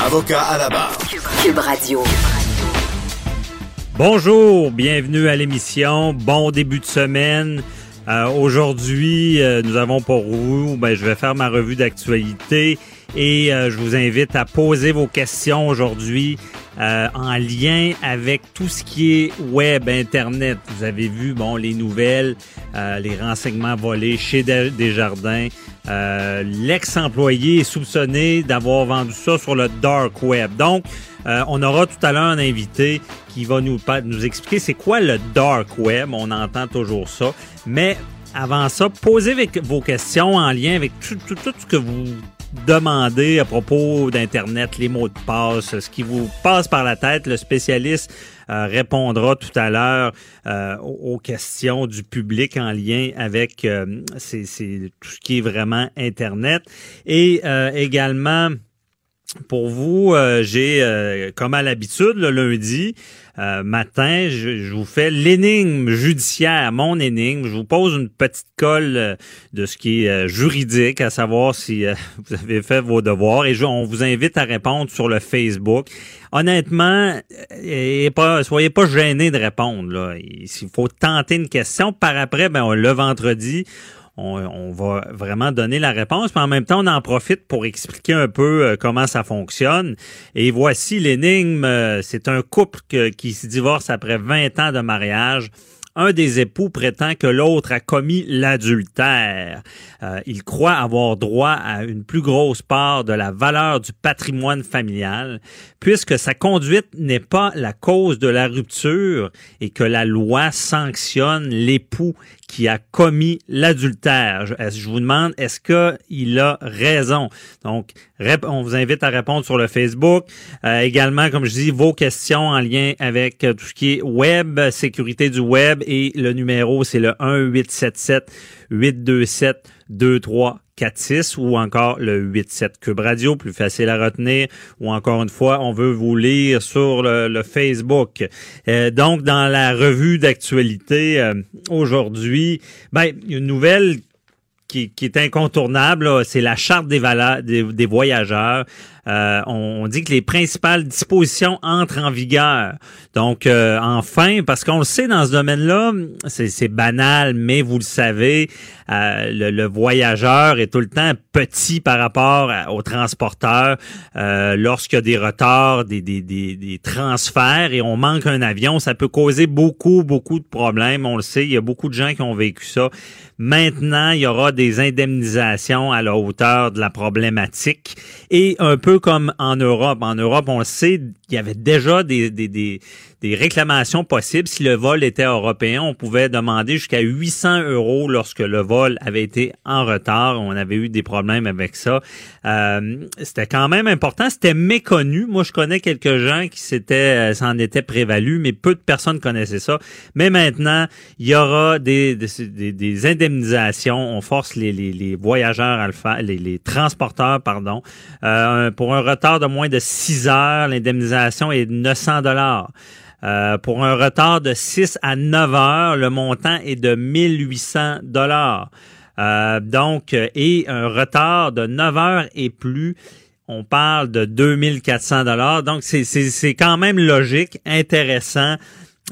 Avocat à la barre. Cube Radio. Bonjour, bienvenue à l'émission. Bon début de semaine. Euh, Aujourd'hui, euh, nous avons pour vous, ben, je vais faire ma revue d'actualité et euh, je vous invite à poser vos questions aujourd'hui euh, en lien avec tout ce qui est web, internet. Vous avez vu, bon, les nouvelles, euh, les renseignements volés chez Desjardins. L'ex-employé est soupçonné d'avoir vendu ça sur le dark web. Donc, on aura tout à l'heure un invité qui va nous, nous expliquer c'est quoi le dark web. On entend toujours ça. Mais avant ça, posez vos questions en lien avec tout, tout, ce que vous demandez à propos d'Internet, les mots de passe, ce qui vous passe par la tête. Le spécialiste euh, répondra tout à l'heure euh, aux questions du public en lien avec euh, c'est, tout ce qui est vraiment Internet. Et également, pour vous, j'ai, comme à l'habitude, le lundi, euh, matin, je, vous fais l'énigme judiciaire, mon énigme. Je vous pose une petite colle euh, de ce qui est euh, juridique, à savoir si vous avez fait vos devoirs. Et on vous invite à répondre sur le Facebook. Honnêtement, et pas, soyez pas gênés de répondre. Là. Il faut tenter une question. Par après, ben, le vendredi, on, va vraiment donner la réponse, mais en même temps, on en profite pour expliquer un peu euh, comment ça fonctionne. Et voici l'énigme. Euh, c'est un couple qui se divorce après 20 ans de mariage un des époux prétend que l'autre a commis l'adultère. Euh, il croit avoir droit à une plus grosse part de la valeur du patrimoine familial, puisque sa conduite n'est pas la cause de la rupture et que la loi sanctionne l'époux qui a commis l'adultère. Je, vous demande, est-ce qu'il a raison? Donc, on vous invite à répondre sur le Facebook. Euh, également, comme je dis, vos questions en lien avec euh, tout ce qui est web, sécurité du web et le numéro, c'est le 1 877 827 2346 ou encore le 87 Cube Radio, plus facile à retenir, ou encore une fois, on veut vous lire sur le, Facebook. Euh, donc, dans la revue d'actualité euh, aujourd'hui, ben, une nouvelle qui, qui, est incontournable, c'est la charte des, valeurs, des voyageurs. Euh, on, dit que les principales dispositions entrent en vigueur. Donc, euh, enfin, parce qu'on le sait dans ce domaine-là, c'est banal, mais vous le savez, euh, le, voyageur est tout le temps petit par rapport au transporteur. Lorsqu'il y a des retards, des, des, des, des, transferts et on manque un avion, ça peut causer beaucoup, beaucoup de problèmes. On le sait, il y a beaucoup de gens qui ont vécu ça. Maintenant, il y aura des indemnisations à la hauteur de la problématique et un peu comme en Europe. En Europe, on le sait, il y avait déjà des, des réclamations possibles. Si le vol était européen, on pouvait demander jusqu'à 800 euros lorsque le vol avait été en retard. On avait eu des problèmes avec ça. Euh, c'était quand même important. C'était méconnu. Moi, je connais quelques gens qui s'étaient, euh, s'en étaient prévalus, mais peu de personnes connaissaient ça. Mais maintenant, il y aura des, des, des indemnisations. On force les, les, les voyageurs à le faire, les, les transporteurs, pardon. Euh, pour un retard de moins de 6 heures, l'indemnisation est de 900 dollars. Euh, pour un retard de 6 à 9 heures, le montant est de 1800 dollars. Euh, donc, et un retard de 9 heures et plus, on parle de 2400 dollars. Donc, c'est quand même logique, intéressant.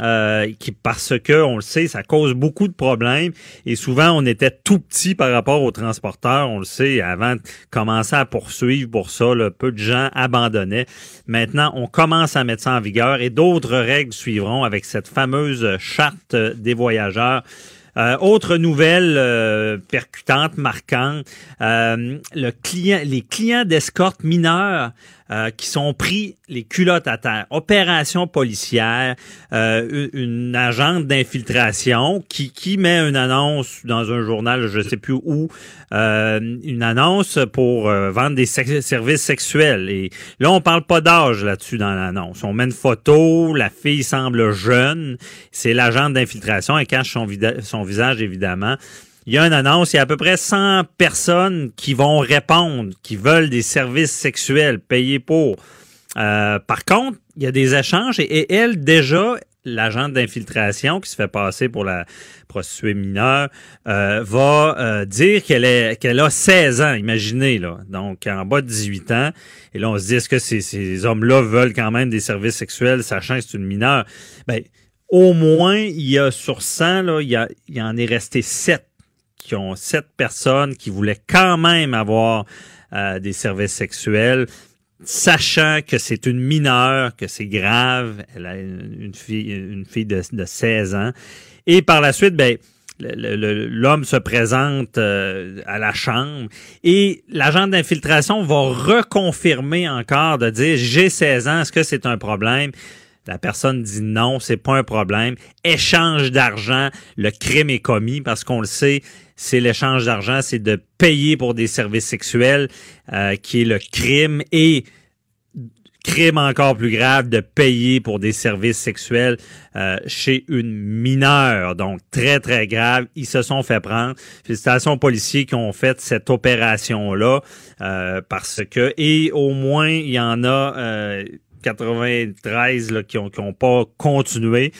Euh, qui parce que on le sait, ça cause beaucoup de problèmes et souvent on était tout petit par rapport aux transporteurs, on le sait, avant de commencer à poursuivre pour ça, là, peu de gens abandonnaient. Maintenant, on commence à mettre ça en vigueur et d'autres règles suivront avec cette fameuse charte des voyageurs. Euh, autre nouvelle euh, percutante, marquante, euh, les clients d'escorte mineurs euh, qui sont pris les culottes à terre. Opération policière, euh, une agente d'infiltration qui, qui met une annonce dans un journal, je sais plus où, euh, une annonce pour vendre des services sexuels. Et là, on parle pas d'âge là-dessus dans l'annonce. On met une photo, la fille semble jeune, c'est l'agente d'infiltration, elle cache son, son visage évidemment il y a une annonce, il y a à peu près 100 personnes qui vont répondre, qui veulent des services sexuels payés pour. Euh, par contre, il y a des échanges et, elle, déjà, l'agente d'infiltration qui se fait passer pour la prostituée mineure, euh, va euh, dire qu'elle est qu'elle a 16 ans, imaginez, là. Donc, en bas de 18 ans. Et là, on se dit, est-ce que ces, ces hommes-là veulent quand même des services sexuels, sachant que c'est une mineure? Ben, au moins, il y a sur 100, là, il y, a, il y en est resté 7 qui ont sept personnes qui voulaient quand même avoir euh, des services sexuels, sachant que c'est une mineure, que c'est grave, elle a une fille, une fille de, de 16 ans. Et par la suite, ben, l'homme se présente euh, à la chambre et l'agent d'infiltration va reconfirmer encore de dire j'ai 16 ans, est-ce que c'est un problème? La personne dit non, c'est pas un problème. Échange d'argent, le crime est commis parce qu'on le sait, c'est l'échange d'argent, c'est de payer pour des services sexuels, euh, qui est le crime et crime encore plus grave de payer pour des services sexuels euh, chez une mineure. Donc, très, très grave. Ils se sont fait prendre. Félicitations aux policiers qui ont fait cette opération-là euh, parce que, et au moins, il y en a 93 là, qui n'ont ont pas continué.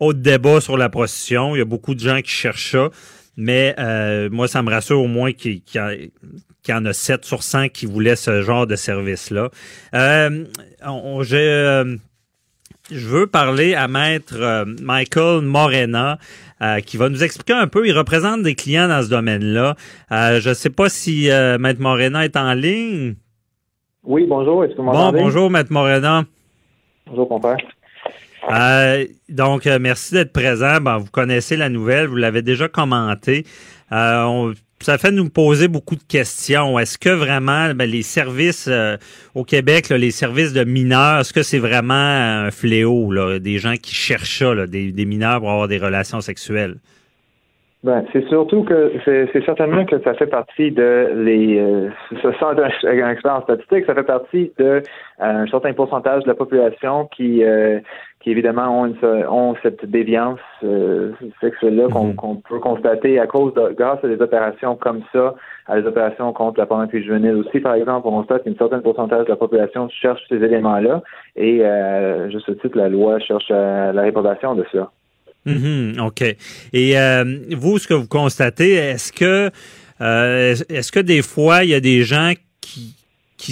Autre débat sur la prostitution. Il y a beaucoup de gens qui cherchent ça. Mais euh, moi, ça me rassure au moins qu'il y, en a 7 sur 100 qui voulaient ce genre de service-là. Euh, euh, je veux parler à maître Michael Morena, qui va nous expliquer un peu. Il représente des clients dans ce domaine-là. je ne sais pas si maître Morena est en ligne. Oui, bonjour. Est-ce que vous Bon, bonjour, Maître Morena. Bonjour, compère. Euh, donc, euh, merci d'être présent. Ben, vous connaissez la nouvelle, vous l'avez déjà commenté. Euh, ça fait nous poser beaucoup de questions. Est-ce que vraiment ben, les services euh, au Québec, les services de mineurs, est-ce que c'est vraiment un fléau, là, des gens qui cherchent ça, des, des mineurs pour avoir des relations sexuelles? Ben, c'est surtout que c'est certainement que ça fait partie de les euh, ce centre en statistique, ça fait partie de euh, un certain pourcentage de la population qui euh, qui évidemment ont, une, ont cette déviance euh, sexuelle-là qu'on mm-hmm. peut constater à cause de grâce à des opérations comme ça, à des opérations contre la pornographie juvénile aussi, par exemple, on constate qu'une certaine pourcentage de la population cherche ces éléments-là et euh, juste ce titre, la loi cherche la réparation de ça. Mhm, OK. Et euh, vous, ce que vous constatez, est-ce que est-ce que des fois, il y a des gens qui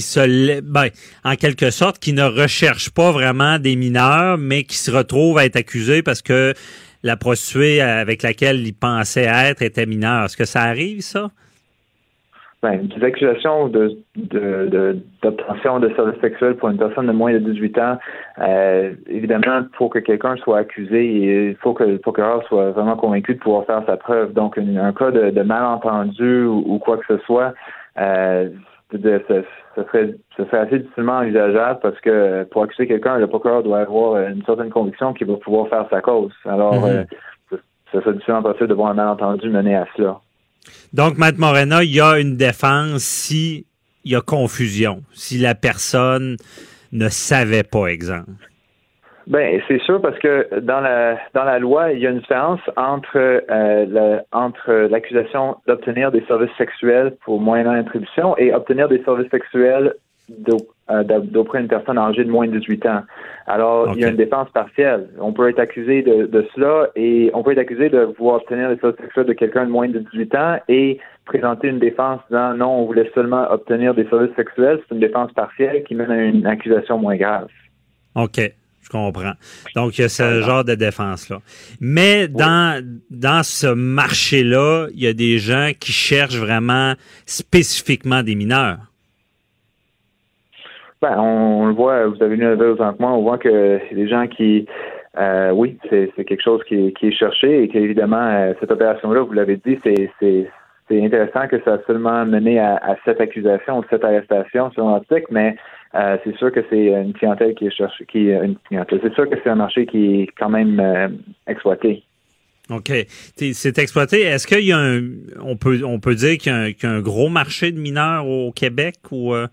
qui ben, en quelque sorte qui ne recherchent pas vraiment des mineurs mais qui se retrouvent à être accusés parce que la prostituée avec laquelle ils pensaient être était mineure. Est-ce que ça arrive ça? Ben, des accusations de, d'obtention de, services sexuels pour une personne de moins de 18 ans, euh, évidemment, il faut que quelqu'un soit accusé il faut que le procureur soit vraiment convaincu de pouvoir faire sa preuve. Donc, un cas de, malentendu ou, quoi que ce soit, euh, de, ce, serait, ce serait assez difficilement envisageable parce que pour accuser quelqu'un, le procureur doit avoir une certaine conviction qu'il va pouvoir faire sa cause. Alors, mm-hmm. euh, ce serait difficilement possible de voir un malentendu mener à cela. Donc, Maître Morena, il y a une défense si il y a confusion, si la personne ne savait pas, exemple. Ben, c'est sûr parce que dans la dans la loi, il y a une différence entre euh, entre l'accusation d'obtenir des services sexuels pour moyennant attribution et obtenir des services sexuels euh, d'auprès d'une personne âgée de moins de 18 ans. Alors, il y a une défense partielle. On peut être accusé de, de, cela et on peut être accusé de vouloir obtenir des services sexuels de quelqu'un de moins de 18 ans et présenter une défense disant non, on voulait seulement obtenir des services sexuels. C'est une défense partielle qui mène à une accusation moins grave. OK. Je comprends. Donc, il y a ce genre de défense-là. Mais dans, dans ce marché-là, il y a des gens qui cherchent vraiment spécifiquement des mineurs. Ben, on, le voit, vous avez la nouvelle autant que moi, on voit que des gens qui, euh, oui, c'est quelque chose qui est, qui est cherché et qu'évidemment, euh, cette opération-là, vous l'avez dit, c'est c'est intéressant que ça a seulement mené à, à cette accusation ou cette arrestation selon l'article, mais euh, c'est sûr que c'est une clientèle qui est cherchée, qui une clientèle. C'est sûr que c'est un marché qui est quand même euh, exploité. OK. C'est exploité. Est-ce qu'il y a un on peut on peut dire qu'il y, a un gros marché de mineurs au Québec ou euh?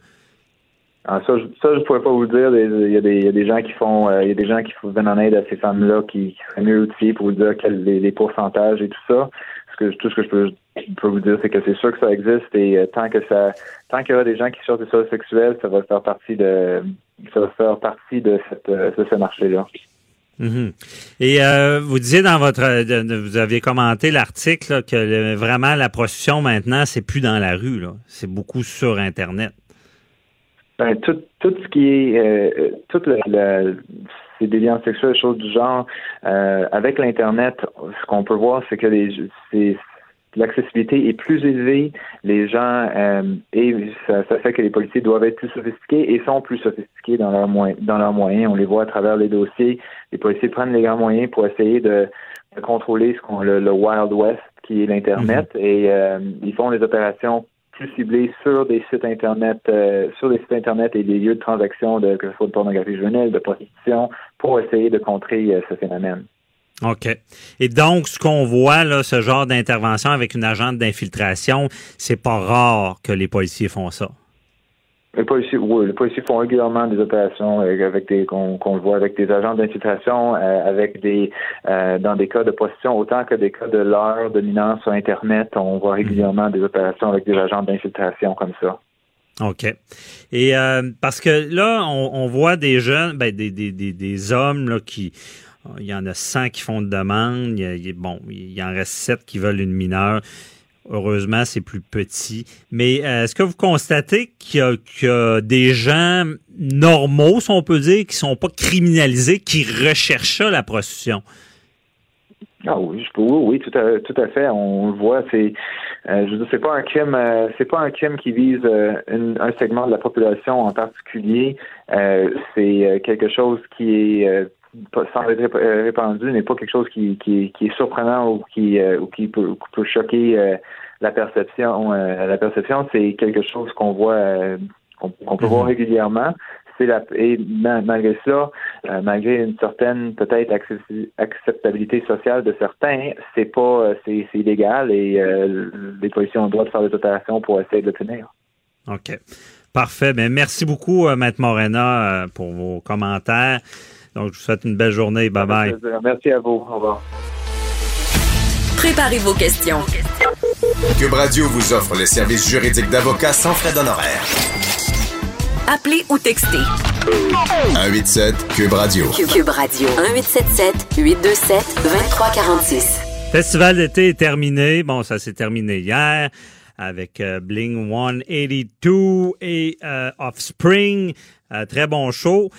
ah, ça, je, ça, je pourrais pas vous dire. Il y, a des, il y a des gens qui font, il y a des gens qui viennent en aide à ces femmes-là qui, qui seraient mieux outillés pour vous dire quels les, les pourcentages et tout ça. Que, tout ce que je peux vous dire, c'est que c'est sûr que ça existe et euh, tant que ça, tant qu'il y aura des gens qui cherchent des choses sexuelles, ça va faire partie de, ça va faire partie de cette, euh, de ce marché-là. Mm-hmm. Et euh, vous disiez dans votre, vous avez commenté l'article que vraiment la prostitution maintenant, c'est plus dans la rue, c'est beaucoup sur Internet. Ben, tout, tout ce qui est, euh, toute la, ces déviances sexuelles, choses du genre, avec l'internet, ce qu'on peut voir, c'est que les, l'accessibilité est plus élevée, les gens euh, et ça, fait que les policiers doivent être plus sophistiqués et sont plus sophistiqués dans leurs moyens dans leurs moyens. On les voit à travers les dossiers. Les policiers prennent les grands moyens pour essayer de, contrôler ce qu'on le, le, Wild West qui est l'internet mhm. et euh, ils font des opérations plus ciblées sur des sites internet, euh, sur des sites internet et des lieux de transaction de que ce soit de pornographie juvénile, de prostitution, pour essayer de contrer ce phénomène. OK. Et donc, ce qu'on voit, là, ce genre d'intervention avec une agente d'infiltration, c'est pas rare que les policiers font ça. Les policiers, oui, les policiers font régulièrement des opérations avec des qu'on voit avec des agents d'infiltration, euh, avec des euh, dans des cas de prostitution autant que des cas de l'heure de mineurs sur Internet, on voit régulièrement des opérations avec des agents d'infiltration comme ça. OK. Et euh, parce que là, on, voit des jeunes, ben, des, des, des, des hommes là, qui il y en a 100 qui font de demande. Il bon, il en reste 7 qui veulent une mineure. Heureusement, c'est plus petit. Mais euh, est-ce que vous constatez qu'il y, a des gens normaux, si on peut dire, qui sont pas criminalisés, qui recherchent la prostitution? Ah oui, je peux, tout à, tout à fait. On le voit. C'est, euh, pas un crime, euh, c'est pas un crime qui vise un segment de la population en particulier. c'est quelque chose qui est sans être euh, répandu n'est pas quelque chose qui, est surprenant ou qui, euh, peut, choquer euh, la perception. la perception, c'est quelque chose qu'on voit, qu'on peut voir mhm. régulièrement. C'est la, et malgré ça, malgré une certaine peut-être acceptabilité sociale de certains, c'est pas, c'est illégal et les policiers ont le droit de faire des opérations pour essayer de le tenir. OK. Parfait. Ben, merci beaucoup, Maître Morena, pour vos commentaires. Donc, je vous souhaite une belle journée. Bye bye. Merci à vous. Au revoir. Préparez vos questions. Cube Radio vous offre les services juridiques d'avocats sans frais d'honoraires. Appelez ou textez. 187 Cube Radio. Cube Radio. 1877 827 2346. Festival d'été est terminé. Bon, ça s'est terminé hier avec euh, Bling 182 et euh, Offspring. Euh, très bon show.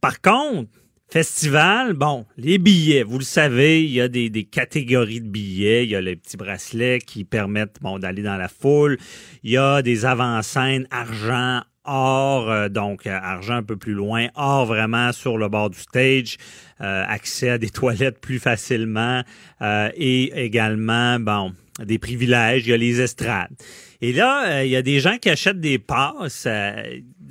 Par contre, festival, bon, les billets, vous le savez, il y a des, catégories de billets. Il y a les petits bracelets qui permettent bon, d'aller dans la foule. Il y a des avant-scènes argent, or, euh, donc euh, argent un peu plus loin, or vraiment sur le bord du stage, euh, accès à des toilettes plus facilement et également, bon, des privilèges, il y a les estrades. Et là, il y a des gens qui achètent des passes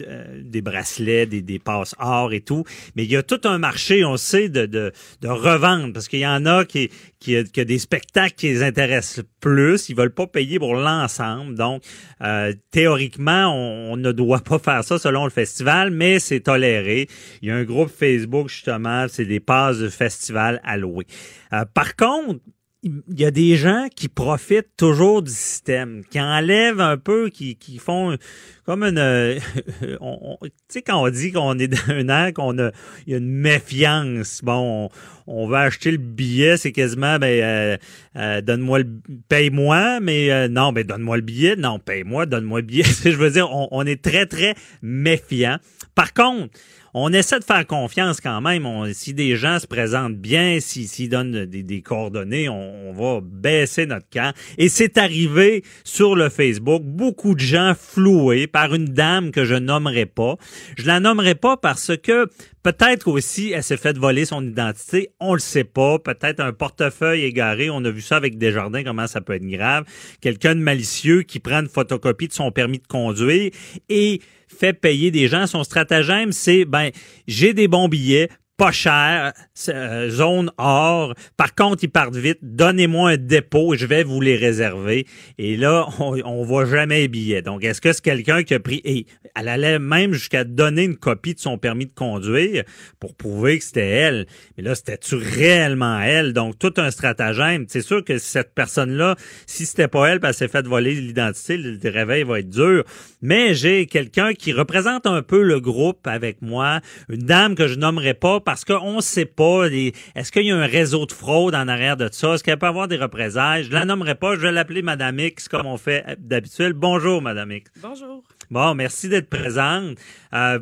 euh, des bracelets, des, des passes or et tout. Mais il y a tout un marché, on sait, de, de, de revendre parce qu'il y en a qui, qui, qui a des spectacles qui les intéressent plus. Ils veulent pas payer pour l'ensemble. Donc, euh, théoriquement, on, ne doit pas faire ça selon le festival, mais c'est toléré. Il y a un groupe Facebook, justement, c'est des passes de festival allouées. Euh, par contre, il y a des gens qui profitent toujours du système, qui enlèvent un peu, qui, qui font comme une, euh, on- tu sais quand on dit qu'on est dans un air qu'on a, il y a une méfiance. Bon, on, on va acheter le billet, c'est quasiment, ben, euh, euh, donne-moi le, paye-moi, mais euh, non, ben donne-moi le billet, non, paye-moi, donne-moi le billet. Je veux dire, on, on est très très méfiant. Par contre, on essaie de faire confiance quand même. On- si des gens se présentent bien, si- s'ils donnent des, des coordonnées, on, on va baisser notre camp. Et c'est arrivé sur le Facebook, beaucoup de gens floués par une dame que je nommerai pas. Je la nommerai pas parce que peut-être aussi elle s'est fait voler son identité. On le sait pas. Peut-être un portefeuille égaré. On a vu ça avec Desjardins, comment ça peut être grave. Quelqu'un de malicieux qui prend une photocopie de son permis de conduire et fait payer des gens. Son stratagème, c'est ben j'ai des bons billets, pas cher, euh, zone or. Par contre, ils partent vite. Donnez-moi un dépôt et je vais vous les réserver. Et là, on, on voit jamais les billets. Donc, est-ce que c'est quelqu'un qui a pris et elle allait même jusqu'à donner une copie de son permis de conduire pour prouver que c'était elle. Mais là, c'était-tu réellement elle? Donc, tout un stratagème. C'est sûr que cette personne-là, si c'était pas elle, parce s'est fait voler l'identité, le le réveil va être dur. Mais j'ai quelqu'un qui représente un peu le groupe avec moi, une dame que je nommerai pas parce qu'on sait pas, est-ce qu'il y a un réseau de fraude en arrière de ça? Est-ce qu'elle peut avoir des représailles? Je la nommerai pas, je vais l'appeler Madame X comme on fait d'habitude. Bonjour, Madame X. Bonjour. Bon, merci d'être présente. Euh,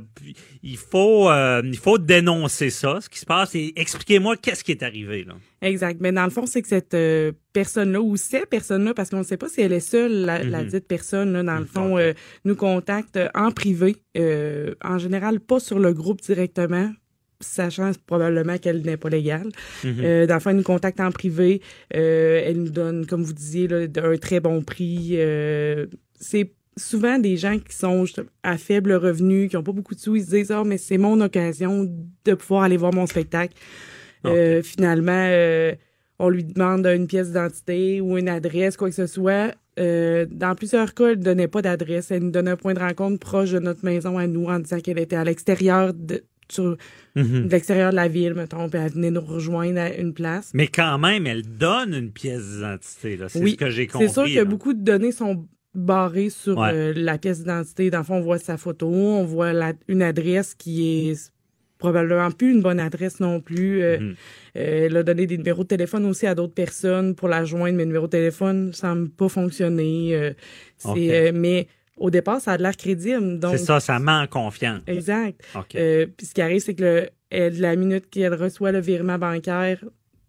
il faut euh, il faut dénoncer ça, ce qui se passe. Et expliquez-moi qu'est-ce qui est arrivé là. Exact. Mais dans le fond, c'est que cette euh, personne-là ou ces personnes-là, parce qu'on ne sait pas si elle est seule, la, la Mhm. dite personne, là, dans le fond, nous contacte en privé. en général, pas sur le groupe directement sachant probablement qu'elle n'est pas légale. Mhm. Euh, dans le fond, elle nous contacte en privé. Euh, elle nous donne, comme vous disiez, là, un très bon prix. Euh, c'est souvent des gens qui sont à faible revenu, qui n'ont pas beaucoup de sous. Ils se disent, ah, mais c'est mon occasion de pouvoir aller voir mon spectacle. Euh, finalement, euh, on lui demande une pièce d'identité ou une adresse, quoi que ce soit. Euh, dans plusieurs cas, elle ne donnait pas d'adresse. Elle nous donnait un point de rencontre proche de notre maison à nous en disant qu'elle était à l'extérieur de, sur, Mhm. de l'extérieur de la ville, mettons, puis elle venait nous rejoindre à une place. Mais quand même, elle donne une pièce d'identité là. C'est Oui, ce que j'ai compris. C'est sûr que beaucoup de données sont barrées sur Ouais. euh, la pièce d'identité. Dans le fond, on voit sa photo, on voit la- une adresse qui est probablement plus une bonne adresse non plus. Euh, Mhm. euh, elle a donné des numéros de téléphone aussi à d'autres personnes pour la joindre, mais le numéro de téléphone ne semble pas fonctionner. Euh, mais au départ, ça a de l'air crédible. Donc, C'est ça, ça met en confiance. Exact. Euh, puis ce qui arrive, c'est que le, elle, la minute qu'elle reçoit le virement bancaire,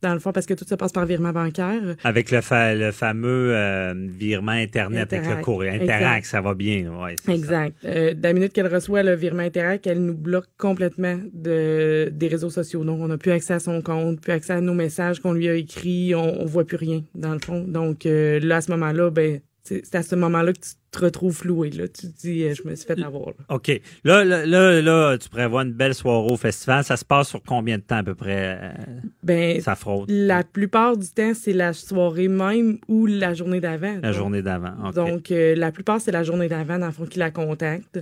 dans le fond, parce que tout se passe par virement bancaire, Avec le, fa- le fameux euh, virement Internet avec le courrier. Exact. Interact, ça va bien. Ouais. Exact. Euh, de la minute qu'elle reçoit le virement Interact, elle nous bloque complètement de, des réseaux sociaux. Donc, on n'a plus accès à son compte, plus accès à nos messages qu'on lui a écrits. On, on voit plus rien, dans le fond. Donc, euh, là, à ce moment-là, ben, c'est c'est à ce moment-là que tu te retrouves floué. Là. Tu te dis, euh, je me suis fait avoir. là. OK. Là, là, là, là, tu prévois une belle soirée au festival. Ça se passe sur combien de temps à peu près, euh, Ben, sa fraude? la plupart du temps, c'est la soirée même ou la journée d'avant. La Donc, journée d'avant. Donc, euh, la plupart, c'est la journée d'avant, dans le fond, qui la contacte.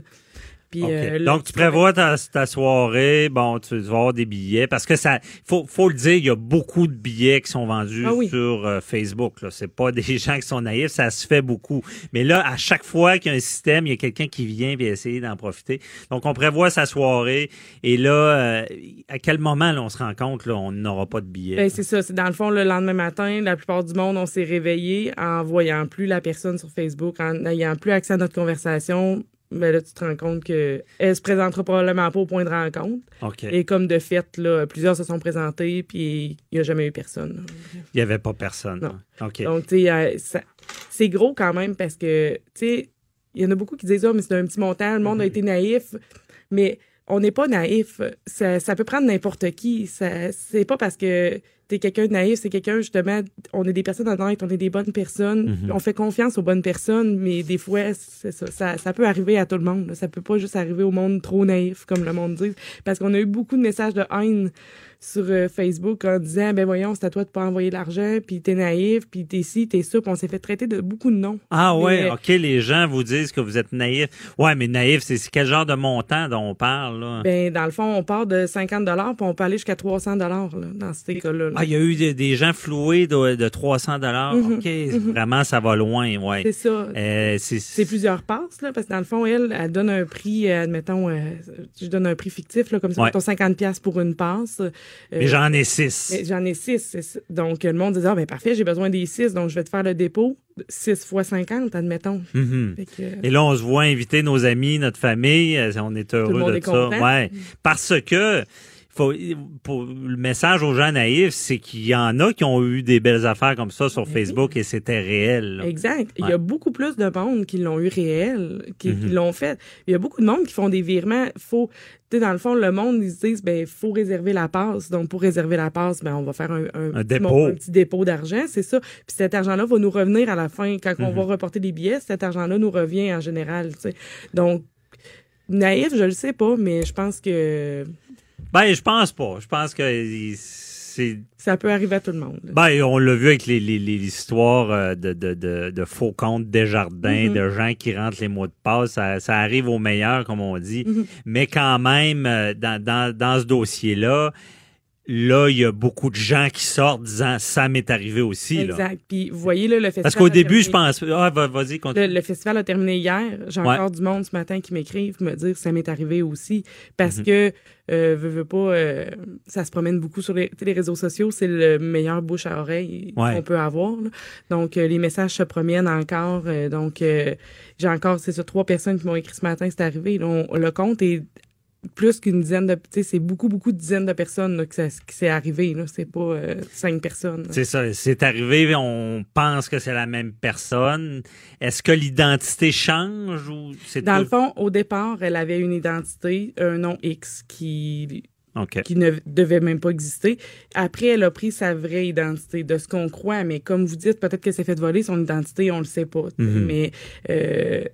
Puis, euh, là, Donc, tu prévois ta, ta soirée, bon, tu vas avoir des billets, parce que ça, faut, faut le dire, il y a beaucoup de billets qui sont vendus Ah oui. sur euh, Facebook. Là, c'est pas des gens qui sont naïfs, ça se fait beaucoup. Mais là, à chaque fois qu'il y a un système, il y a quelqu'un qui vient et essayer d'en profiter. Donc, on prévoit sa soirée, et là, euh, à quel moment là, on se rend compte là, on n'aura pas de billets. Ben, c'est ça. C'est dans le fond, le lendemain matin, la plupart du monde, on s'est réveillé en voyant plus la personne sur Facebook, en n'ayant plus accès à notre conversation. Ben là, tu te rends compte que elle se présentera probablement pas au point de rencontre. Et comme de fait, là, plusieurs se sont présentés, puis il n'y a jamais eu personne. Il n'y avait pas personne. Non. OK. Donc, tu sais, euh, c'est gros quand même parce que, tu sais, il y en a beaucoup qui disent, ah, mais c'est un petit montant, le monde a été naïf. Mais on n'est pas naïf. Ça, ça peut prendre n'importe qui. Ça, c'est pas parce que t'es quelqu'un de naïf, c'est quelqu'un, justement, on est des personnes honnêtes, on est des bonnes personnes. Mhm. On fait confiance aux bonnes personnes, mais des fois, ça, ça, ça peut arriver à tout le monde. là. Ça peut pas juste arriver au monde trop naïf, comme le monde dit. Parce qu'on a eu beaucoup de messages de haine sur euh, Facebook en disant ben voyons c'est à toi de pas envoyer l'argent puis t'es naïf puis t'es ci t'es ça puis on s'est fait traiter de beaucoup de noms Ah ouais, Mais- OK, les gens vous disent que vous êtes naïf. Ouais, mais naïf, c'est quel genre de montant dont on parle, là? ben dans le fond on part de 50 dollars puis on peut aller jusqu'à 300 dollars dans ces cas-là là. Ah, il y a eu des, des gens floués de, de 300 dollars. Mhm, OK, mhm. vraiment, ça va loin, ouais. C'est ça. Euh, c'est plusieurs passes, là, parce que dans le fond, elle, elle donne un prix, euh, admettons, euh, je donne un prix fictif, là, comme ça, Ouais. mettons 50 pièces pour une passe. Euh, Mais j'en ai six. J'en ai six. Donc, le monde dit, ah, ben parfait, j'ai besoin des six, donc je vais te faire le dépôt. 6 fois 50, admettons. Mhm. Fait que, Et là, on se voit inviter nos amis, notre famille. euh, On est heureux monde de est ça. content. Ouais. Parce que faut, pour, le message aux gens naïfs, c'est qu'il y en a qui ont eu des belles affaires comme ça sur Facebook et c'était réel. là. Exact. Il y a beaucoup plus de monde qui l'ont eu réel, qui, qui Mhm. l'ont fait. Il y a beaucoup de monde qui font des virements. Faut, tu sais, dans le fond, le monde, ils se disent, ben, faut réserver la passe. Donc, pour réserver la passe, ben, on va faire un, un, petit dépôt. mon- un petit dépôt d'argent, c'est ça. Puis cet argent-là va nous revenir à la fin. Quand on Mhm. va reporter des billets, cet argent-là nous revient en général, tu sais. Donc, naïf, je le sais pas, mais je pense que Ben, je pense pas. Je pense que c'est. ça peut arriver à tout le monde. Ben, on l'a vu avec les, les, les histoires euh, de, de, de, de faux comptes Desjardins, Mhm. de gens qui rentrent les mots de passe. Ça, ça arrive au meilleur, comme on dit. Mhm. Mais quand même, euh, dans, dans, dans ce dossier-là, là, il y a beaucoup de gens qui sortent disant ça m'est arrivé aussi. Là. Exact. Puis, vous voyez, là, le festival. Parce qu'au début, je pense. Ah, va- vas-y, continue. le festival a terminé hier. J'ai Ouais. encore du monde ce matin qui m'écrivent me dire ça m'est arrivé aussi. Parce Mhm. que, euh, veux, veux pas, euh, ça se promène beaucoup sur les, les réseaux sociaux. C'est le meilleur bouche à oreille Ouais. qu'on peut avoir. là. Donc, euh, les messages se promènent encore. donc, j'ai encore, c'est ça, trois personnes qui m'ont écrit ce matin, c'est arrivé. là. On- le compte est plus qu'une dizaine de, tu sais, c'est beaucoup, beaucoup de dizaines de personnes là, que ça, qui c'est arrivé. Là. C'est pas euh, cinq personnes. C'est ça, c'est arrivé, on pense que c'est la même personne. Est-ce que l'identité change ou c'est Dans tout- le fond, au départ, elle avait une identité, un nom X qui qui ne devait même pas exister. Après, elle a pris sa vraie identité, de ce qu'on croit. Mais comme vous dites, peut-être qu'elle s'est fait voler son identité, on le sait pas. Mhm. Mais, euh,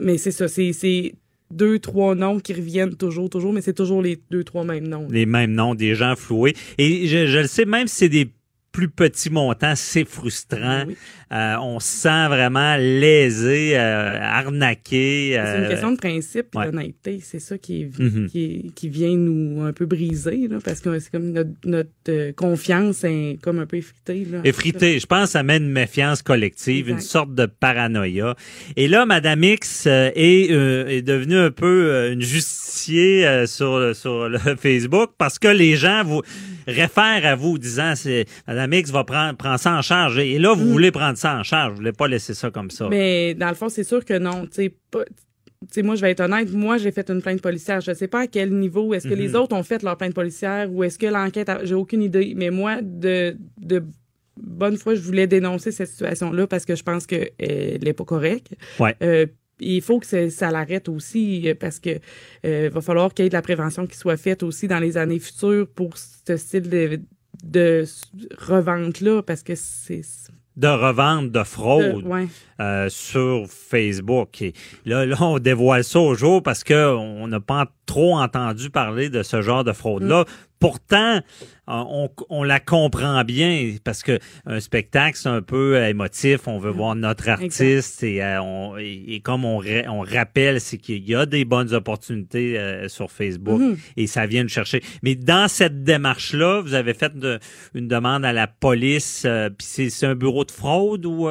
mais c'est ça, c'est deux, trois noms qui reviennent toujours, toujours, mais c'est toujours les deux, trois mêmes noms. les mêmes noms, des gens floués. Et je, je le sais, même si c'est des plus petits montants, c'est frustrant. Oui. Euh, on se sent vraiment lésé, euh, arnaqué. C'est euh, une question de principe ouais. d'honnêteté. C'est ça qui, est, Mhm. qui, est- qui vient nous un peu briser, là, parce que c'est comme notre, notre euh, confiance est comme un peu effritée. Là. effrité. Je pense que ça met une méfiance collective, Exact. une sorte de paranoïa. Et là, Madame X euh, est, euh, est devenue un peu euh, une justicier euh, sur, sur le Facebook parce que les gens vous réfèrent à vous disant c'est Madame X va prendre, prendre ça en charge. Et là, vous voulez prendre ça en charge. Vous voulez pas laisser ça comme ça. Mais dans le fond, c'est sûr que non. Tu sais, moi, je vais être honnête. Moi, j'ai fait une plainte policière. Je sais pas à quel niveau. Est-ce que les Mhm. autres ont fait leur plainte policière ou est-ce que l'enquête, a- j'ai aucune idée. Mais moi, de, de bonne foi, je voulais dénoncer cette situation-là parce que je pense qu'elle n'est pas correcte. Ouais. Euh, il faut que ça, l'arrête aussi euh, parce que euh, va falloir qu'il y ait de la prévention qui soit faite aussi dans les années futures pour ce style de, de revente-là parce que c'est... de revente, de fraude ouais. Euh, sur Facebook. Et là, là, on dévoile ça au jour parce que on n'a pas trop entendu parler de ce genre de fraude-là. Pourtant, euh, on, on la comprend bien parce que un spectacle, c'est un peu euh, émotif. On veut voir notre artiste et, euh, on- et, comme on, ra- on rappelle, c'est qu'il y a des bonnes opportunités euh, sur Facebook Mhm. et ça vient nous chercher. Mais dans cette démarche-là, vous avez fait de- une demande à la police. euh, Puis c'est un bureau de fraude ou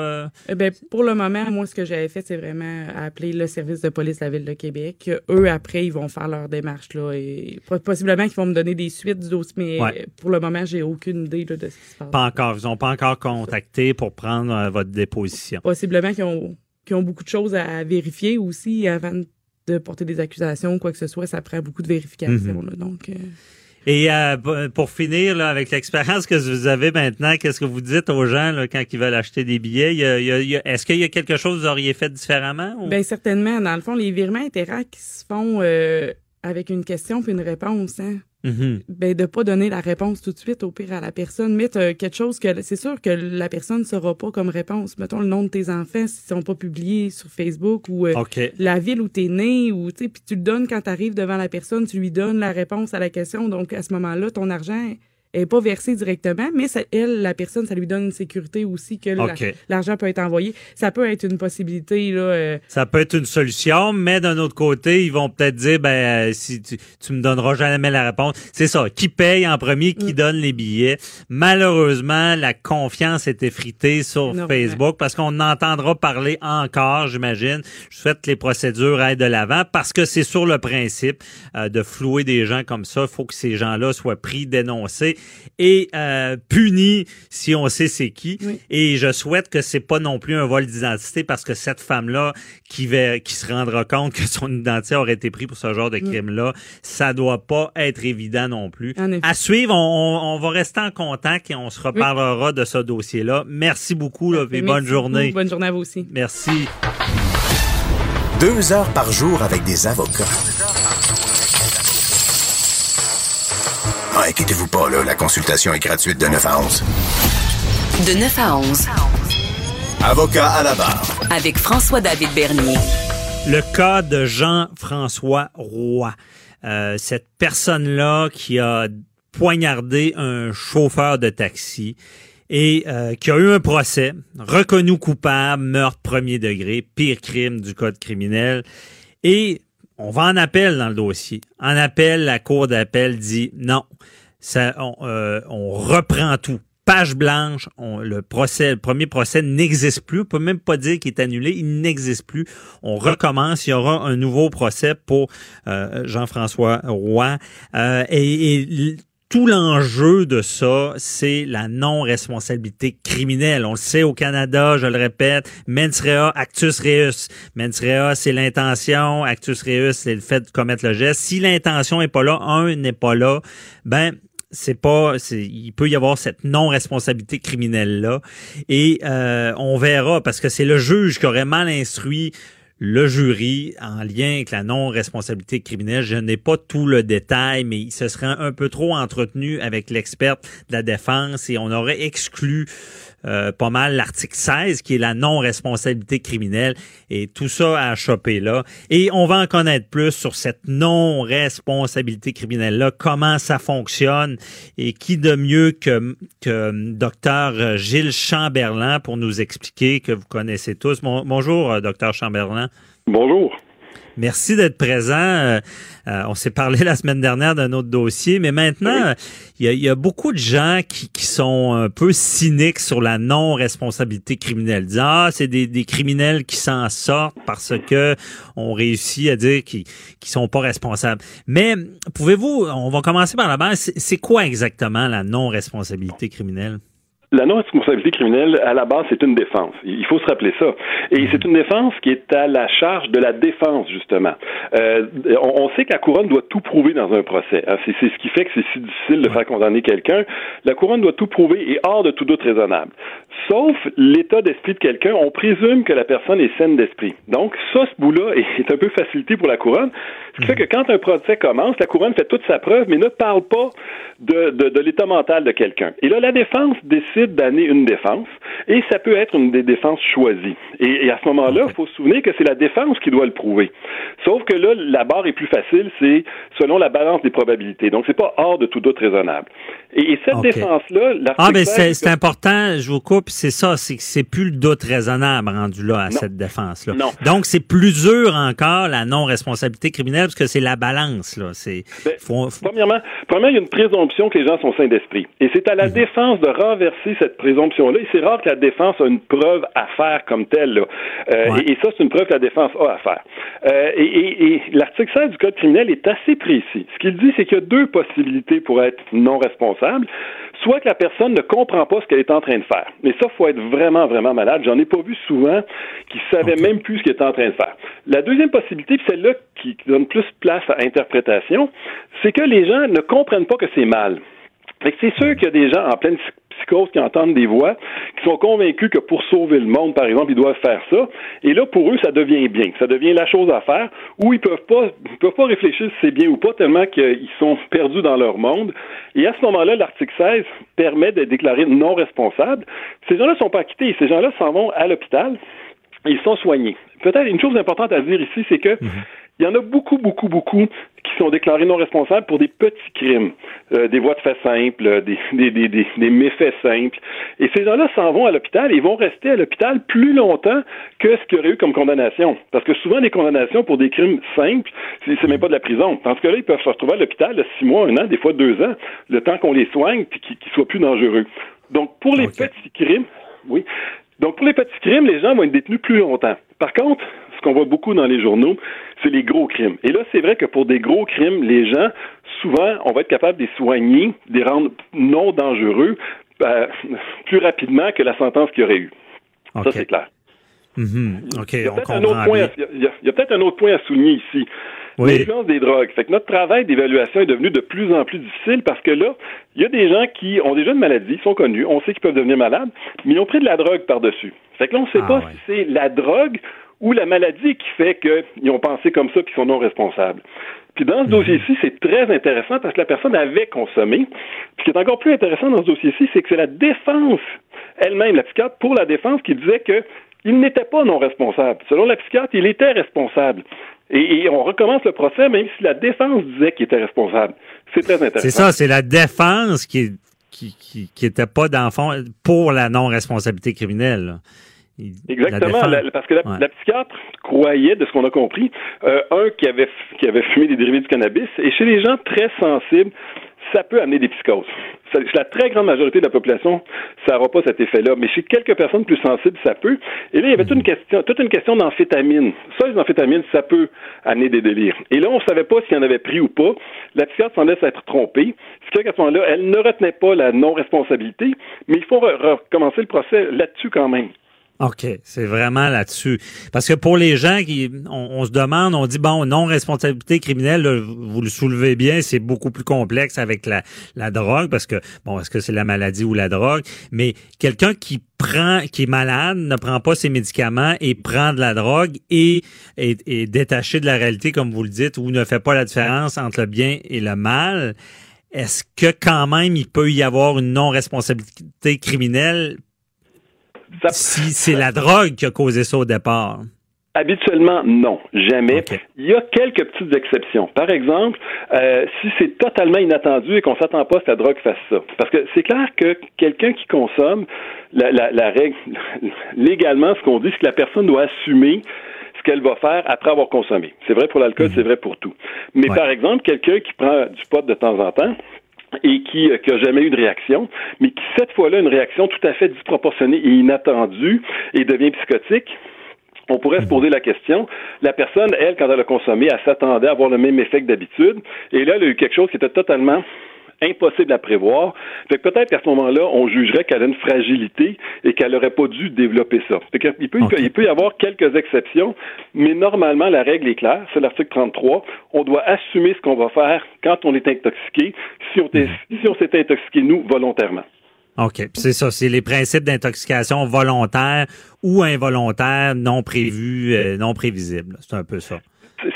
Eh pour le moment, moi, ce que j'avais fait, c'est vraiment appeler le service de police de la Ville de Québec. Eux, après, ils vont faire leur démarche. Là, et po- possiblement qu'ils vont me donner des suites du dossier, mais Ouais. pour le moment, j'ai aucune idée là, de ce qui se passe. Pas encore. Ils n'ont pas encore contacté pour prendre euh, votre déposition. Possiblement qu'ils ont, ont beaucoup de choses à, vérifier aussi avant de porter des accusations ou quoi que ce soit. Ça prend beaucoup de vérifications. Mhm. là, donc, euh, Et euh, pour finir, là, avec l'expérience que vous avez maintenant, qu'est-ce que vous dites aux gens là, quand ils veulent acheter des billets? Est-ce qu'il y a quelque chose que vous auriez fait différemment? ou- Ben certainement. Dans le fond, les virements interact qui se font euh, avec une question puis une réponse. Hein? Mhm. ben de pas donner la réponse tout de suite au pire à la personne. Mettre euh, quelque chose que c'est sûr que la personne ne saura pas comme réponse. Mettons le nom de tes enfants s'ils sont pas publiés sur Facebook ou euh, la ville où tu es né ou tu puis tu le donnes quand tu arrives devant la personne tu lui donnes la réponse à la question. Donc à ce moment-là ton argent elle est pas versée directement, mais ça, elle, la personne, ça lui donne une sécurité aussi que l'argent peut être envoyé. Ça peut être une possibilité, là. euh, Ça peut être une solution, mais d'un autre côté, ils vont peut-être dire, ben, euh, si tu, tu me donneras jamais la réponse. C'est ça. Qui paye en premier, qui donne les billets. Malheureusement, la confiance est effritée sur. Facebook parce qu'on entendra parler encore, j'imagine. Je souhaite que les procédures aillent de l'avant parce que c'est sur le principe euh, de flouer des gens comme ça. Il faut que ces gens-là soient pris, dénoncés et euh, punis si on sait c'est qui. Oui. Et je souhaite que c'est pas non plus un vol d'identité parce que cette femme-là qui va, qui se rendra compte que son identité aurait été prise pour ce genre de crime-là, ça doit pas être évident non plus. À suivre, on, on- on va rester en contact et on se reparlera de ce dossier-là. Merci beaucoup, là, et merci bonne beaucoup. journée. Bonne journée à vous aussi. Merci. Deux heures par jour avec des avocats. Inquiétez-vous pas, là, la consultation est gratuite de 9 à 11. De 9 à 11, Avocat à la barre. avec François-David Bernier. Le cas de Jean-François Roy. Euh, cette personne-là qui a poignardé un chauffeur de taxi et euh, qui a eu un procès, reconnu coupable, meurtre premier degré, pire crime du code criminel. Et on va en appel dans le dossier. En appel, la cour d'appel dit non, ça, on, euh, on reprend tout. Page blanche, on- le procès, le premier procès n'existe plus. On peut même pas dire qu'il est annulé, il n'existe plus. On recommence, il y aura un nouveau procès pour euh, Jean-François Roy. Euh, et, et tout l'enjeu de ça, c'est la non-responsabilité criminelle. On le sait au Canada, je le répète, mens rea, actus reus. Mens rea, c'est l'intention, actus reus, c'est le fait de commettre le geste. Si l'intention est pas là, un n'est pas là, ben c'est pas il peut y avoir cette non responsabilité criminelle là et euh, on verra parce que c'est le juge qui aurait mal instruit le jury en lien avec la non-responsabilité criminelle. Je n'ai pas tout le détail, mais il se serait un peu trop entretenu avec l'experte de la défense et on aurait exclu euh, pas mal l'article 16 qui est la non-responsabilité criminelle et tout ça à choper là. Et on va en connaître plus sur cette non-responsabilité criminelle-là, comment ça fonctionne et qui de mieux que, que docteur Gilles Chamberlain pour nous expliquer que vous connaissez tous. Bon- bonjour, euh, docteur Chamberlain. Bonjour. Merci d'être présent. Euh, euh, on s'est parlé la semaine dernière d'un autre dossier, mais maintenant, il y, a, il y a beaucoup de gens qui, qui sont un peu cyniques sur la non-responsabilité criminelle. Disant, ah, c'est des, des criminels qui s'en sortent parce que on réussit à dire qu'ils qu'ils sont pas responsables. Mais pouvez-vous, on va commencer par la base, c'est quoi exactement la non-responsabilité criminelle? La non-responsabilité criminelle, à la base, c'est une défense. Il faut se rappeler ça. Et c'est une défense qui est à la charge de la défense, justement. Euh, on, sait que la couronne doit tout prouver dans un procès. hein. C'est ce qui fait que c'est si difficile de faire condamner quelqu'un. La couronne doit tout prouver et hors de tout doute raisonnable. Sauf l'état d'esprit de quelqu'un, on présume que la personne est saine d'esprit. Donc, ça, ce bout-là est un peu facilité pour la couronne. Ce qui fait que quand un procès commence, la couronne fait toute sa preuve, mais ne parle pas de, de, de l'état mental de quelqu'un. Et là, la défense décide d'amener une défense, et ça peut être une des défenses choisies. Et, et à ce moment-là, il faut se souvenir que c'est la défense qui doit le prouver. Sauf que là, la barre est plus facile, c'est selon la balance des probabilités. Donc, c'est pas hors de tout doute raisonnable. Et, et cette défense-là, Ah, ben 16, c'est c'est important, je vous coupe, c'est ça, c'est que c'est plus le doute raisonnable rendu là à cette défense-là. Non. Donc, c'est plus dur encore, la non-responsabilité criminelle, parce que c'est la balance, là. C'est, Ben, faut- faut- Premièrement, premièrement, il y a une présomption que les gens sont sains d'esprit. Et c'est à la défense de renverser cette présomption-là. Et c'est rare que la défense a une preuve à faire comme telle. là. Euh, Ouais. et, et ça, c'est une preuve que la défense a à faire. Euh, et et- et l'article 16 du Code criminel est assez précis. Ce qu'il dit, c'est qu'il y a deux possibilités pour être non responsable. Soit que la personne ne comprend pas ce qu'elle est en train de faire. Mais ça, faut être vraiment, vraiment malade. J'en ai pas vu souvent qui savaient même plus ce qu'elle est en train de faire. La deuxième possibilité, puis celle-là qui qui donne plus place à interprétation, c'est que les gens ne comprennent pas que c'est mal. Fait que c'est sûr qu'il y a des gens en pleine psychose qui entendent des voix, qui sont convaincus que pour sauver le monde, par exemple, ils doivent faire ça. Et là, pour eux, ça devient bien. Ça devient la chose à faire où ils peuvent pas, ils peuvent pas réfléchir si c'est bien ou pas tellement qu'ils sont perdus dans leur monde. Et à ce moment-là, l'article 16 permet de déclarer non responsable. Ces gens-là sont pas acquittés. Ces gens-là s'en vont à l'hôpital. Ils sont soignés. Peut-être une chose importante à dire ici, c'est que Il y en a beaucoup, beaucoup, beaucoup qui sont déclarés non responsables pour des petits crimes, euh, des voies de fait simples, euh, des, des, des, des, méfaits simples. Et ces gens-là s'en vont à l'hôpital et vont rester à l'hôpital plus longtemps que ce qu'il y aurait eu comme condamnation. Parce que souvent, les condamnations pour des crimes simples, c'est même pas de la prison. Dans ce cas-là, ils peuvent se retrouver à l'hôpital six mois, un an, des fois deux ans, le temps qu'on les soigne puis qu'ils soient plus dangereux. Donc, pour les petits crimes, oui. Donc, pour les petits crimes, les gens vont être détenus plus longtemps. Par contre, ce qu'on voit beaucoup dans les journaux, c'est les gros crimes. Et là, c'est vrai que pour des gros crimes, les gens, souvent, on va être capable de les soigner, de les rendre non dangereux euh, plus rapidement que la sentence qu'il y aurait eu. Ça, c'est clair. OK, il y a peut-être un autre point, à- il y a- il y a peut-être un autre point à souligner ici. Oui. L'influence des drogues. Fait que notre travail d'évaluation est devenu de plus en plus difficile parce que là, il y a des gens qui ont déjà une maladie, sont connus, on sait qu'ils peuvent devenir malades, mais ils ont pris de la drogue par-dessus. Fait que là, on ne sait Ah, pas ouais. si c'est la drogue ou la maladie qui fait qu'ils ont pensé comme ça qu'ils sont non responsables. Puis dans ce Mhm. dossier-ci, c'est très intéressant parce que la personne avait consommé. Puis ce qui est encore plus intéressant dans ce dossier-ci, c'est que c'est la défense elle-même, la psychiatre, pour la défense, qui disait que il n'était pas non responsable. Selon la psychiatre, il était responsable. Et, et on recommence le procès, même si la défense disait qu'il était responsable. C'est très intéressant. C'est ça, c'est la défense qui qui, qui, qui était pas dans le fond pour la non-responsabilité criminelle. Exactement, la défense- la- parce que la, Ouais. la psychiatre croyait, de ce qu'on a compris, euh, un qui avait qui avait fumé des dérivés du cannabis, et chez les gens très sensibles, ça peut amener des psychoses. Ça- Chez la très grande majorité de la population, ça n'aura pas cet effet-là, mais chez quelques personnes plus sensibles, ça peut. Et là, il y avait toute une question, toute une question d'amphétamine. Ça, les amphétamines, ça peut amener des délires. Et là, on ne savait pas s'il en avait pris ou pas. La psychiatre semblait s'être trompée. Ce qui qu'à ce moment-là, elle ne retenait pas la non-responsabilité, mais il faut re- recommencer le procès là-dessus quand même. OK, c'est vraiment là-dessus. Parce que pour les gens qui, on, on se demande, on dit bon, non responsabilité criminelle, là, vous le soulevez bien, c'est beaucoup plus complexe avec la, la drogue parce que bon, est-ce que c'est la maladie ou la drogue? Mais quelqu'un qui prend, qui est malade, ne prend pas ses médicaments et prend de la drogue et est, est détaché de la réalité, comme vous le dites, ou ne fait pas la différence entre le bien et le mal. Est-ce que quand même il peut y avoir une non-responsabilité criminelle Ça- si c'est la drogue qui a causé ça au départ. Habituellement, non, jamais. Il y a quelques petites exceptions. Par exemple, euh, si c'est totalement inattendu et qu'on s'attend pas à ce que la drogue fasse ça. Parce que c'est clair que quelqu'un qui consomme, la, la, la règle, légalement, ce qu'on dit, c'est que la personne doit assumer ce qu'elle va faire après avoir consommé. C'est vrai pour l'alcool, c'est vrai pour tout. Mais Ouais. par exemple, quelqu'un qui prend du pot de temps en temps, et qui n'a jamais eu de réaction, mais qui cette fois-là a une réaction tout à fait disproportionnée et inattendue et devient psychotique, on pourrait se poser la question, la personne, elle, quand elle a consommé, elle s'attendait à avoir le même effet que d'habitude, et là, elle a eu quelque chose qui était totalement impossible à prévoir. Fait que peut-être qu'à ce moment-là, on jugerait qu'elle a une fragilité et qu'elle n'aurait pas dû développer ça. Fait que il, peut, Ok. il peut y avoir quelques exceptions, mais normalement, la règle est claire. C'est l'article 33. On doit assumer ce qu'on va faire quand on est intoxiqué, si on, t'est- si on s'est intoxiqué, nous, volontairement. OK. C'est ça, c'est les principes d'intoxication volontaire ou involontaire, non prévus, euh, non prévisibles. C'est un peu ça.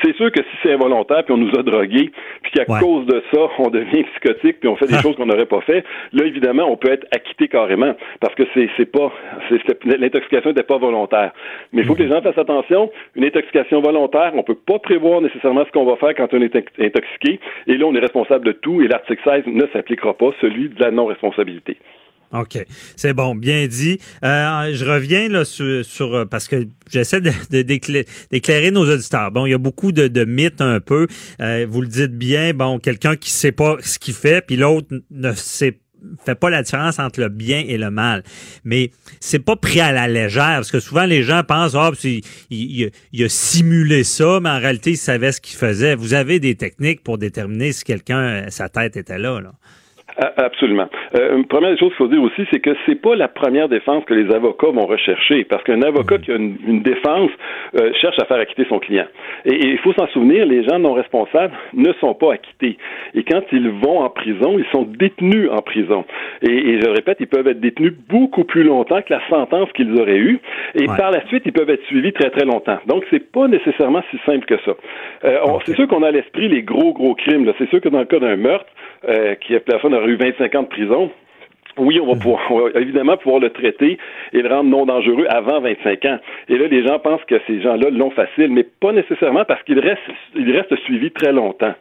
C'est- sûr que si c'est involontaire, puis on nous a drogués, puis qu'à Ouais. cause de ça, on devient psychotique, puis on fait des choses qu'on n'aurait pas fait, là, évidemment, on peut être acquitté carrément, parce que c'est c'est pas, c'est- c'est- l'intoxication n'était pas volontaire. Mais il faut que les gens fassent attention. Une intoxication volontaire, on peut pas prévoir nécessairement ce qu'on va faire quand on est intoxiqué, et là, on est responsable de tout, et l'article 16 ne s'appliquera pas, celui de la non-responsabilité. OK. C'est bon, bien dit. Euh, je reviens là sur, euh, parce que j'essaie de, de d'éclairer, d'éclairer nos auditeurs. Bon, il y a beaucoup de, de mythes un peu. Euh, vous le dites bien, bon, quelqu'un qui sait pas ce qu'il fait, puis l'autre ne sait fait pas la différence entre le bien et le mal. Mais c'est pas pris à la légère, parce que souvent les gens pensent, ah, c'est- il, il, a simulé ça, mais en réalité, il savait ce qu'il faisait. Vous avez des techniques pour déterminer si quelqu'un, sa tête était là, là. Absolument. Euh, une première des choses qu'il faut dire aussi, c'est que c'est pas la première défense que les avocats vont rechercher, parce qu'un avocat qui a une, une défense euh, cherche à faire acquitter son client. Et il faut s'en souvenir, les gens non responsables ne sont pas acquittés. Et quand ils vont en prison, ils sont détenus en prison. Et, et je le répète, ils peuvent être détenus beaucoup plus longtemps que la sentence qu'ils auraient eue. Et Ouais. par la suite, ils peuvent être suivis très très longtemps. Donc c'est pas nécessairement si simple que ça. Euh, on- C'est sûr qu'on a à l'esprit les gros gros crimes. C'est sûr que dans le cas d'un meurtre, euh, qui la personne aurait eu 25 ans de prison, oui, on va pouvoir on va évidemment pouvoir le traiter et le rendre non dangereux avant 25 ans. Et là, les gens pensent que ces gens-là l'ont facile, mais pas nécessairement parce qu'il reste, il reste suivi très longtemps.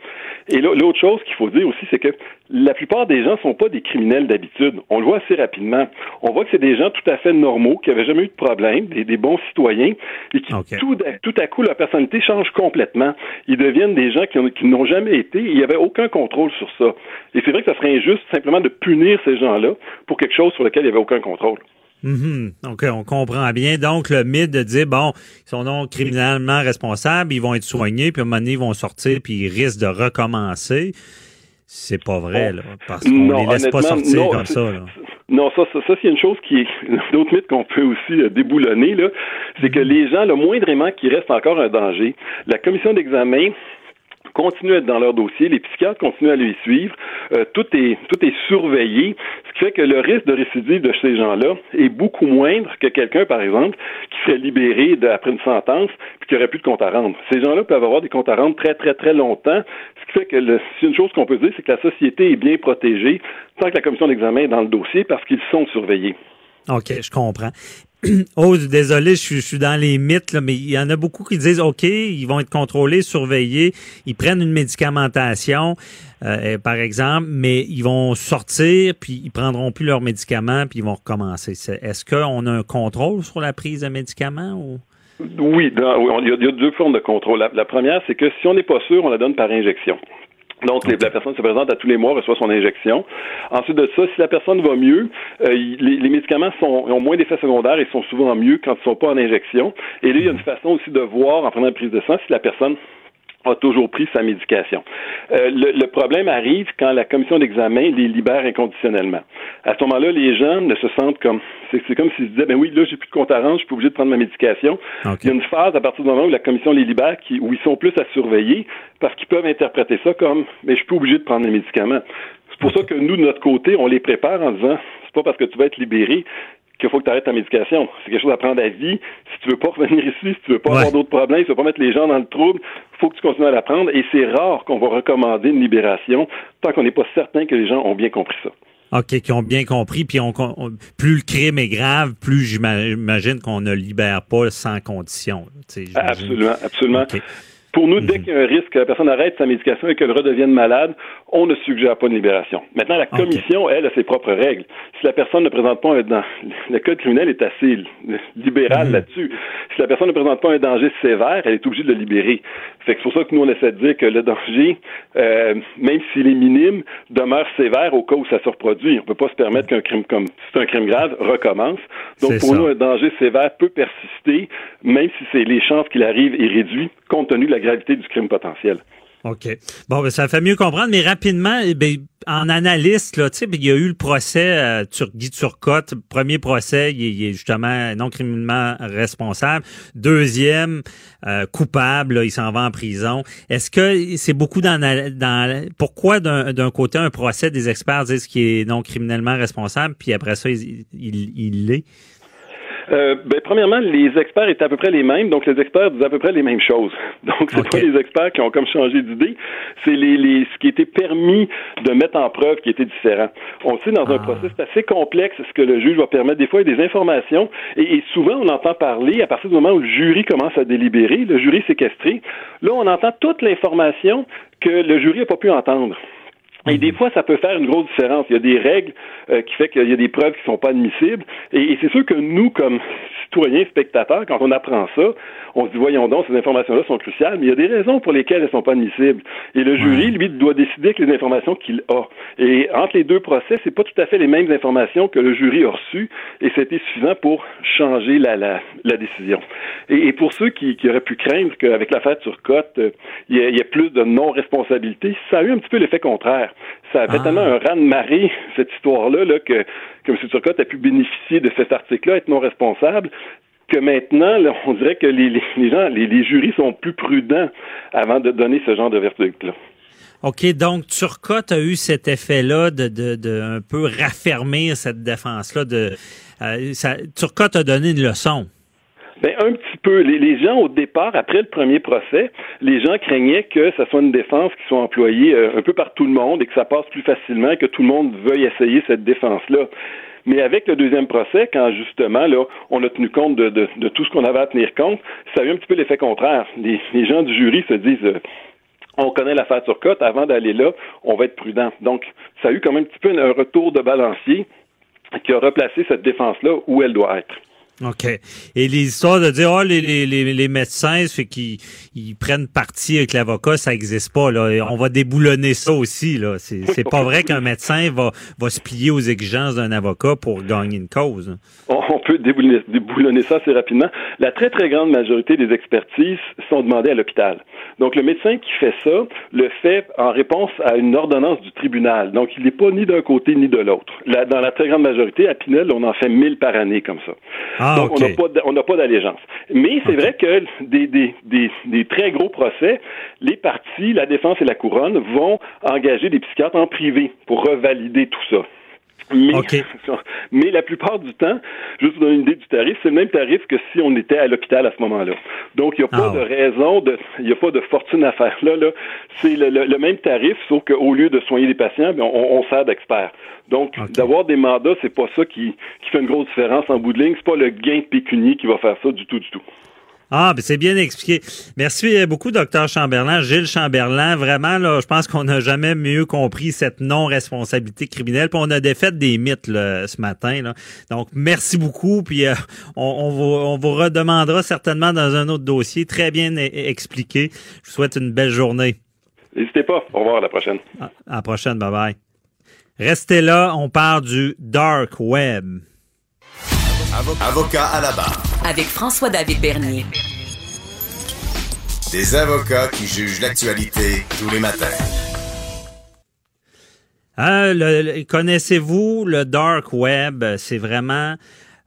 Et là, l'autre chose qu'il faut dire aussi, c'est que la plupart des gens sont pas des criminels d'habitude. On le voit assez rapidement. On voit que c'est des gens tout à fait normaux, qui avaient jamais eu de problème, des, des bons citoyens, et qui tout, à, tout à coup, leur personnalité change complètement. Ils deviennent des gens qui, ont- qui n'ont jamais été, il n'y avait aucun contrôle sur ça. Et c'est vrai que ça serait injuste simplement de punir ces gens-là pour quelque chose sur lequel il n'y avait aucun contrôle. Mhm. Donc, on comprend bien. Donc, le mythe de dire, bon, ils sont non criminellement responsables, ils vont être soignés, puis à un moment donné, ils vont sortir, puis ils risquent de recommencer. C'est pas vrai, là, parce qu'on les laisse pas sortir non, comme ça. Là. Non, ça, ça, ça c'est une chose qui est d'autres mythes qu'on peut aussi euh, déboulonner là, c'est que les gens, le moindrement qu'il reste encore un danger, la commission d'examen continue à être dans leur dossier, les psychiatres continuent à les suivre, euh, tout est tout est surveillé, ce qui fait que le risque de récidive de ces gens-là est beaucoup moindre que quelqu'un, par exemple, qui serait libéré de- après une sentence puis qui aurait plus de compte à rendre. Ces gens-là peuvent avoir des comptes à rendre très très très longtemps, ce qui fait que le- une chose qu'on peut dire, c'est que la société est bien protégée tant que la commission d'examen est dans le dossier parce qu'ils sont surveillés. OK, je comprends. Oh, désolé, je suis, je suis dans les mythes, là, mais il y en a beaucoup qui disent, OK, ils vont être contrôlés, surveillés, ils prennent une médicamentation, euh, par exemple, mais ils vont sortir, puis ils prendront plus leurs médicaments, puis ils vont recommencer. Est-ce qu'on a un contrôle sur la prise de médicaments? Ou... Oui, il y, a, deux formes de contrôle. La première, c'est que si on n'est pas sûr, on la donne par injection. Donc, la personne se présente à tous les mois, reçoit son injection. Ensuite de ça, si la personne va mieux, euh, les, les médicaments sont, ont moins d'effets secondaires et sont souvent mieux quand ils sont pas en injection. Et là, il y a une façon aussi de voir, en prenant une prise de sang, si la personne a toujours pris sa médication. Euh, le, le problème arrive quand la commission d'examen les libère inconditionnellement. À ce moment-là, les gens ne se sentent comme c'est comme s'ils se disaient ben oui, là j'ai plus de compte à rendre, je suis pas obligé de prendre ma médication. Il y a une phase à partir du moment où la commission les libère qui, où ils sont plus à surveiller parce qu'ils peuvent interpréter ça comme mais je suis pas obligé de prendre les médicaments. C'est pour ça que nous, de notre côté, on les prépare en disant c'est pas parce que tu vas être libéré qu'il faut que tu arrêtes ta médication. C'est quelque chose à prendre à vie. Si tu veux pas revenir ici, si tu veux pas Ouais. avoir d'autres problèmes, si tu veux pas mettre les gens dans le trouble, faut que tu continues à la prendre. Et c'est rare qu'on va recommander une libération tant qu'on n'est pas certain que les gens ont bien compris ça. OK, qui ont bien compris, puis on, on- plus le crime est grave, plus j'ima- j'imagine qu'on ne libère pas sans condition. Absolument, absolument. Pour nous, dès qu'il y a un risque que la personne arrête sa médication et qu'elle redevienne malade, on ne suggère pas une libération. Maintenant, la commission, elle, a ses propres règles. Si la personne ne présente pas un danger, le code criminel est assez libéral là-dessus. Si la personne ne présente pas un danger sévère, elle est obligée de le libérer. Fait que c'est pour ça que nous, on essaie de dire que le danger, euh, même s'il est minime, demeure sévère au cas où ça se reproduit. On peut pas se permettre qu'un crime comme, si c'est un crime grave, recommence. Donc, pour ça. nous, un danger sévère peut persister, même si c'est les chances qu'il arrive est réduit, compte tenu de la gravité du crime potentiel. OK. Bon, ben, ça fait mieux comprendre, mais rapidement, eh ben, en analyste, là, ben, il y a eu le procès euh, Guy Turcotte. Premier procès, il est, il est justement non criminellement responsable. Deuxième, euh, coupable, là, il s'en va en prison. Est-ce que c'est beaucoup dans, dans pourquoi d'un côté un procès des experts disent qu'il est non criminellement responsable, puis après ça, il il- il l'est? Euh, ben, premièrement, les experts étaient à peu près les mêmes, donc les experts disent à peu près les mêmes choses. Donc, c'est Ok. pas les experts qui ont comme changé d'idée, c'est les, les, ce qui était permis de mettre en preuve qui était différent. On sait dans un Ah. procès, c'est assez complexe ce que le juge va permettre. Des fois, il y a des informations, et, et souvent, on entend parler à partir du moment où le jury commence à délibérer, le jury séquestré. Là, on entend toute l'information que le jury n'a pas pu entendre. Et des fois, ça peut faire une grosse différence. Il y a des règles euh, qui fait qu'il y a des preuves qui sont pas admissibles. Et, et c'est sûr que nous, comme citoyens, spectateurs, quand on apprend ça, on se dit, voyons donc, ces informations-là sont cruciales, mais il y a des raisons pour lesquelles elles sont pas admissibles. Et le jury, lui, doit décider avec les informations qu'il a. Et entre les deux procès, c'est pas tout à fait les mêmes informations que le jury a reçues, et c'était suffisant pour changer la, la, la décision. Et, et pour ceux qui, qui auraient pu craindre qu'avec l'affaire Turcotte, euh, il y, il y ait plus de non-responsabilité, ça a eu un petit peu l'effet contraire. Ça a fait Ah. tellement un raz de marée, cette histoire-là, là, que, que M. Turcotte a pu bénéficier de cet article-là, être non responsable, que maintenant, là, on dirait que les, les, gens, les, jurys sont plus prudents avant de donner ce genre de verdict-là. OK, donc Turcotte a eu cet effet-là de, de, de un peu raffermir cette défense-là. De, euh, Turcotte a donné une leçon. Ben, un petit peu. Les, gens, au départ, après le premier procès, les gens craignaient que ça soit une défense qui soit employée euh, un peu par tout le monde et que ça passe plus facilement, que tout le monde veuille essayer cette défense-là. Mais avec le deuxième procès, quand justement, là, on a tenu compte de, tout ce qu'on avait à tenir compte, ça a eu un petit peu l'effet contraire. Les, les gens du jury se disent, euh, on connaît l'affaire Turcotte, avant d'aller là, on va être prudent. Donc, ça a eu quand même un petit peu un retour de balancier qui a replacé cette défense-là où elle doit être. OK. Et les histoires de dire, oh, les, les, les médecins, fait qu'ils ils prennent parti avec l'avocat, ça n'existe pas. Là. On va déboulonner ça aussi. Là. C'est, c'est pas vrai qu'un médecin va, va se plier aux exigences d'un avocat pour gagner une cause. On peut déboulonner, déboulonner ça assez rapidement. La très, très grande majorité des expertises sont demandées à l'hôpital. Donc, le médecin qui fait ça le fait en réponse à une ordonnance du tribunal. Donc, il n'est pas ni d'un côté ni de l'autre. Là, dans la très grande majorité, à Pinel, on en fait 1000 par année comme ça. Ah, Donc, okay. on n'a pas d'allégeance. Mais c'est okay. vrai que des, des, des, des, très gros procès, les parties, la défense et la couronne vont engager des psychiatres en privé pour revalider tout ça. Mais, okay. mais la plupart du temps, juste vous donner une idée du tarif, c'est le même tarif que si on était à l'hôpital à ce moment-là. Donc, il n'y a pas Ah de raison, de, il n'y a pas de fortune à faire là. là. C'est le, le, le même tarif, sauf qu'au lieu de soigner les patients, bien, on, on sert d'experts. Donc, d'avoir des mandats, c'est pas ça qui, qui fait une grosse différence en bout de ligne. C'est pas le gain pécunier qui va faire ça du tout, du tout. Ah, ben c'est bien expliqué. Merci beaucoup, docteur Chamberlain, Gilles Chamberlain. Vraiment, là, je pense qu'on n'a jamais mieux compris cette non-responsabilité criminelle. Puis on a défait des mythes là, ce matin. Là. Donc, merci beaucoup. Puis euh, on, on, vous, on vous redemandera certainement dans un autre dossier très bien e- expliqué. Je vous souhaite une belle journée. N'hésitez pas. Au revoir à la prochaine. À, à la prochaine. Bye bye. Restez là. On parle du dark web. Avocat à la barre. Avec François-David Bernier. Des avocats qui jugent l'actualité tous les matins. Hein, le, le, connaissez-vous le dark web? C'est vraiment...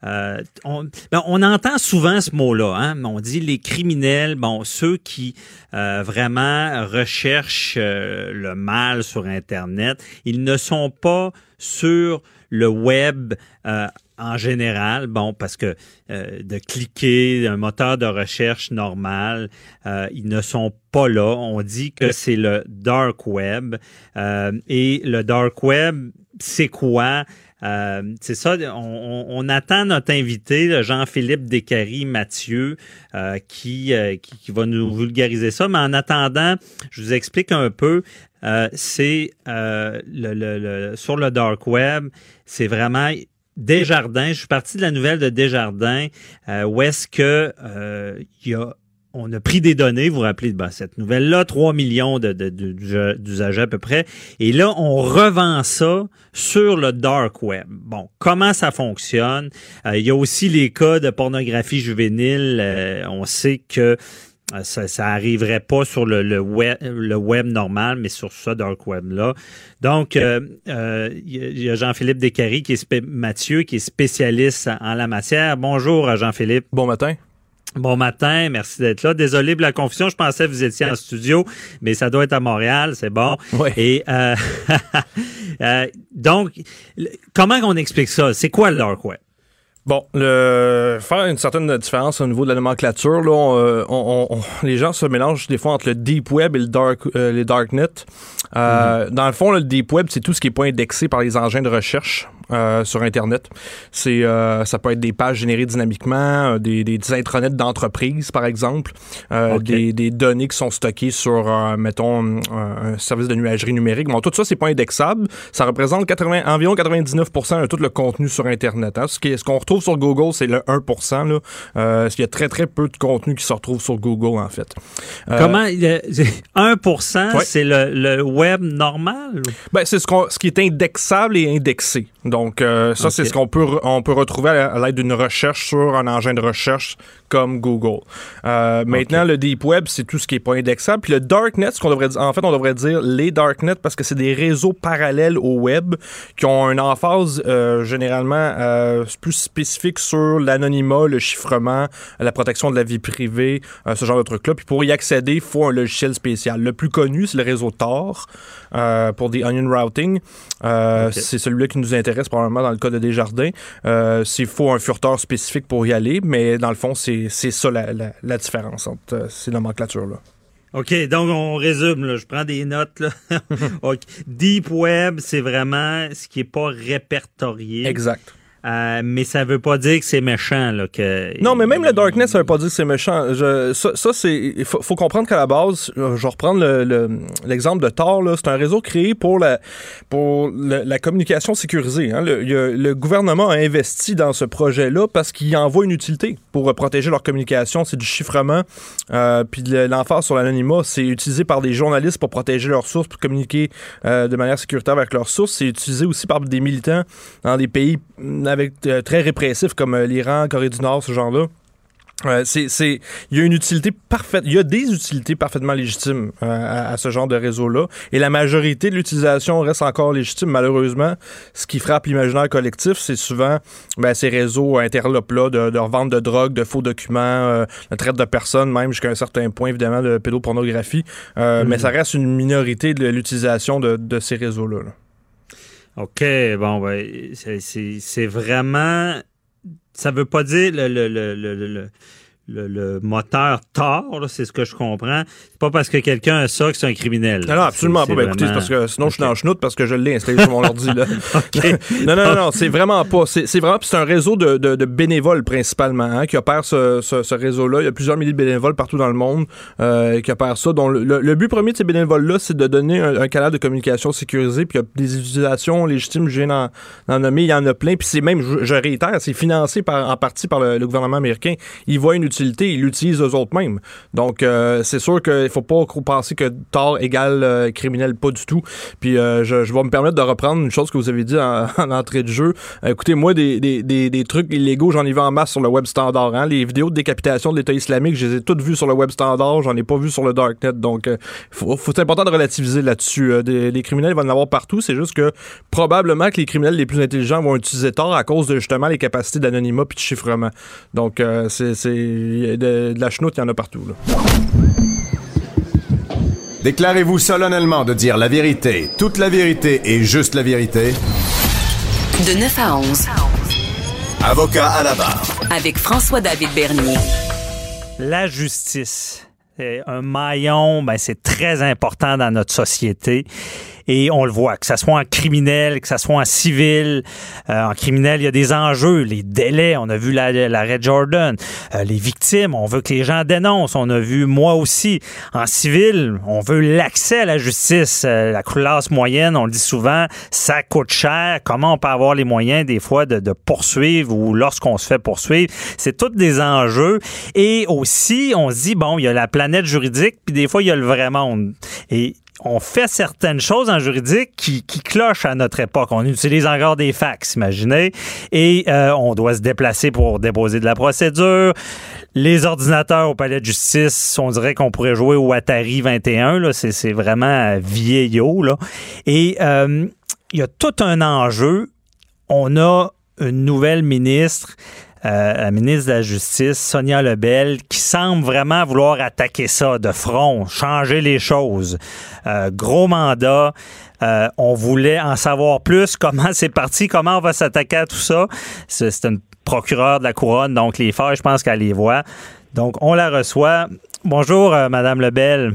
Euh, on, ben on, entend souvent ce mot-là. Hein? On dit les criminels, bon, ceux qui euh, vraiment recherchent euh, le mal sur Internet, ils ne sont pas sur le web euh, en général, bon, parce que euh, de cliquer un moteur de recherche normal, euh, ils ne sont pas là. On dit que c'est le dark web. Euh, et le dark web, c'est quoi? Euh, c'est ça, on, on, attend notre invité, Jean-Philippe Descaries Mathieu, euh, qui, qui, qui, va nous vulgariser ça. Mais en attendant, je vous explique un peu. Euh, c'est le, le, le, sur le dark web, c'est vraiment Desjardins. Je suis parti de la nouvelle de Desjardins, euh, où est-ce que euh, y a on a pris des données, vous vous rappelez de ben, cette nouvelle-là, 3 millions d'usagers à peu près, et là, on revend ça sur le dark web. Bon, comment ça fonctionne? Euh, il y a aussi les cas de pornographie juvénile. Euh, on sait que ça, ça arriverait pas sur le, le, web, le web normal, mais sur ce dark web là. Donc, euh, euh, il y a Jean-Philippe Descaries qui est Mathieu qui est spécialiste en la matière. Bonjour, Jean-Philippe. Bon matin. Bon matin, merci d'être là. Désolé pour la confusion, je pensais que vous étiez en studio, mais ça doit être à Montréal, c'est bon. Oui. Et euh, euh, donc, comment on explique ça? C'est quoi le dark web? Bon, le, faire une certaine différence au niveau de la nomenclature, là, on, on, on, les gens se mélangent des fois entre le deep web et le dark, euh, les darknet. Euh, mm -hmm. Dans le fond, là, le deep web, c'est tout ce qui est pas indexé par les engins de recherche. Euh, sur Internet. C'est, euh, ça peut être des pages générées dynamiquement, euh, des, des, des intranets d'entreprise, par exemple, okay. des, des, données qui sont stockées sur, mettons, un service de nuagerie numérique. Bon, tout ça, c'est pas indexable. Ça représente 80, environ 99% de tout le contenu sur Internet. Hein. Ce, qui, ce qu'on retrouve sur Google, c'est le 1 là. Euh, Il y a très, très peu de contenu qui se retrouve sur Google, en fait. Comment? 1 ouais. c'est le, le, web normal? Ben, c'est ce, ce qui est indexable et indexé. Donc, euh, ça, okay. c'est ce qu'on peut, on peut retrouver à l'aide d'une recherche sur un engin de recherche comme Google. Euh, maintenant, okay. le Deep Web, c'est tout ce qui est pas indexable. Puis le Darknet, ce qu'on devrait dire, en fait, on devrait dire les Darknet parce que c'est des réseaux parallèles au web qui ont une emphase euh, généralement plus spécifique sur l'anonymat, le chiffrement, la protection de la vie privée, ce genre de trucs-là. Puis pour y accéder, il faut un logiciel spécial. Le plus connu, c'est le réseau Tor pour des onion routing. Okay. C'est celui-là qui nous intéresse probablement dans le cas de Desjardins. Euh, S'il faut un furteur spécifique pour y aller, mais dans le fond, c'est ça la, la, la, différence entre euh, ces nomenclatures-là. OK, donc on résume, là. je prends des notes. Là. Deep Web, c'est vraiment ce qui n'est pas répertorié. Exact. Euh, mais ça veut pas dire que c'est méchant. Là, que... Non, mais même le Darknet, ça veut pas dire que c'est méchant. Ça, c'est. Il faut, comprendre qu'à la base, je vais reprendre l'exemple le, de Tor. C'est un réseau créé pour la, communication sécurisée. Hein. Le, gouvernement a investi dans ce projet-là parce qu'il en voit une utilité pour protéger leur communication. C'est du chiffrement. Euh, puis l'emphase sur l'anonymat, c'est utilisé par des journalistes pour protéger leurs sources, pour communiquer euh, de manière sécuritaire avec leurs sources. C'est utilisé aussi par des militants dans des pays avec euh, très répressifs comme euh, l'Iran, Corée du Nord, ce genre-là. Euh, c'est, il y a une utilité parfaite, il y a des utilités parfaitement légitimes à, ce genre de réseau-là, et la majorité de l'utilisation reste encore légitime. Malheureusement, ce qui frappe l'imaginaire collectif, c'est souvent ben, ces réseaux interlopes-là de, de revente de drogue, de faux documents, de traite de personnes, même jusqu'à un certain point, évidemment, de pédopornographie. Mm-hmm. Mais ça reste une minorité de l'utilisation de, de ces réseaux-là. là OK, bon, ben, c'est vraiment. Ça veut pas dire le, le, le, le le, le, moteur tort, c'est ce que je comprends. C'est pas parce que quelqu'un a ça que c'est un criminel. Non, non absolument pas. Ben, écoutez, parce que sinon je suis dans le chenoute parce que je l'ai installé sur mon ordi. Là. non, non, non, c'est vraiment pas. C'est vraiment c'est un réseau de, de, de bénévoles principalement hein, qui opère ce, ce, ce réseau-là. Il y a plusieurs milliers de bénévoles partout dans le monde euh, qui opèrent ça. Donc, le, le, but premier de ces bénévoles-là, c'est de donner un, canal de communication sécurisé. Puis il y a des utilisations légitimes, je viens d'en nommer, il y en a plein. Puis c'est même, je, réitère, c'est financé par, en partie par le, gouvernement américain. Il voit une ils l'utilisent eux autres mêmes. Donc, euh, c'est sûr qu'il faut pas penser que tort égale euh, criminel, pas du tout. Puis, euh, je, vais me permettre de reprendre une chose que vous avez dit en, entrée de jeu. écoutez, moi, des, trucs illégaux, j'en ai vu en masse sur le web standard. Hein. Les vidéos de décapitation de l'État islamique, je les ai toutes vues sur le web standard, j'en ai pas vu sur le darknet. Donc, c'est important de relativiser là-dessus. les criminels vont en avoir partout. C'est juste que probablement que les criminels les plus intelligents vont utiliser tort à cause de justement les capacités d'anonymat puis de chiffrement. Donc, c'est de, la chenoute, il y en a partout. Déclarez-vous solennellement de dire la vérité, toute la vérité et juste la vérité. De 9 à 11. Avocat à la barre. Avec François-David Bernier. La justice. Un maillon, ben, c'est très important dans notre société. Et on le voit, que ce soit en criminel, que ce soit en civil. Euh, en criminel, il y a des enjeux, les délais. On a vu l'arrêt Jordan. Euh, les victimes, on veut que les gens dénoncent. On a vu, moi aussi. En civil, on veut l'accès à la justice. Euh, la classe moyenne, on le dit souvent, ça coûte cher. Comment on peut avoir les moyens, des fois, de, de poursuivre ou lorsqu'on se fait poursuivre? C'est tous des enjeux. Et aussi, on se dit, bon, il y a la planète juridique, puis des fois, il y a le vrai monde. Et on fait certaines choses en juridique qui, qui clochent à notre époque. On utilise encore des fax, imaginez, et euh, on doit se déplacer pour déposer de la procédure. Les ordinateurs au palais de justice, on dirait qu'on pourrait jouer au Atari 21. Là, c'est, vraiment vieillot. Là. Et euh, il y a tout un enjeu. On a une nouvelle ministre euh, la ministre de la Justice, Sonia Lebel, qui semble vraiment vouloir attaquer ça de front, changer les choses. Euh, gros mandat. Euh, on voulait en savoir plus. Comment c'est parti? Comment on va s'attaquer à tout ça? C'est une procureure de la couronne, donc les faits, je pense qu'elle les voit. Donc, on la reçoit. Bonjour, Madame Lebel.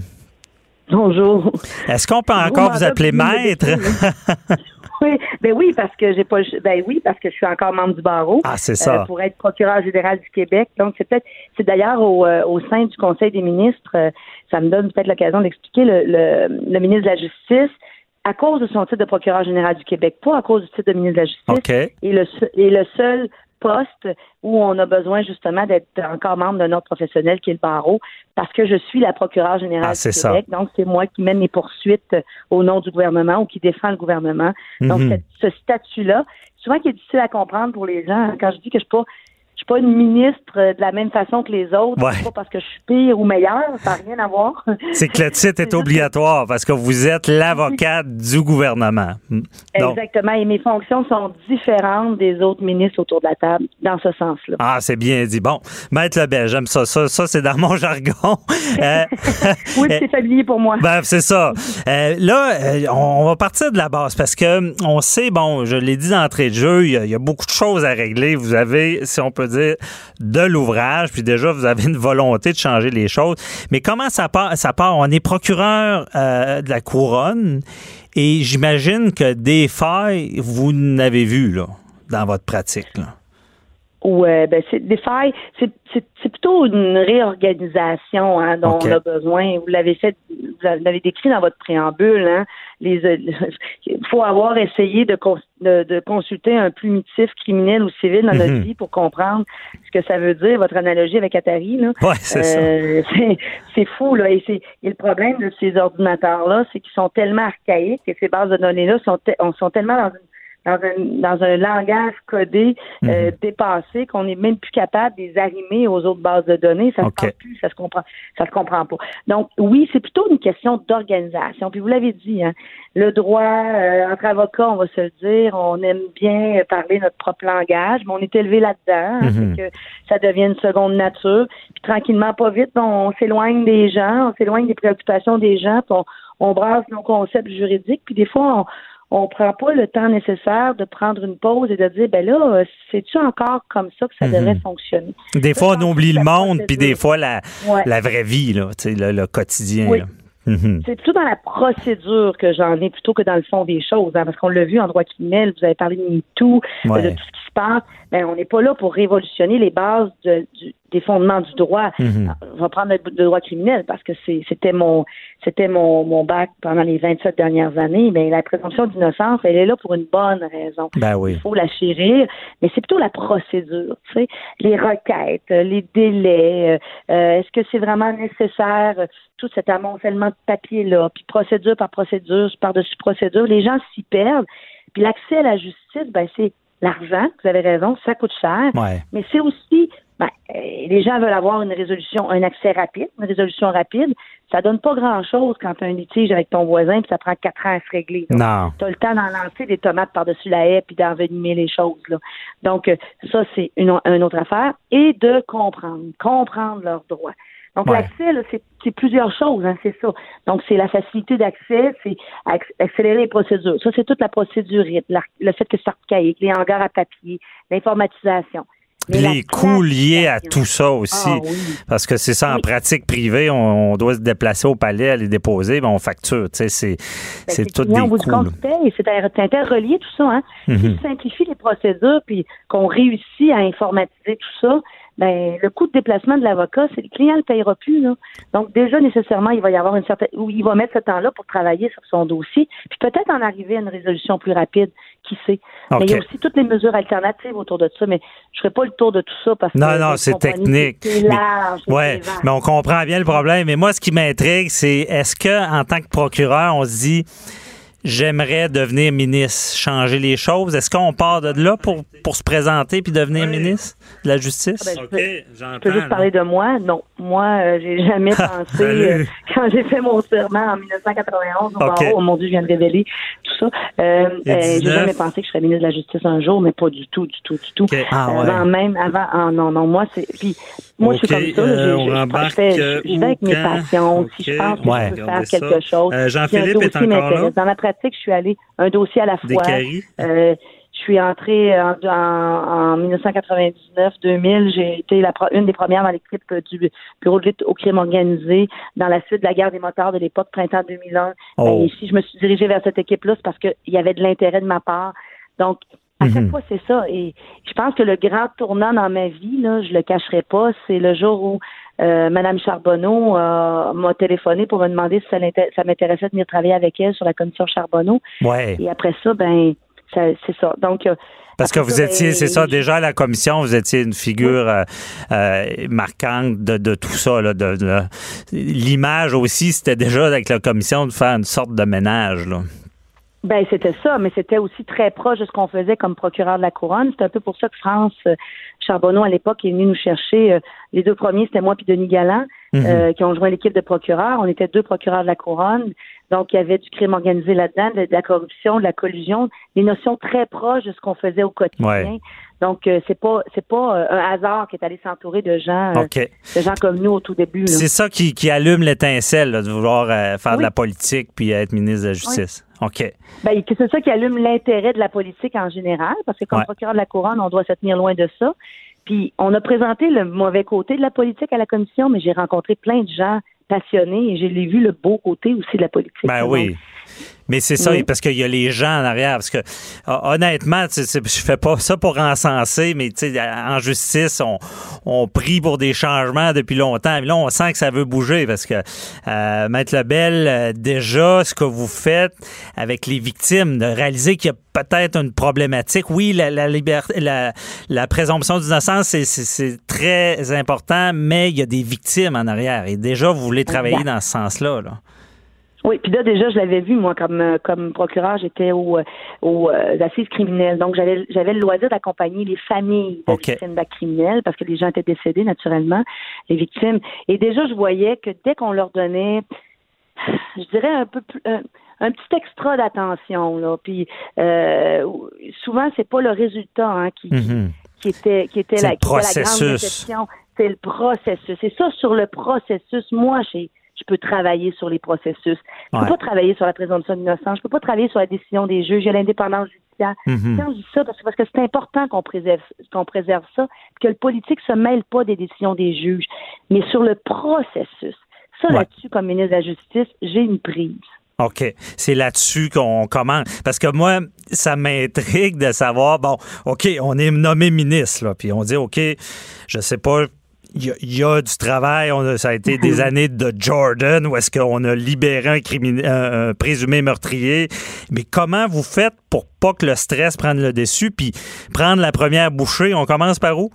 Bonjour. Est-ce qu'on peut encore vous appeler maître? Oui, ben oui, parce que j'ai pas ben oui, parce que je suis encore membre du barreau. Ah, c'est ça. Euh, pour être procureur général du Québec. Donc c'est peut-être c'est d'ailleurs au, euh, au sein du Conseil des ministres, euh, ça me donne peut-être l'occasion d'expliquer le, le, le, ministre de la Justice à cause de son titre de procureur général du Québec, pas à cause du titre de ministre de la Justice. Okay. Et le et le seul poste où on a besoin justement d'être encore membre d'un autre professionnel qui est le barreau, parce que je suis la procureure générale ah, du Québec. Donc, c'est moi qui mène les poursuites au nom du gouvernement ou qui défend le gouvernement. Donc, Mhm. ce statut-là, souvent qui est difficile à comprendre pour les gens, hein, quand je dis que je suis pas suis pas une ministre euh, de la même façon que les autres. Ouais. Pas parce que je suis pire ou meilleure, ça n'a rien à voir. C'est que le titre est obligatoire parce que vous êtes l'avocate du gouvernement. Donc, Exactement. Et mes fonctions sont différentes des autres ministres autour de la table, dans ce sens-là. ah, c'est bien dit. Bon, Maître Lebel, j'aime ça. Ça, ça c'est dans mon jargon. Euh, Oui, c'est familier pour moi. Ben, c'est ça. Euh, là, euh, on, va partir de la base parce que hum, on sait, bon, je l'ai dit d'entrée de jeu, il y, a, il y a beaucoup de choses à régler. Vous avez, si on peut de l'ouvrage, puis déjà, vous avez une volonté de changer les choses. Mais comment ça part? On est procureur euh, de la couronne et j'imagine que des failles, vous n'avez vu, là, dans votre pratique. Ouais, ben c'est des failles, c'est c'est c'est plutôt une réorganisation hein, dont on a besoin. Vous l'avez fait, vous l'avez décrit dans votre préambule. Hein, les, euh, il faut avoir essayé de, cons- de, de consulter un plumitif criminel ou civil dans notre Mhm. vie pour comprendre ce que ça veut dire. Votre analogie avec Atari, là. Ouais, c'est ça. Euh, c'est- c'est fou, là. Et, c'est, et le problème de ces ordinateurs-là, c'est qu'ils sont tellement archaïques et ces bases de données-là sont, te- on- sont tellement dans une dans un, dans un langage codé euh, dépassé qu'on n'est même plus capable de les arrimer aux autres bases de données. Ça OK. se plus, ça se comprend, ça se comprend pas. Donc oui, c'est plutôt une question d'organisation. Puis vous l'avez dit, hein, le droit euh, entre avocats, on va se le dire, on aime bien parler notre propre langage, mais on est élevé là-dedans, hein, Mhm. que ça devient une seconde nature. Puis tranquillement, pas vite, on s'éloigne des gens, on s'éloigne des préoccupations des gens, puis on, on brasse nos concepts juridiques, puis des fois on prend pas le temps nécessaire de prendre une pause et de dire ben là c'est-tu encore comme ça que ça Mhm. devrait fonctionner? Des fois, on oublie le monde, puis des fois, la, Ouais. la vraie vie, là, le, le quotidien. Oui. là. Mhm. c'est plutôt dans la procédure que j'en ai plutôt que dans le fond des choses hein, parce qu'on l'a vu en droit criminel vous avez parlé de MeToo Ouais. de tout ce qui se passe ben on n'est pas là pour révolutionner les bases de- du- des fondements du droit Mhm. on va prendre le, le droit criminel parce que c'est- c'était mon c'était mon, mon bac pendant les 27 dernières années mais la présomption d'innocence elle est là pour une bonne raison Ben oui. il faut la chérir, mais c'est plutôt la procédure, tu sais, les requêtes, les délais, euh, euh, est-ce que c'est vraiment nécessaire, euh, tout cet amoncellement de papier-là, puis procédure par procédure, par-dessus procédure, les gens s'y perdent. Puis l'accès à la justice, ben c'est l'argent, vous avez raison, ça coûte cher, Ouais. mais c'est aussi, ben, euh, les gens veulent avoir une résolution, un accès rapide, une résolution rapide. Ça donne pas grand-chose quand tu as un litige avec ton voisin, puis ça prend quatre ans à se régler. Tu as le temps d'en lancer des tomates par-dessus la haie puis d'envenimer les choses. Là. Donc, euh, ça, c'est une, une autre affaire. Et de comprendre, comprendre leurs droits. Donc, Ouais. l'accès, c'est, plusieurs choses, hein, c'est ça. Donc, c'est la facilité d'accès, c'est acc- accélérer les procédures. Ça, c'est toute la procédure, le fait que c'est archaïque, les hangars à papier, l'informatisation. Mais Puis les coûts liés à tout ça aussi. Ah oui. Parce que c'est ça, en Oui. pratique privée, on, on doit se déplacer au palais, aller déposer, ben on facture. C'est, Ben, c'est tout des coûts. C'est inter- c'est interrelié tout ça. Hein? Mhm. Si tu simplifies les procédures puis qu'on réussit à informatiser tout ça, ben le coût de déplacement de l'avocat, c'est le client le payera plus. Là. Donc déjà nécessairement, il va y avoir une certaine ou il va mettre ce temps-là pour travailler sur son dossier, puis peut-être en arriver à une résolution plus rapide, qui sait. Mais il y a aussi toutes les mesures alternatives autour de ça, mais je ferai pas le tour de tout ça parce que Non, non, c'est technique. C'est Mais- large, c'est Ouais, mais on comprend bien le problème. Mais moi, ce qui m'intrigue, c'est est-ce que en tant que procureur, on se dit j'aimerais devenir ministre, changer les choses. Est-ce qu'on part de là pour, pour se présenter puis devenir ministre de la justice? Ah ben, je peux- Je peux juste parler de moi? Non, moi, euh, j'ai jamais pensé Salut. euh, quand j'ai fait mon serment en 1991 au OK. barreau, oh mon Dieu, je viens de révéler tout ça. Euh, euh, j'ai 19. jamais pensé que je serais ministre de la Justice un jour, mais pas du tout, du tout, du tout. Ah, ouais. Avant même, avant, ah, non, non, moi c'est, puis moi je suis comme ça. euh, je- on je- je, embarque, fais, je, je vais avec mes passions. Si je pense que Ouais. je peux faire quelque ça. chose. Euh, Jean-Philippe est encore là? m'intéresse. Dans la pratique, je suis allée un dossier à la fois. Des? Euh, je suis entrée en, en, en 1999-2000. J'ai été la, une des premières dans l'équipe euh, du bureau de lutte au crime organisé dans la suite de la guerre des moteurs de l'époque, printemps 2001. Oh. Ben, et si je me suis dirigée vers cette équipe-là, c'est parce qu'il y avait de l'intérêt de ma part. Donc, à chaque Mhm. fois, c'est ça. Et je pense que le grand tournant dans ma vie, là, je le cacherai pas, c'est le jour où euh, Madame Charbonneau euh, m'a téléphoné pour me demander si ça, m'intéressait de venir travailler avec elle sur la commission Charbonneau. Ouais. Et après ça, ben, c'est ça. Donc, euh, Parce que vous étiez, ben, c'est ça, déjà à la commission, vous étiez une figure euh, euh, marquante de, de tout ça. Là, de, de- L'image aussi, c'était déjà avec la commission de faire une sorte de ménage. Là. Ben c'était ça, mais c'était aussi très proche de ce qu'on faisait comme procureur de la couronne. C'est un peu pour ça que France Charbonneau à l'époque est venu nous chercher. euh, les deux premiers, c'était moi puis Denis Galland, Mhm. euh, qui ont joint l'équipe de procureurs. On était deux procureurs de la couronne, donc il y avait du crime organisé là-dedans, de, de la corruption, de la collusion, des notions très proches de ce qu'on faisait au quotidien. Ouais. Donc euh, c'est pas c'est pas euh, un hasard qui est allé s'entourer de gens, euh, de gens comme nous au tout début. C'est ça qui, qui allume l'étincelle, de vouloir faire de la politique puis être ministre de la Justice. OK. Ben, c'est ça qui allume l'intérêt de la politique en général, parce que comme Ouais. procureur de la couronne, on doit se tenir loin de ça. Puis on a présenté le mauvais côté de la politique à la commission, mais j'ai rencontré plein de gens passionnés et j'ai vu le beau côté aussi de la politique. Ben Donc, oui. Mais c'est ça, Oui. parce qu'il y a les gens en arrière. Parce que hon- honnêtement, tu sais, je fais pas ça pour encenser, mais tu sais, en justice, on, on prie pour des changements depuis longtemps. Mais là, on sent que ça veut bouger parce que euh, Maître Lebel, euh, déjà, ce que vous faites avec les victimes, de réaliser qu'il y a peut-être une problématique. Oui, la, la liberté, la, la présomption d'innocence, c'est- c'est c'est très important, mais il y a des victimes en arrière. Et déjà, vous voulez travailler dans ce sens-là. Là. Oui, puis là déjà je l'avais vu moi comme euh, comme procureur, j'étais au euh, aux euh, assises criminelles. Donc j'avais j'avais le loisir d'accompagner les familles de OK. victimes d'actes criminels parce que les gens étaient décédés naturellement, les victimes. Et déjà je voyais que dès qu'on leur donnait je dirais un peu plus un, un petit extra d'attention là, puis euh, souvent c'est pas le résultat hein, qui, Mhm. qui était qui était la, qui était la grande déception. C'est le processus. C'est ça sur le processus. Moi, j'ai je peux travailler sur les processus. Je Ouais. peux pas travailler sur la présomption d'innocence. Je peux pas travailler sur la décision des juges. A l'indépendance judiciaire. Mhm. Quand je dis ça, parce que parce que c'est important qu'on préserve qu'on préserve ça, que le politique se mêle pas des décisions des juges, mais sur le processus. Ça Ouais. là-dessus, comme ministre de la Justice, j'ai une prise. OK. C'est là-dessus qu'on commence. Parce que moi, ça m'intrigue de savoir, bon, OK, on est nommé ministre, là, puis on dit, OK, je sais pas, il y, a- il y a du travail, on a- ça a été des années de Jordan où est-ce qu'on a libéré un, crimin- un- un présumé meurtrier. Mais comment vous faites pour pas que le stress prenne le dessus, puis prendre la première bouchée? On commence par où?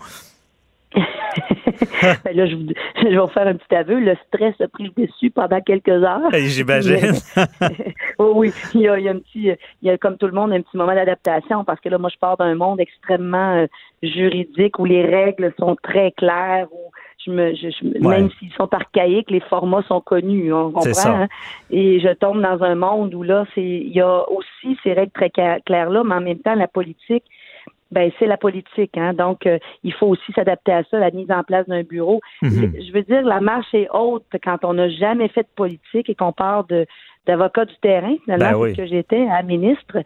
Ben là, je, vous, je vais vous faire un petit aveu. Le stress a pris le dessus pendant quelques heures. J'imagine. oh oui, il y, a, il y a un petit, il y a comme tout le monde un petit moment d'adaptation parce que là, moi, je pars d'un monde extrêmement euh, juridique où les règles sont très claires, où je me, je, je me- Ouais. même s'ils sont archaïques, les formats sont connus, on comprend. Ça. hein? Et je tombe dans un monde où là, c'est, il y a aussi ces règles très claires là, mais en même temps, la politique. Ben c'est la politique, hein. Donc euh, il faut aussi s'adapter à ça, la mise en place d'un bureau. Mhm. Je veux dire, la marche est haute quand on n'a jamais fait de politique et qu'on part de d'avocat du terrain, finalement, Ben oui. que j'étais à ministre.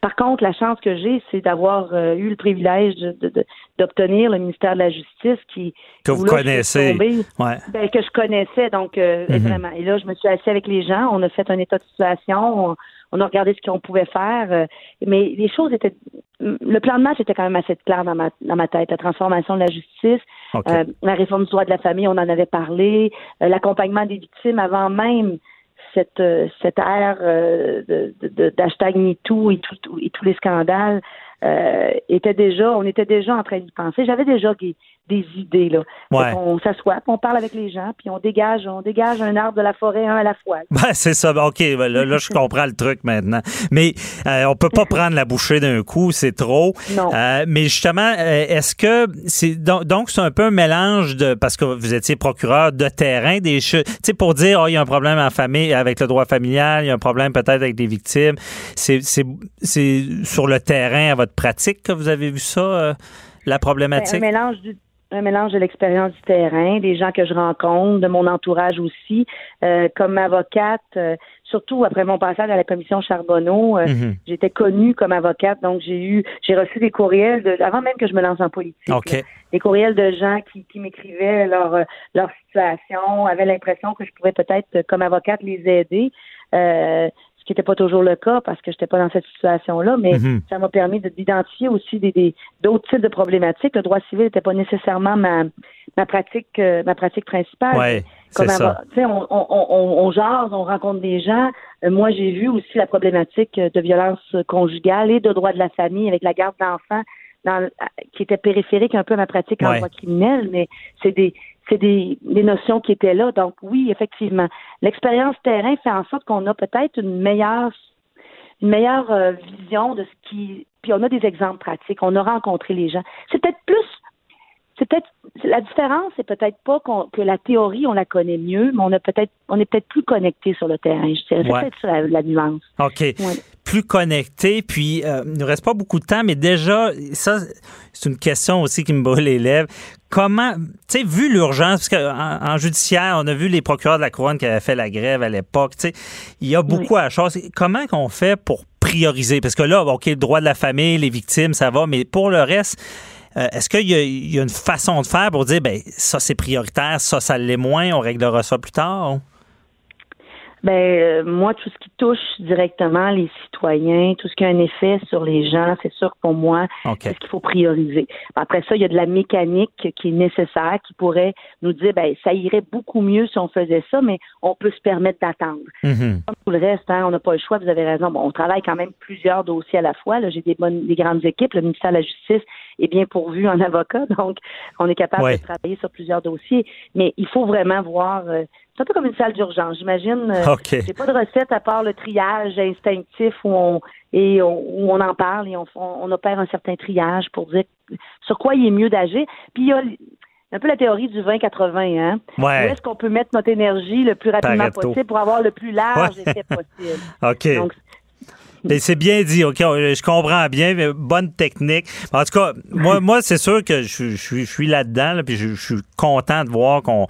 Par contre, la chance que j'ai, c'est d'avoir euh, eu le privilège de- de- de- d'obtenir le ministère de la Justice qui Que vous là, connaissez. tombée, Ouais. ben, que je connaissais, donc euh, Mhm. vraiment. Et là, je me suis assise avec les gens, on a fait un état de situation, on, on a regardé ce qu'on pouvait faire, euh, mais les choses étaient... Le plan de match était quand même assez clair dans ma, dans ma tête. La transformation de la justice, euh, la réforme du droit de la famille, on en avait parlé, euh, l'accompagnement des victimes avant même cette, cette ère euh, de, de, de- d'hashtag MeToo et, tout, tout- et tous les scandales euh, était déjà, on était déjà en train d'y penser. J'avais déjà des, des idées là. Ouais. Qu'on s'assoit, on parle avec les gens, puis on dégage, on dégage un arbre de la forêt un à la fois. Ben, c'est ça. Ben, OK, ben, là, là, je comprends le truc maintenant. Mais euh, on peut pas prendre la bouchée d'un coup, c'est trop. Non. Euh, mais justement, euh, est-ce que c'est donc donc c'est un peu un mélange de parce que vous étiez procureur de terrain des choses, tu sais pour dire oh, il y a un problème en famille avec le droit familial, il y a un problème peut-être avec des victimes. C'est c'est c'est sur le terrain à votre pratique que vous avez vu ça euh, la problématique? un mélange du un mélange de l'expérience du terrain, des gens que je rencontre, de mon entourage aussi. Euh, comme avocate, euh, surtout après mon passage à la commission Charbonneau, euh, Mhm. j'étais connue comme avocate, donc j'ai eu, j'ai reçu des courriels de, avant même que je me lance en politique. Là, des courriels de gens qui, qui m'écrivaient leur leur situation, avaient l'impression que je pouvais peut-être, comme avocate, les aider. Ce qui n'était pas toujours le cas parce que je n'étais pas dans cette situation-là, mais Mhm. ça m'a permis de- d'identifier aussi des des- d'autres types de problématiques. Le droit civil n'était pas nécessairement ma ma pratique euh, ma pratique principale. Ouais, Comme ça. on, on, on, on jase, on rencontre des gens. Euh, moi, j'ai vu aussi la problématique euh, de violence conjugale et de droit de la famille avec la garde d'enfants dans, le- qui était périphérique un peu à ma pratique en droit criminel, mais c'est des c'est des, des notions qui étaient là. Donc oui, effectivement, l'expérience terrain fait en sorte qu'on a peut-être une meilleure une meilleure euh, vision de ce qui. Puis on a des exemples pratiques. On a rencontré les gens. C'est peut-être plus. C'est peut-être la différence, c'est peut-être pas que la théorie on la connaît mieux, mais on a peut-être on est peut-être plus connecté sur le terrain. Je dirais. C'est Ouais. peut-être ça la, la nuance. OK. Ouais. Plus connecté, puis euh, il ne reste pas beaucoup de temps, mais déjà, ça, c'est une question aussi qui me brûle les lèvres. Comment, tu sais, vu l'urgence, parce qu'en en judiciaire, on a vu les procureurs de la Couronne qui avaient fait la grève à l'époque, tu sais, il y a beaucoup à chose. Comment qu'on fait pour prioriser? Parce que là, OK, le droit de la famille, les victimes, ça va, mais pour le reste, euh, est-ce qu'il y, y a une façon de faire pour dire, ben ça, c'est prioritaire, ça, ça l'est moins, on réglera ça plus tard? Ben euh, moi, tout ce qui touche directement les citoyens, tout ce qui a un effet sur les gens, c'est sûr pour moi, OK. c'est ce qu'il faut prioriser. Après ça, il y a de la mécanique qui est nécessaire, qui pourrait nous dire, ben ça irait beaucoup mieux si on faisait ça, mais on peut se permettre d'attendre. Mhm. Comme tout le reste, hein, on n'a pas le choix, vous avez raison. Bon, on travaille quand même plusieurs dossiers à la fois. Là, j'ai des bonnes, des grandes équipes. Le ministère de la Justice est bien pourvu en avocats, donc on est capable Ouais. de travailler sur plusieurs dossiers. Mais il faut vraiment voir. euh, c'est un peu comme une salle d'urgence. J'imagine. euh, OK. J'ai pas de recette à part le triage instinctif où on et on, où on en parle et on, on, opère un certain triage pour dire sur quoi il est mieux d'agir. Puis il y a un peu la théorie du 20-80, hein? Ouais. Où est-ce qu'on peut mettre notre énergie le plus rapidement possible pour avoir le plus large Ouais. effet possible? OK. Donc, c'est bien dit, OK, je comprends bien, mais bonne technique. En tout cas, moi, moi c'est sûr que je, suis- je je suis là-dedans, là, puis je, suis content de voir qu'on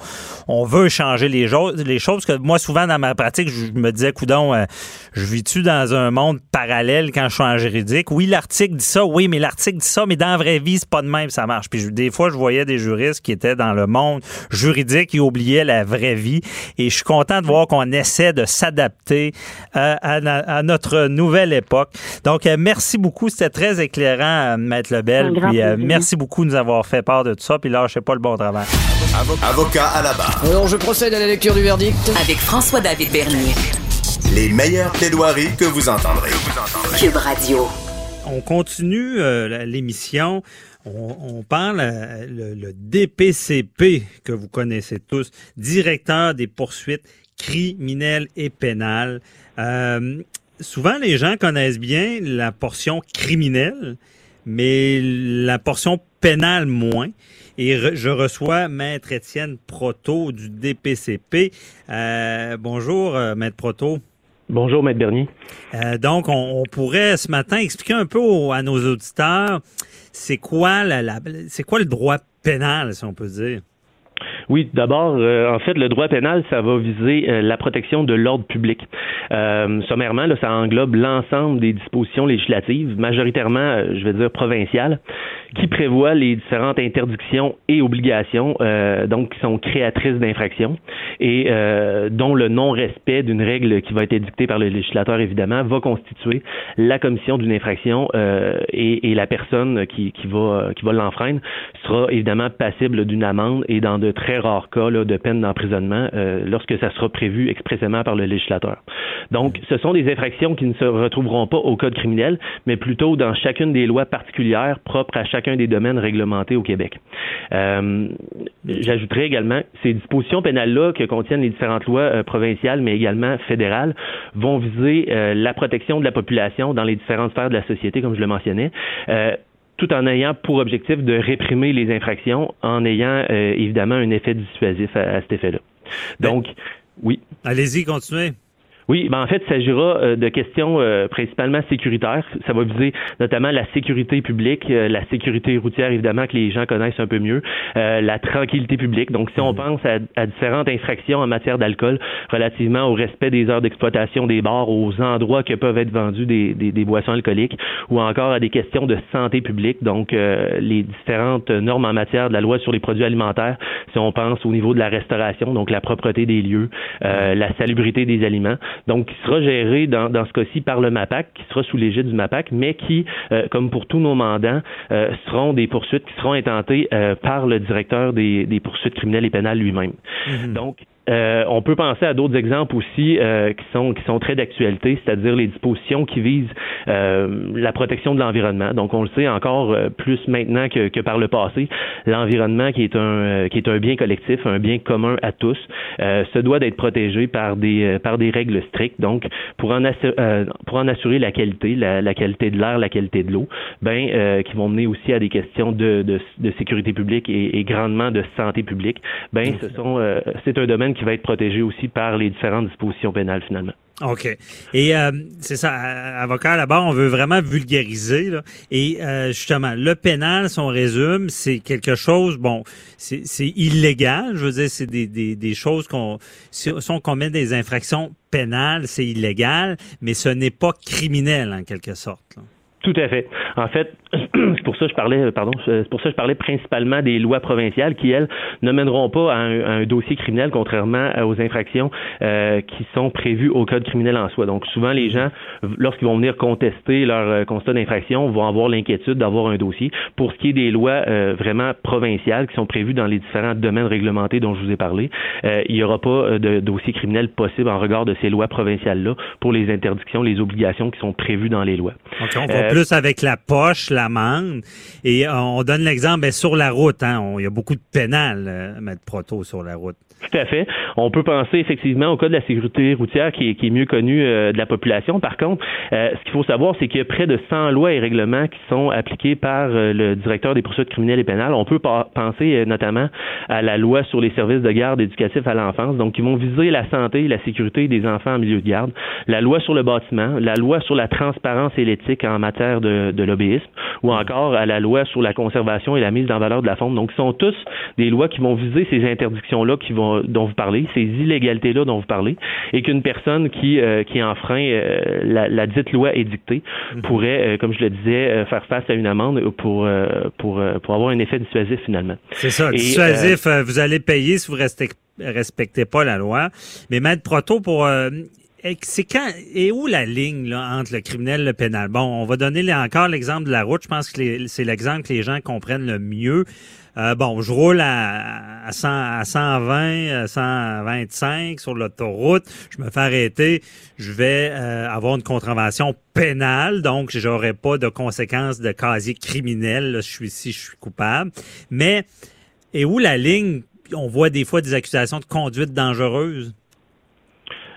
on veut changer les, jo- les choses. Parce que moi, souvent, dans ma pratique, je me disais, coudon, euh, je vis-tu dans un monde parallèle quand je suis en juridique? Oui, l'article dit ça, oui, mais l'article dit ça, mais dans la vraie vie, c'est pas de même, ça marche. Puis des fois, je voyais des juristes qui étaient dans le monde juridique et oubliaient la vraie vie. Et je suis content de voir qu'on essaie de s'adapter euh, à notre nouvelle époque. Donc, euh, merci beaucoup. C'était très éclairant, euh, Maître Lebel. Un grand Puis, euh, merci beaucoup de nous avoir fait part de tout ça. Puis là, je sais pas le bon travail. Avocat à la barre. Alors, je procède à la lecture du verdict. Avec François-David Bernier. Les meilleures plaidoiries que vous entendrez. Cube Radio. On continue euh, l'émission. On, on parle euh, le, le DPCP que vous connaissez tous, directeur des poursuites criminelles et pénales. Euh, souvent, les gens connaissent bien la portion criminelle, mais la portion pénale moins. Et re- je reçois Maître Étienne Proto du DPCP. Euh, bonjour, euh, Maître Proto. Bonjour, Maître Bernier. Euh, donc, on, on pourrait ce matin expliquer un peu au- à nos auditeurs c'est quoi la, la- c'est quoi le droit pénal, si on peut dire? Oui, d'abord, euh, en fait, le droit pénal, ça va viser euh, la protection de l'ordre public. Euh, sommairement, là, ça englobe l'ensemble des dispositions législatives, majoritairement, je vais dire provinciales, qui prévoient les différentes interdictions et obligations, euh, donc qui sont créatrices d'infractions, et euh, dont le non-respect d'une règle qui va être édictée par le législateur, évidemment, va constituer la commission d'une infraction euh, et, et la personne qui, qui va, qui va l'enfreindre sera évidemment passible d'une amende et dans de très rares cas là, de peine d'emprisonnement euh, lorsque ça sera prévu expressément par le législateur. Donc, ce sont des infractions qui ne se retrouveront pas au code criminel, mais plutôt dans chacune des lois particulières propres à chacun des domaines réglementés au Québec. Euh, J'ajouterai également ces dispositions pénales-là que contiennent les différentes lois euh, provinciales, mais également fédérales, vont viser euh, la protection de la population dans les différentes sphères de la société, comme je le mentionnais. Euh, tout en ayant pour objectif de réprimer les infractions, en ayant euh, évidemment un effet dissuasif à, à cet effet-là. Donc, oui. Allez-y, continuez. Oui, ben en fait, il s'agira euh, de questions euh, principalement sécuritaires. Ça va viser notamment la sécurité publique, euh, la sécurité routière, évidemment, que les gens connaissent un peu mieux, euh, la tranquillité publique. Donc, si on pense à, à différentes infractions en matière d'alcool relativement au respect des heures d'exploitation des bars, aux endroits que peuvent être vendus des, des, des boissons alcooliques, ou encore à des questions de santé publique, donc euh, les différentes normes en matière de la loi sur les produits alimentaires, si on pense au niveau de la restauration, donc la propreté des lieux, euh, la salubrité des aliments donc qui sera géré dans, dans ce cas-ci par le MAPAC, qui sera sous l'égide du MAPAC, mais qui, euh, comme pour tous nos mandants, euh, seront des poursuites qui seront intentées euh, par le directeur des, des poursuites criminelles et pénales lui-même. Donc, Euh, on peut penser à d'autres exemples aussi euh, qui sont qui sont très d'actualité, c'est-à-dire les dispositions qui visent euh, la protection de l'environnement. Donc on le sait encore plus maintenant que, que par le passé, l'environnement qui est un qui est un bien collectif, un bien commun à tous, se doit d'être protégé par des par des règles strictes. Donc pour en assurer, pour en assurer la qualité, la, la qualité de l'air, la qualité de l'eau, ben qui vont mener aussi à des questions de, de, de sécurité publique et, et, grandement de santé publique. Ben ce sont c'est un domaine qui va être protégé aussi par les différentes dispositions pénales finalement. OK. Et euh, c'est ça, avocat, là-bas, on veut vraiment vulgariser. Là. Et euh, justement, le pénal, si on résume, c'est quelque chose, bon, c'est illégal. Je veux dire, c'est des, des, des, choses qu'on... Si, on commet des infractions pénales, c'est illégal, mais ce n'est pas criminel en quelque sorte. Là. Tout à fait. En fait, c'est pour ça que je parlais, pardon, c'est pour ça que je parlais principalement des lois provinciales qui, elles, ne mèneront pas à un, dossier criminel, contrairement aux infractions euh, qui sont prévues au code criminel en soi. Donc, souvent, les gens, lorsqu'ils vont venir contester leur euh, constat d'infraction, vont avoir l'inquiétude d'avoir un dossier. Pour ce qui est des lois euh, vraiment provinciales qui sont prévues dans les différents domaines réglementés dont je vous ai parlé, il n'y aura pas de dossier criminel possible en regard de ces lois provinciales-là pour les interdictions, les obligations qui sont prévues dans les lois plus avec la poche, Et euh, on donne l'exemple, ben, sur la route, hein, il y a beaucoup de pénales, euh, mettre proto sur la route. Tout à fait. On peut penser effectivement au cas de la sécurité routière qui est, qui est mieux connu euh, de la population. Par contre, euh, ce qu'il faut savoir, c'est qu'il y a près de 100 lois et règlements qui sont appliqués par euh, le directeur des poursuites criminelles et pénales. On peut penser notamment à la loi sur les services de garde éducatifs à l'enfance, donc qui vont viser la santé et la sécurité des enfants en milieu de garde. La loi sur le bâtiment, la loi sur la transparence et l'éthique en matière de, de lobbyisme, ou encore à la loi sur la conservation et la mise en valeur de la faune. Donc, ce sont tous des lois qui vont viser ces interdictions-là qui vont dont vous parlez, ces illégalités-là dont vous parlez, et qu'une personne qui, euh, qui enfreint euh, la, la, dite loi édictée mhm. pourrait, euh, comme je le disais, faire face à une amende pour, pour, pour avoir un effet dissuasif finalement. C'est ça, dissuasif, vous allez payer si vous restez respectez pas la loi. Mais Maître Proto, pour c'est quand et où la ligne là, entre le criminel et le pénal? Bon, on va donner encore l'exemple de la route. Je pense que c'est l'exemple que les gens comprennent le mieux. Euh, bon, je roule à, à, 100, à 120, 125 sur l'autoroute. Je me fais arrêter. Je vais euh, avoir une contravention pénale, donc j'aurai pas de conséquences de casier criminel. je suis ici, je suis coupable. Mais et où la ligne? On voit des fois des accusations de conduite dangereuse?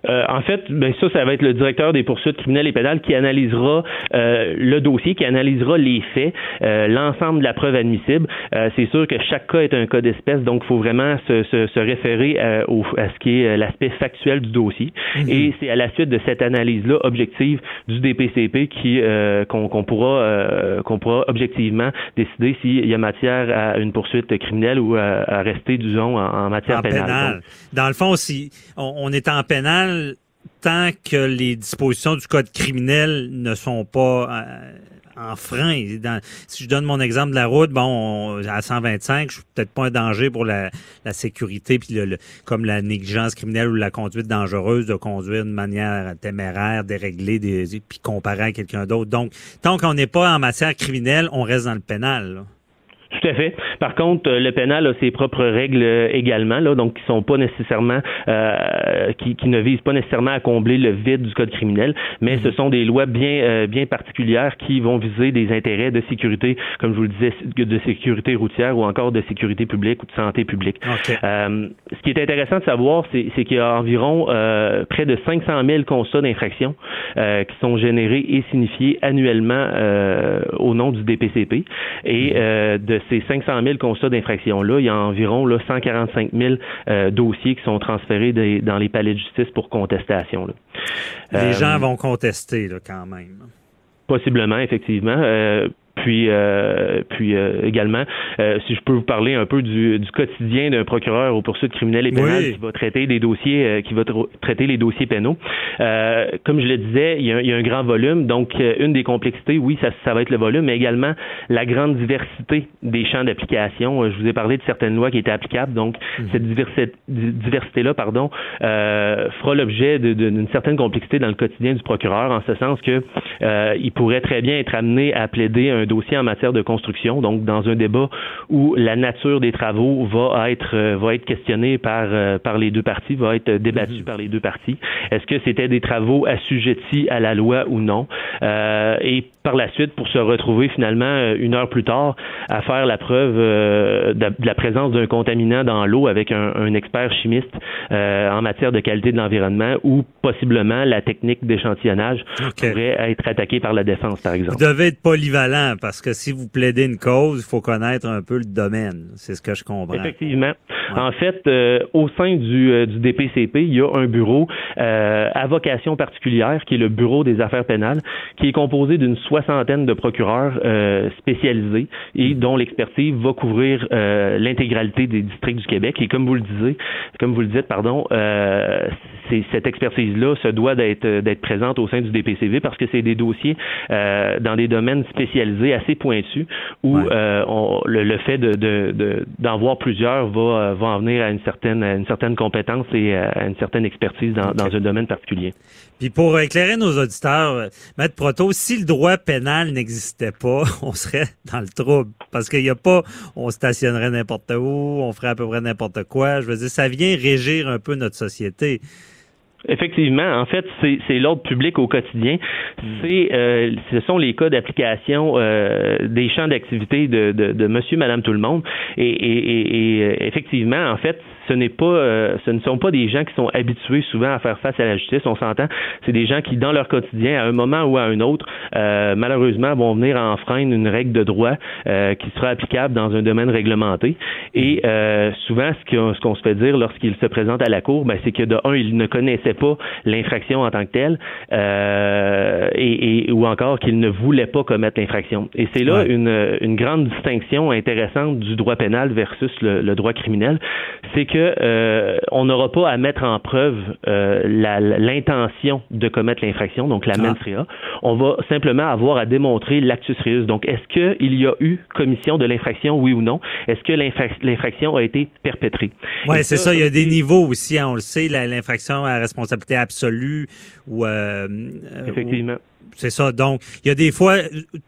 Euh, en fait, ben ça, ça va être le directeur des poursuites criminelles et pénales qui analysera euh, le dossier, qui analysera les faits, euh, l'ensemble de la preuve admissible. c'est sûr que chaque cas est un cas d'espèce, donc il faut vraiment se, se, se référer au, à ce qui est l'aspect factuel du dossier. Mhm. Et c'est à la suite de cette analyse-là objective du DPCP qui qu'on pourra qu'on pourra objectivement décider s'il y a matière à une poursuite criminelle ou à, rester, disons, en, matière pénale. Dans le fond, si on est en pénal tant que les dispositions du code criminel ne sont pas euh, en frein. si je donne mon exemple de la route, bon, à 125, je suis peut-être pas un danger pour la, sécurité, puis comme la négligence criminelle ou la conduite dangereuse de conduire de manière téméraire, déréglée, puis comparé à quelqu'un d'autre. Donc, tant qu'on n'est pas en matière criminelle, on reste dans le pénal. Tout à fait. Par contre, euh, le pénal a ses propres règles euh, également, là, donc qui sont pas nécessairement, euh, qui, qui, ne visent pas nécessairement à combler le vide du code criminel, mais ce sont des lois bien, bien particulières qui vont viser des intérêts de sécurité, comme je vous le disais, de sécurité routière ou encore de sécurité publique ou de santé publique. ce qui est intéressant de savoir, c'est qu'il y a environ près de 500 000 constats d'infraction qui sont générés et signifiés annuellement au nom du DPCP et de ces 500 000 constats d'infraction-là, il y a environ là, 145 000 euh, dossiers qui sont transférés dans les palais de justice pour contestation. Les euh, gens vont contester là, quand même. Possiblement, effectivement. Euh, puis, euh, puis euh, également, euh, si je peux vous parler un peu du, du quotidien d'un procureur aux poursuites criminelles et pénales qui va traiter des dossiers, qui va traiter les dossiers pénaux. comme je le disais, il y, a, il y, a, un grand volume. Donc, une des complexités, oui, ça, ça va être le volume, mais également la grande diversité des champs d'application. Je vous ai parlé de certaines lois qui étaient applicables. Donc, mhm. cette diversité, diversité-là, pardon, fera l'objet d'une certaine complexité dans le quotidien du procureur, en ce sens que euh, il pourrait très bien être amené à plaider un dossier en matière de construction, donc dans un débat où la nature des travaux va être euh, va être questionnée par par les deux parties, va être débattue par les deux parties. Est-ce que c'était des travaux assujettis à la loi ou non? Et par la suite, pour se retrouver finalement une heure plus tard à faire la preuve de, la présence d'un contaminant dans l'eau avec un, un expert chimiste en matière de qualité de l'environnement ou possiblement la technique d'échantillonnage pourrait être attaquée par la défense, par exemple. Vous devez être polyvalent parce que si vous plaidez une cause, il faut connaître un peu le domaine. C'est ce que je comprends. Effectivement. En fait, euh, au sein du, euh, du, DPCP, il y a un bureau euh, à vocation particulière qui est le Bureau des affaires pénales, qui est composé d'une soixantaine de procureurs spécialisés et dont l'expertise va couvrir l'intégralité des districts du Québec. Et comme vous le disiez, comme vous le dites, pardon, cette expertise-là se doit d'être d'être présente au sein du DPCV parce que c'est des dossiers euh, dans des domaines spécialisés assez pointus où euh, on, le, fait de, de, d'en voir plusieurs va, euh, va en venir à une certaine à une certaine compétence et à une certaine expertise dans, dans un domaine particulier. Puis pour éclairer nos auditeurs, Maître Proto, si le droit pénal n'existait pas, on serait dans le trouble. Parce qu'il n'y a pas, on stationnerait n'importe où, on ferait à peu près n'importe quoi. Je veux dire, ça vient régir un peu notre société. Effectivement, en fait, c'est l'ordre public au quotidien. Hmm. C'est, euh, ce sont les cas d'application euh, des champs d'activité de, de, de, Monsieur, Madame, tout le monde. Et, et, et euh, effectivement, en fait, ce n'est pas, euh, ce ne sont pas des gens qui sont habitués souvent à faire face à la justice. On s'entend, c'est des gens qui, dans leur quotidien, à un moment ou à un autre, euh, malheureusement, vont venir enfreindre une règle de droit euh, qui sera applicable dans un domaine réglementé. Et souvent, ce qu'on se fait dire lorsqu'ils se présentent à la cour, ben, c'est que de un, ils ne connaissaient pas l'infraction en tant que telle, et, ou encore qu'ils ne voulaient pas commettre l'infraction. Et c'est là une, une grande distinction intéressante du droit pénal versus le, le droit criminel, c'est que euh, on n'aura pas à mettre en preuve euh, l'intention de commettre l'infraction, donc la ah. mens rea. On va simplement avoir à démontrer l'actus reus. Donc, est-ce qu'il y a eu commission de l'infraction, oui ou non? Est-ce que l'infraction a été perpétrée? Oui, c'est ça, Il y a des niveaux aussi, hein, on le sait, l'infraction à responsabilité absolue ou... Euh, Effectivement. C'est ça. Donc, il y a des fois,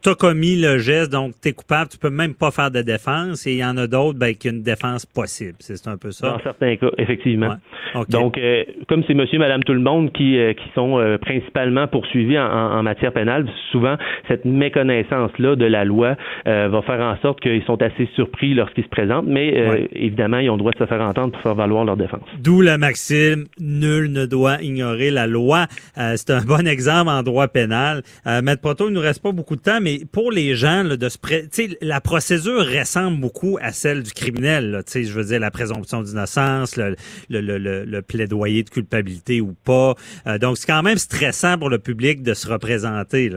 tu as commis le geste, donc tu es coupable, tu peux même pas faire de défense, et il y en a d'autres ben, qui ont une défense possible. C'est un peu ça. Dans certains cas, effectivement. Donc, euh, comme c'est monsieur, madame, tout le monde qui, euh, qui sont euh, principalement poursuivis en, en, matière pénale, souvent, cette méconnaissance-là de la loi va faire en sorte qu'ils sont assez surpris lorsqu'ils se présentent, mais évidemment, ils ont le droit de se faire entendre pour faire valoir leur défense. D'où la maxime, nul ne doit ignorer la loi. c'est un bon exemple en droit pénal. Euh, Maître Proto, il nous reste pas beaucoup de temps, mais pour les gens, là, de se la procédure ressemble beaucoup à celle du criminel. Là, je veux dire, la présomption d'innocence, le, plaidoyer de culpabilité ou pas. Euh, donc, c'est quand même stressant pour le public de se représenter.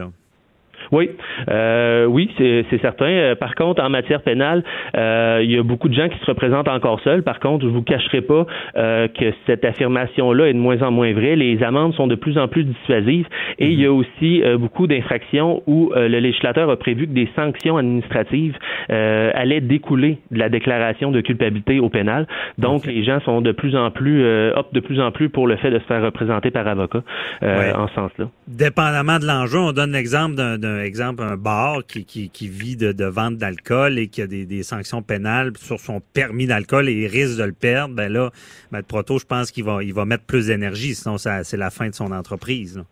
Oui, euh, oui, c'est certain. Euh, par contre, en matière pénale, euh, il y a beaucoup de gens qui se représentent encore seuls. Par contre, je vous cacherai pas euh, que cette affirmation-là est de moins en moins vraie. Les amendes sont de plus en plus dissuasives et il y a mhm. aussi beaucoup d'infractions où le législateur a prévu que des sanctions administratives allaient découler de la déclaration de culpabilité au pénal. Donc, les gens sont de plus en plus optent de plus en plus pour le fait de se faire représenter par avocat en ce sens-là. Dépendamment de l'enjeu, on donne l'exemple d'un exemple, un bar qui, qui, vit de, de vente d'alcool et qui a des, des, sanctions pénales sur son permis d'alcool et il risque de le perdre, ben là, Maître Proto, je pense qu'il va, il va mettre plus d'énergie, sinon ça, c'est la fin de son entreprise.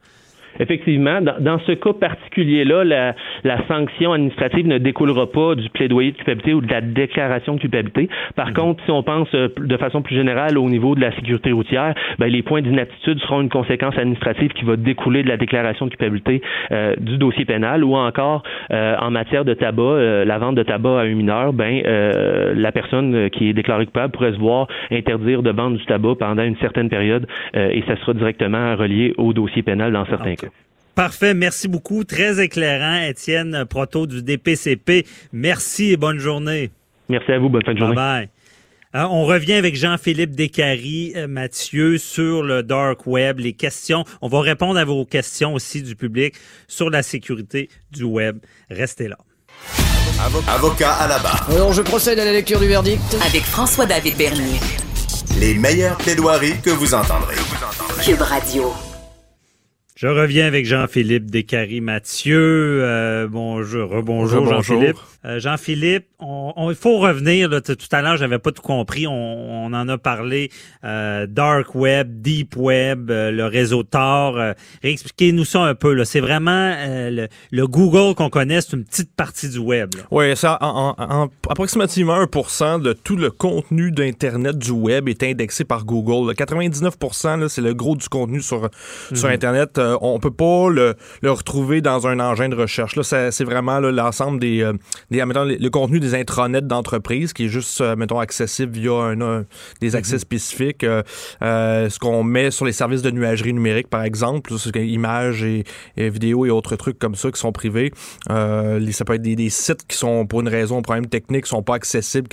Effectivement, dans, ce cas particulier-là, la, la, sanction administrative ne découlera pas du plaidoyer de culpabilité ou de la déclaration de culpabilité. Par mhm. contre, si on pense euh, de façon plus générale au niveau de la sécurité routière, ben, les points d'inaptitude seront une conséquence administrative qui va découler de la déclaration de culpabilité euh, du dossier pénal ou encore euh, en matière de tabac, la vente de tabac à un mineur, ben la personne qui est déclarée coupable pourrait se voir interdire de vendre du tabac pendant une certaine période et ça sera directement relié au dossier pénal dans certains cas. Parfait, merci beaucoup. Très éclairant, Étienne Proto du DPCP. Merci et bonne journée. Merci à vous, bonne fin de journée. Bye bye. on revient avec Jean-Philippe Descaries, euh, Mathieu, sur le dark web, les questions. On va répondre à vos questions aussi du public sur la sécurité du web. Restez là. Avocat à la barre. Alors, je procède à la lecture du verdict. Avec François-David Bernier. Les meilleures plaidoiries que vous entendrez. Cube Radio. Je reviens avec Jean-Philippe Descaries-Mathieu. Euh, bonjour, rebonjour Rebonjour. Jean-Philippe. Euh, Jean-Philippe, on, on- il faut revenir. Là, tout à l'heure, j'avais pas tout compris. On, on en a parlé. euh, dark web, deep web, euh, le réseau Tor. Euh, Réexpliquez-nous ça un peu. C'est vraiment euh, le, le Google qu'on connaît, c'est une petite partie du web. là. Oui, ça, en, en- en- approximativement 1% de tout le contenu d'Internet du web est indexé par Google. Le 99 là, c'est le gros du contenu sur, sur Mhm. Internet. Euh, on peut pas le, le retrouver dans un engin de recherche. C'est vraiment l'ensemble des, des mettons, le, contenu des intranets d'entreprise qui est juste, euh, mettons, accessible via un, un- des accès Mhm. spécifiques. Euh, euh, ce qu'on met sur les services de nuagerie numérique, par exemple, images et, et vidéos et autres trucs comme ça qui sont privés. Euh, les- ça peut être des, des sites qui sont, pour une raison, un problème technique, sont pas accessibles.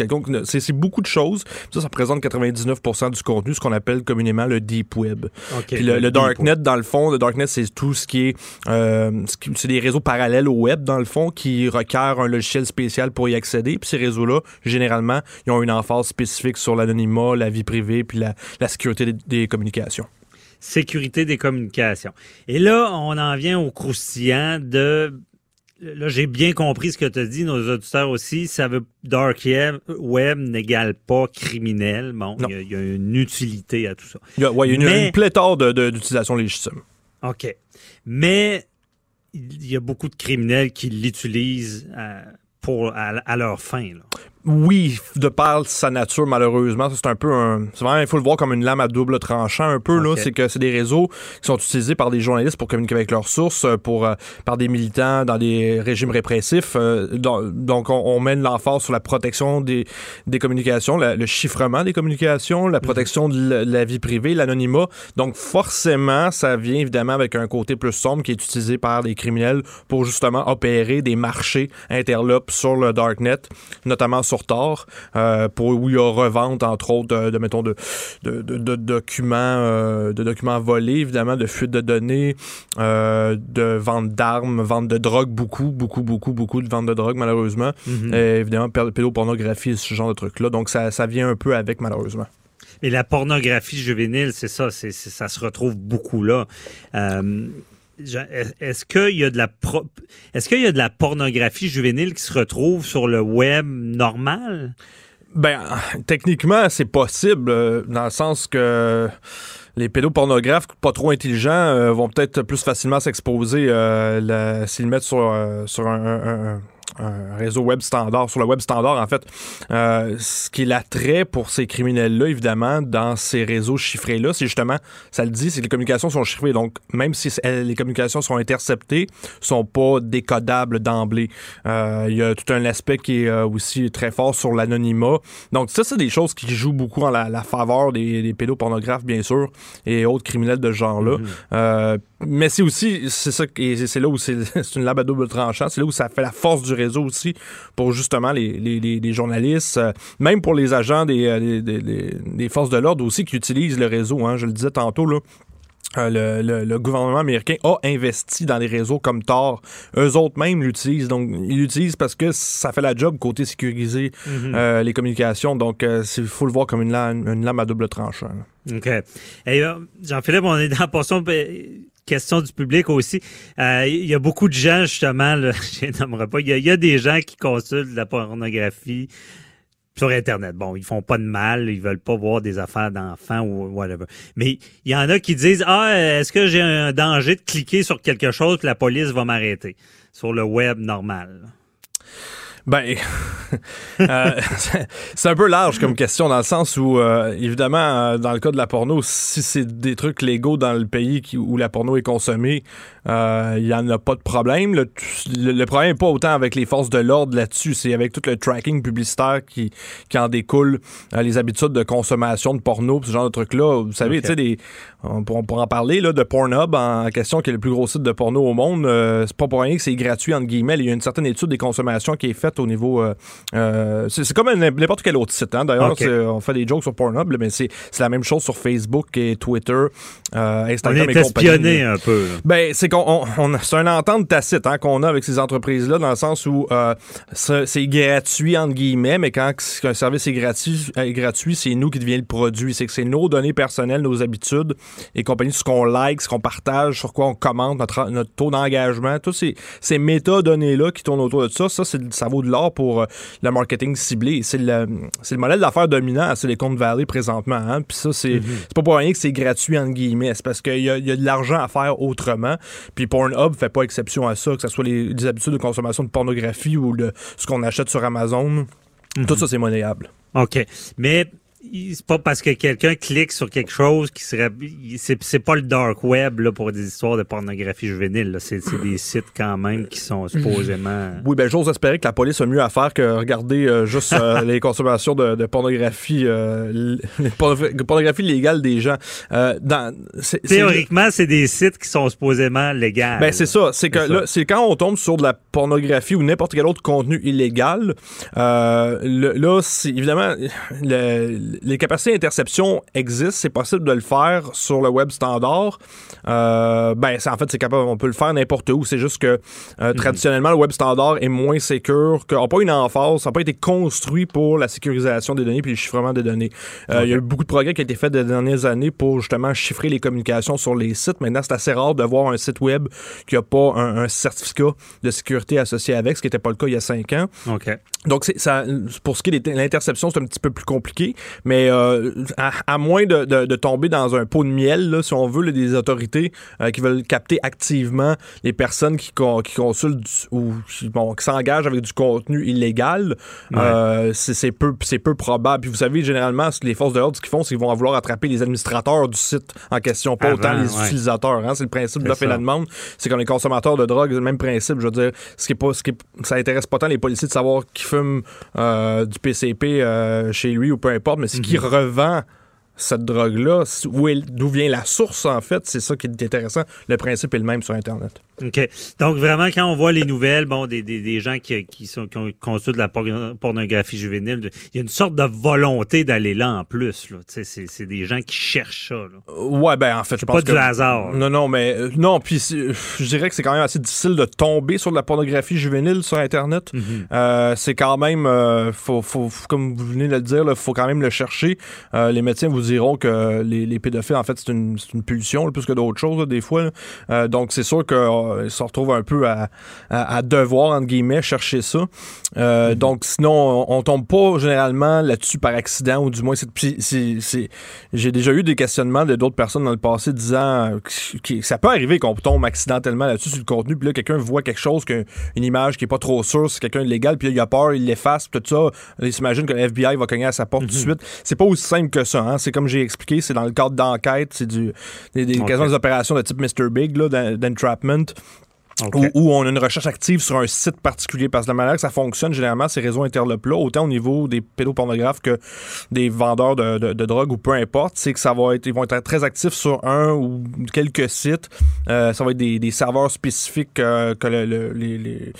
C'est, beaucoup de choses. Ça, ça représente 99 du contenu, ce qu'on appelle communément le deep web. Puis le, le le darknet, dans le fond, le darknet, c'est tout ce qui est, c'est des réseaux parallèles au web, dans le fond, qui requièrent un logiciel spécial pour y accéder. Puis ces réseaux-là, généralement, ils ont une emphase spécifique sur l'anonymat, la vie privée, puis la, la sécurité des, des communications. sécurité des communications. Et là, on en vient au croustillant de... Là, j'ai bien compris ce que tu as dit, nos auditeurs aussi. Ça veut dark web, web n'égale pas criminel. Bon, il y, a- il y a une utilité à tout ça. Il y a, ouais, il y a une, Mais- une pléthore de- de- d'utilisations légitimes. OK. Mais il y a beaucoup de criminels qui l'utilisent euh, à, à leur fin. là. Oui, de par sa nature, malheureusement, c'est un peu un. C'est vraiment, il faut le voir comme une lame à double tranchant, un peu, là. C'est que c'est des réseaux qui sont utilisés par des journalistes pour communiquer avec leurs sources, euh, pour, euh, par des militants dans des régimes répressifs. euh, dans- donc, on, on mène l'emphase sur la protection des, des communications, la- le chiffrement des communications, la protection de la, vie privée, l'anonymat. Donc, forcément, ça vient évidemment avec un côté plus sombre qui est utilisé par des criminels pour justement opérer des marchés interlopes sur le darknet, notamment sur Tor, euh, pour où il y a revente, entre autres, de, de, mettons, de, de, de- de documents, euh, de documents volés, évidemment, de fuite de données, euh, de vente d'armes, vente de drogue, beaucoup, beaucoup, beaucoup, beaucoup de vente de drogue, malheureusement. Mhm. Euh, évidemment, pé- pédopornographie, ce genre de trucs-là. Donc, ça, ça vient un peu avec, malheureusement. Et la pornographie juvénile, c'est ça, c'est, ça se retrouve beaucoup là. Euh, est-ce qu'il y a de la est-ce qu'il y a de la pornographie juvénile qui se retrouve sur le web normal? Ben, techniquement, c'est possible, euh, dans le sens que les pédopornographes pas trop intelligents euh, vont peut-être plus facilement s'exposer euh, s'ils mettent sur, euh, sur un- un réseau web standard, sur le web standard, en fait. Euh, ce qui est l'attrait pour ces criminels-là, évidemment, dans ces réseaux chiffrés-là, c'est justement, ça le dit, c'est que les communications sont chiffrées. Donc, même si les communications sont interceptées, sont pas décodables d'emblée. Euh, Il y a tout un aspect qui est euh, aussi très fort sur l'anonymat. Donc, ça, c'est des choses qui jouent beaucoup en la, la faveur des, des pédopornographes, bien sûr, et autres criminels de ce genre-là. Euh, mais c'est aussi, c'est ça, et c'est là où c'est c'est une lame à double tranchant, c'est là où ça fait la force du réseau aussi pour justement les, les, les- les journalistes, euh, même pour les agents des, euh, des, des- des- des forces de l'ordre aussi qui utilisent le réseau. Hein, je le disais tantôt, là. Euh, le, le- le gouvernement américain a investi dans des réseaux comme Tor. Eux autres même l'utilisent. Donc, ils l'utilisent parce que ça fait la job côté sécuriser Mhm. euh, les communications. Donc, il faut le voir comme une lame, une lame à double tranchant. là. OK. Et Jean-Philippe, on est dans la portion question du public aussi. Euh, Il y a beaucoup de gens, justement, là, je les nommerai pas, il y, a- des gens qui consultent la pornographie sur Internet. Bon, ils font pas de mal, ils veulent pas voir des affaires d'enfants ou whatever. Mais il y en a qui disent Ah, est-ce que j'ai un danger de cliquer sur quelque chose que la police va m'arrêter sur le web normal? Ben, euh, c'est- un peu large comme question dans le sens où, euh, évidemment, euh, dans le cas de la porno, si c'est des trucs légaux dans le pays qui- où la porno est consommée, euh, il y en a pas de problème. Le, le- le problème n'est pas autant avec les forces de l'ordre là-dessus, c'est avec tout le tracking publicitaire qui, qui en découle, euh, les habitudes de consommation de porno, ce genre de trucs-là. Vous savez, Ok. tu sais, des- on, pourra- on pourra en parler là, de Pornhub en question, qui est le plus gros site de porno au monde. Euh, c'est pas pour rien que c'est gratuit, entre guillemets. Il y a une certaine étude des consommations qui est faite au niveau. c'est comme n'importe quel autre site. Hein. D'ailleurs, on fait des jokes sur Pornhub, mais c'est c'est la même chose sur Facebook et Twitter, On Instagram est et compagnie. un peu. là. Ben, c'est qu'on on, on- c'est une entente tacite hein, qu'on a avec ces entreprises-là, dans le sens où euh, c'est gratuit entre guillemets, mais quand un service est gratuit, est gratuit, c'est nous qui devient le produit. C'est que c'est nos données personnelles, nos habitudes et compagnie, ce qu'on like, ce qu'on partage, sur quoi on commente, notre, notre taux d'engagement, tous ces, ces métadonnées-là qui tournent autour de ça, ça, ça vaut de l'or pour euh, le marketing ciblé. C'est le, modèle d'affaires dominant à Silicon Valley présentement. Hein? Puis ça, c'est c'est pas pour rien que c'est gratuit entre guillemets. C'est parce qu'il y y a de l'argent à faire autrement. Puis Pornhub fait pas exception à ça, que ce soit les, les habitudes de consommation de pornographie ou le, ce qu'on achète sur Amazon. Tout ça, c'est monnayable. OK. Mais c'est pas parce que quelqu'un clique sur quelque chose qui serait. C'est c'est pas le dark web là, pour des histoires de pornographie juvénile. là. C'est c'est des sites quand même qui sont supposément. Oui, ben j'ose espérer que la police a mieux à faire que regarder euh, juste euh, les consommations de, de pornographie, euh, les pornographie légale des gens. Euh, dans, c'est- Théoriquement, c'est des sites qui sont supposément légaux. Ben c'est ça, c'est que ça. là, c'est quand on tombe sur de la pornographie ou n'importe quel autre contenu illégal, euh, le- là, c'est évidemment le- les capacités d'interception existent, c'est possible de le faire sur le web standard. Euh, ben en fait c'est capable, on peut le faire n'importe où. C'est juste que euh, traditionnellement le web standard est moins sécure, n'a pas une emphase, ça n'a pas été construit pour la sécurisation des données puis le chiffrement des données. Euh, Il y a eu beaucoup de progrès qui a été fait des dernières années pour justement chiffrer les communications sur les sites. Maintenant, c'est assez rare de voir un site web qui n'a pas un, un certificat de sécurité associé avec, ce qui n'était pas le cas il y a cinq ans. OK. Donc, ça, pour ce qui est de l'interception, c'est un petit peu plus compliqué, mais euh, à, à moins de, de- de tomber dans un pot de miel, là, si on veut, là, des autorités euh, qui veulent capter activement les personnes qui, con- qui consultent du- ou qui, bon, qui s'engagent avec du contenu illégal, euh, c'est, peu, probable. Puis vous savez, généralement, ce que les forces de l'ordre, ce qu'ils font, c'est qu'ils vont vouloir attraper les administrateurs du site en question, pas Avant, autant les ouais. utilisateurs. Hein, c'est le principe de l'offre et la demande. C'est comme les consommateurs de drogue, le même principe. Je veux dire, ce qui est pas, ce qui est- ça intéresse pas tant les policiers de savoir qui fume du PCP chez lui ou peu importe, mais c'est qui revend cette drogue-là, d'où vient la source en fait, c'est ça qui est intéressant. Le principe est le même sur Internet. OK. Donc, vraiment, quand on voit les nouvelles, bon, des, des, des gens qui, qui, sont, qui ont conçu de la por- pornographie juvénile, il y a une sorte de volonté d'aller là en plus. Là. C'est, des gens qui cherchent ça. Là. Ouais, ben en fait, je pense pas que du hasard. Non, non, mais euh, non. Puis je dirais que c'est quand même assez difficile de tomber sur de la pornographie juvénile sur Internet. Mhm. Euh, c'est quand même, euh, faut, faut, faut- comme vous venez de le dire, il faut quand même le chercher. Euh, les médecins vous diront que les, les pédophiles, en fait, c'est une, pulsion là, plus que d'autres choses là, des fois. Euh, donc c'est sûr qu'ils se retrouvent un peu à, à, à devoir entre guillemets chercher ça. Euh, Donc sinon, on, on tombe pas généralement là-dessus par accident ou du moins c'est, j'ai déjà eu des questionnements de d'autres personnes dans le passé disant euh, que que ça peut arriver qu'on tombe accidentellement là-dessus sur le contenu puis là quelqu'un voit quelque chose qu'une une image qui est pas trop sûre c'est quelqu'un de légal puis là il a peur il l'efface puis tout ça il s'imagine que le FBI va cogner à sa porte tout de suite c'est pas aussi simple que ça hein. c'est comme j'ai expliqué c'est dans le cadre d'enquête c'est du des, des, des opérations de type Mr Big d'entrapment OK. où, où on a une recherche active sur un site particulier. Parce que la manière que ça fonctionne, généralement, ces réseaux interlopes-là, autant au niveau des pédopornographes que des vendeurs de, de- de drogue ou peu importe, c'est que ça va être, ils vont être très actifs sur un ou quelques sites. Euh, ça va être des, des serveurs spécifiques euh, que le, le- les- les-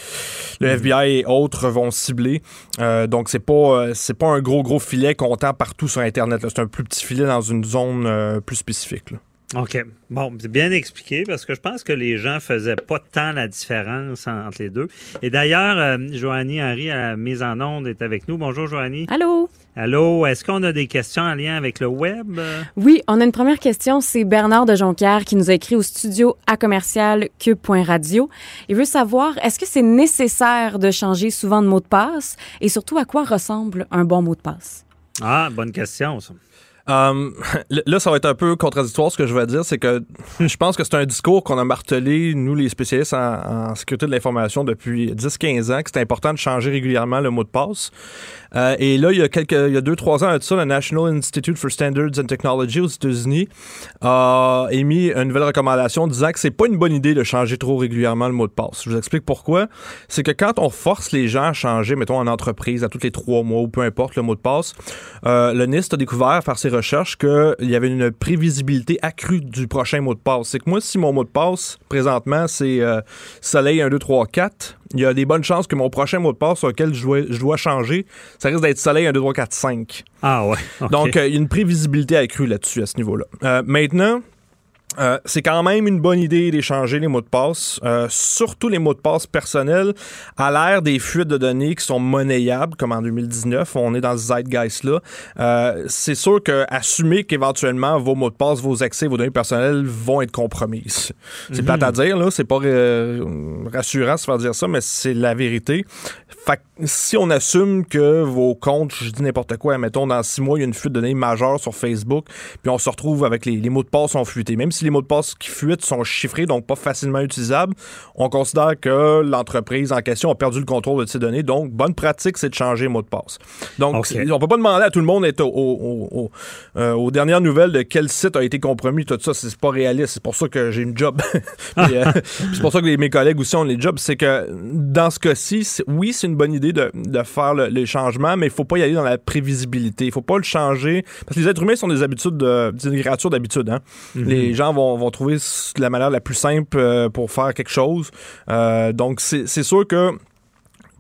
le FBI et autres vont cibler. Euh, donc, c'est pas, euh, c'est pas un gros, gros filet comptant partout sur Internet. C'est un plus petit filet dans une zone euh, plus spécifique. là. OK. Bon, c'est bien expliqué parce que je pense que les gens faisaient pas tant la différence en- entre les deux. Et d'ailleurs, euh, Joanie Henry, à la mise en onde, est avec nous. Bonjour, Joanie. Allô? Allô, est-ce qu'on a des questions en lien avec le web? Oui, on a une première question. C'est Bernard de Jonquière qui nous a écrit au studio à commercial cube.radio. Il veut savoir, est-ce que c'est nécessaire de changer souvent de mot de passe? Et surtout à quoi ressemble un bon mot de passe? Ah, bonne question, ça. Um, là, ça va être un peu contradictoire ce que je vais dire, c'est que je pense que c'est un discours qu'on a martelé, nous les spécialistes en, en sécurité de l'information depuis 10-15 ans, que c'est important de changer régulièrement le mot de passe. Euh, et là, il y a quelques, il y a deux, trois ans ça, le National Institute for Standards and Technology aux États-Unis a émis une nouvelle recommandation disant que c'est pas une bonne idée de changer trop régulièrement le mot de passe. Je vous explique pourquoi. C'est que quand on force les gens à changer, mettons en entreprise, à tous les trois mois ou peu importe le mot de passe, euh, le NIST a découvert par ses recherches qu'il y avait une prévisibilité accrue du prochain mot de passe. C'est que moi, si mon mot de passe, présentement, c'est euh, Soleil 1, 2, 3, 4, il y a des bonnes chances que mon prochain mot de passe sur lequel je dois, je dois changer, ça risque d'être Soleil 1, 2, 3, 4, 5. Ah ouais. ok. Donc, euh, il y a une prévisibilité accrue là-dessus, à ce niveau-là. Euh, maintenant, euh, c'est quand même une bonne idée d'échanger les mots de passe, euh, surtout les mots de passe personnels, à l'ère des fuites de données qui sont monnayables, comme en 2019, on est dans ce zeitgeist-là. Euh, c'est sûr que assumer qu'éventuellement vos mots de passe, vos accès, vos données personnelles vont être compromises. C'est Mhm. plate à dire, là, c'est pas rassurant de se faire dire ça, mais c'est la vérité. Fait que si on assume que vos comptes, je dis n'importe quoi, mettons dans six mois, il y a une fuite de données majeure sur Facebook, puis on se retrouve avec les, les mots de passe sont fuités. Même si les mots de passe qui fuitent sont chiffrés, donc pas facilement utilisables, on considère que l'entreprise en question a perdu le contrôle de ces données. Donc, bonne pratique, c'est de changer les mots de passe. Donc, Ok. c'est- on peut pas demander à tout le monde d'être au- au- au- euh, aux dernières nouvelles de quel site a été compromis, tout ça, c'est pas réaliste. C'est pour ça que j'ai une job. Euh, c'est pour ça que les- mes collègues aussi ont les jobs. C'est que dans ce cas-ci, oui, c'est une bonne idée de, de faire le, les changements, mais il faut pas y aller dans la prévisibilité. Il faut pas le changer. Parce que les êtres humains sont des habitudes, de, des créatures d'habitude. Hein? Mhm. Les gens vont, vont trouver la manière la plus simple euh, pour faire quelque chose. Euh, donc, c'est sûr que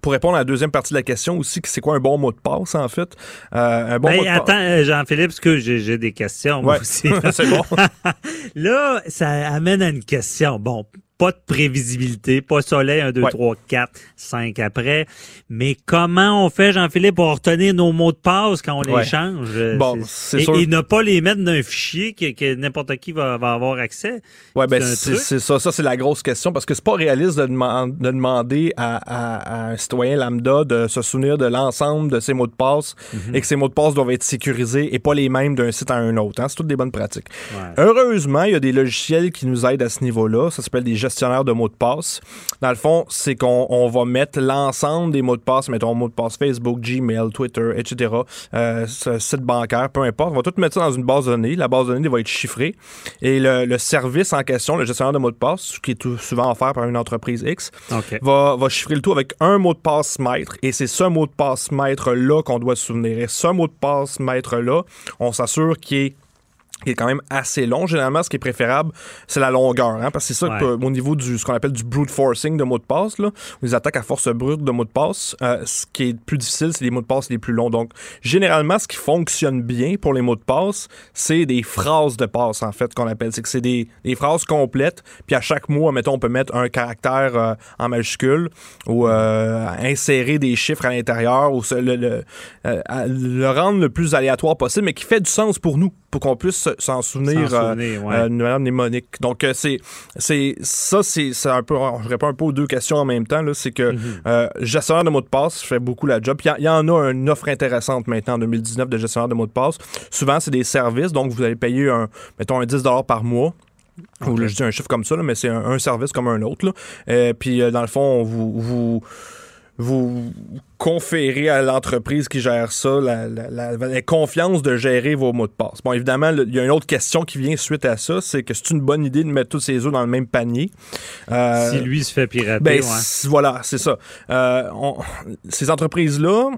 pour répondre à la deuxième partie de la question aussi, c'est quoi un bon mot de passe, en fait? Euh, un bon Ben, mot de attends, Jean-Philippe, parce que j'ai des questions, Ouais. aussi. C'est bon. Là, ça amène à une question. Bon, pas de prévisibilité, pas soleil, 1, 2, Ouais. 3, 4, 5 après. Mais comment on fait, Jean-Philippe, pour retenir nos mots de passe quand on les Ouais. change? Euh, Bon, c'est- et, sûr. et ne pas les mettre dans un fichier que, que n'importe qui va, va avoir accès. Ouais, ben C'est ça, ça c'est la grosse question parce que c'est pas réaliste de, deman- de demander à, à- à un citoyen lambda de se souvenir de l'ensemble de ses mots de passe Mhm. et que ces mots de passe doivent être sécurisés et pas les mêmes d'un site à un autre. hein. C'est toutes des bonnes pratiques. Ouais. Heureusement, il y a des logiciels qui nous aident à ce niveau-là. Ça s'appelle des gestionnaires de mots de passe. Dans le fond, c'est qu'on on va mettre l'ensemble des mots de passe, mettons mot de passe Facebook, Gmail, Twitter, etc., euh, site bancaire, peu importe. On va tout mettre ça dans une base de données. La base de données va être chiffrée. Et le, le service en question, le gestionnaire de mots de passe, qui est tout souvent offert par une entreprise X, va, va chiffrer le tout avec un mot de passe maître. Et c'est ce mot de passe maître-là qu'on doit se souvenir. Et ce mot de passe maître-là, on s'assure qu'il est qui est quand même assez long. Généralement, ce qui est préférable, c'est la longueur. Hein, parce que c'est ça Ouais. que, au niveau du ce qu'on appelle du brute forcing de mots de passe, là, les attaques à force brute de mots de passe, euh, ce qui est plus difficile, c'est les mots de passe les plus longs. Donc, généralement, ce qui fonctionne bien pour les mots de passe, c'est des phrases de passe, en fait, qu'on appelle. C'est que c'est des, des phrases complètes, puis à chaque mot, mettons, on peut mettre un caractère euh, en majuscule ou euh, insérer des chiffres à l'intérieur ou se- le, le, euh, le rendre le plus aléatoire possible, mais qui fait du sens pour nous, pour qu'on puisse se- s'en souvenir, euh, souvenir, ouais. euh, d'une manière mnémonique. Donc, euh, c'est, c'est, ça, c'est, c'est un peu, je réponds un peu aux deux questions en même temps, là, c'est que Mhm. euh, gestionnaire de mots de passe, je fais beaucoup la job. Il y, en a une offre intéressante maintenant en 2019 de gestionnaire de mots de passe. Souvent, c'est des services, donc vous allez payer un, mettons, un 10 par mois. Ou je dis un chiffre comme ça, là, mais c'est un, un service comme un autre. là. Euh, puis euh, dans le fond, vous, vous, vous conférez à l'entreprise qui gère ça la, la- la- la confiance de gérer vos mots de passe. Bon, évidemment, il y a une autre question qui vient suite à ça, c'est que c'est une bonne idée de mettre tous ses œufs dans le même panier. Euh, si lui se fait pirater, ben, ouais. voilà, c'est ça. Euh, on- ces entreprises-là,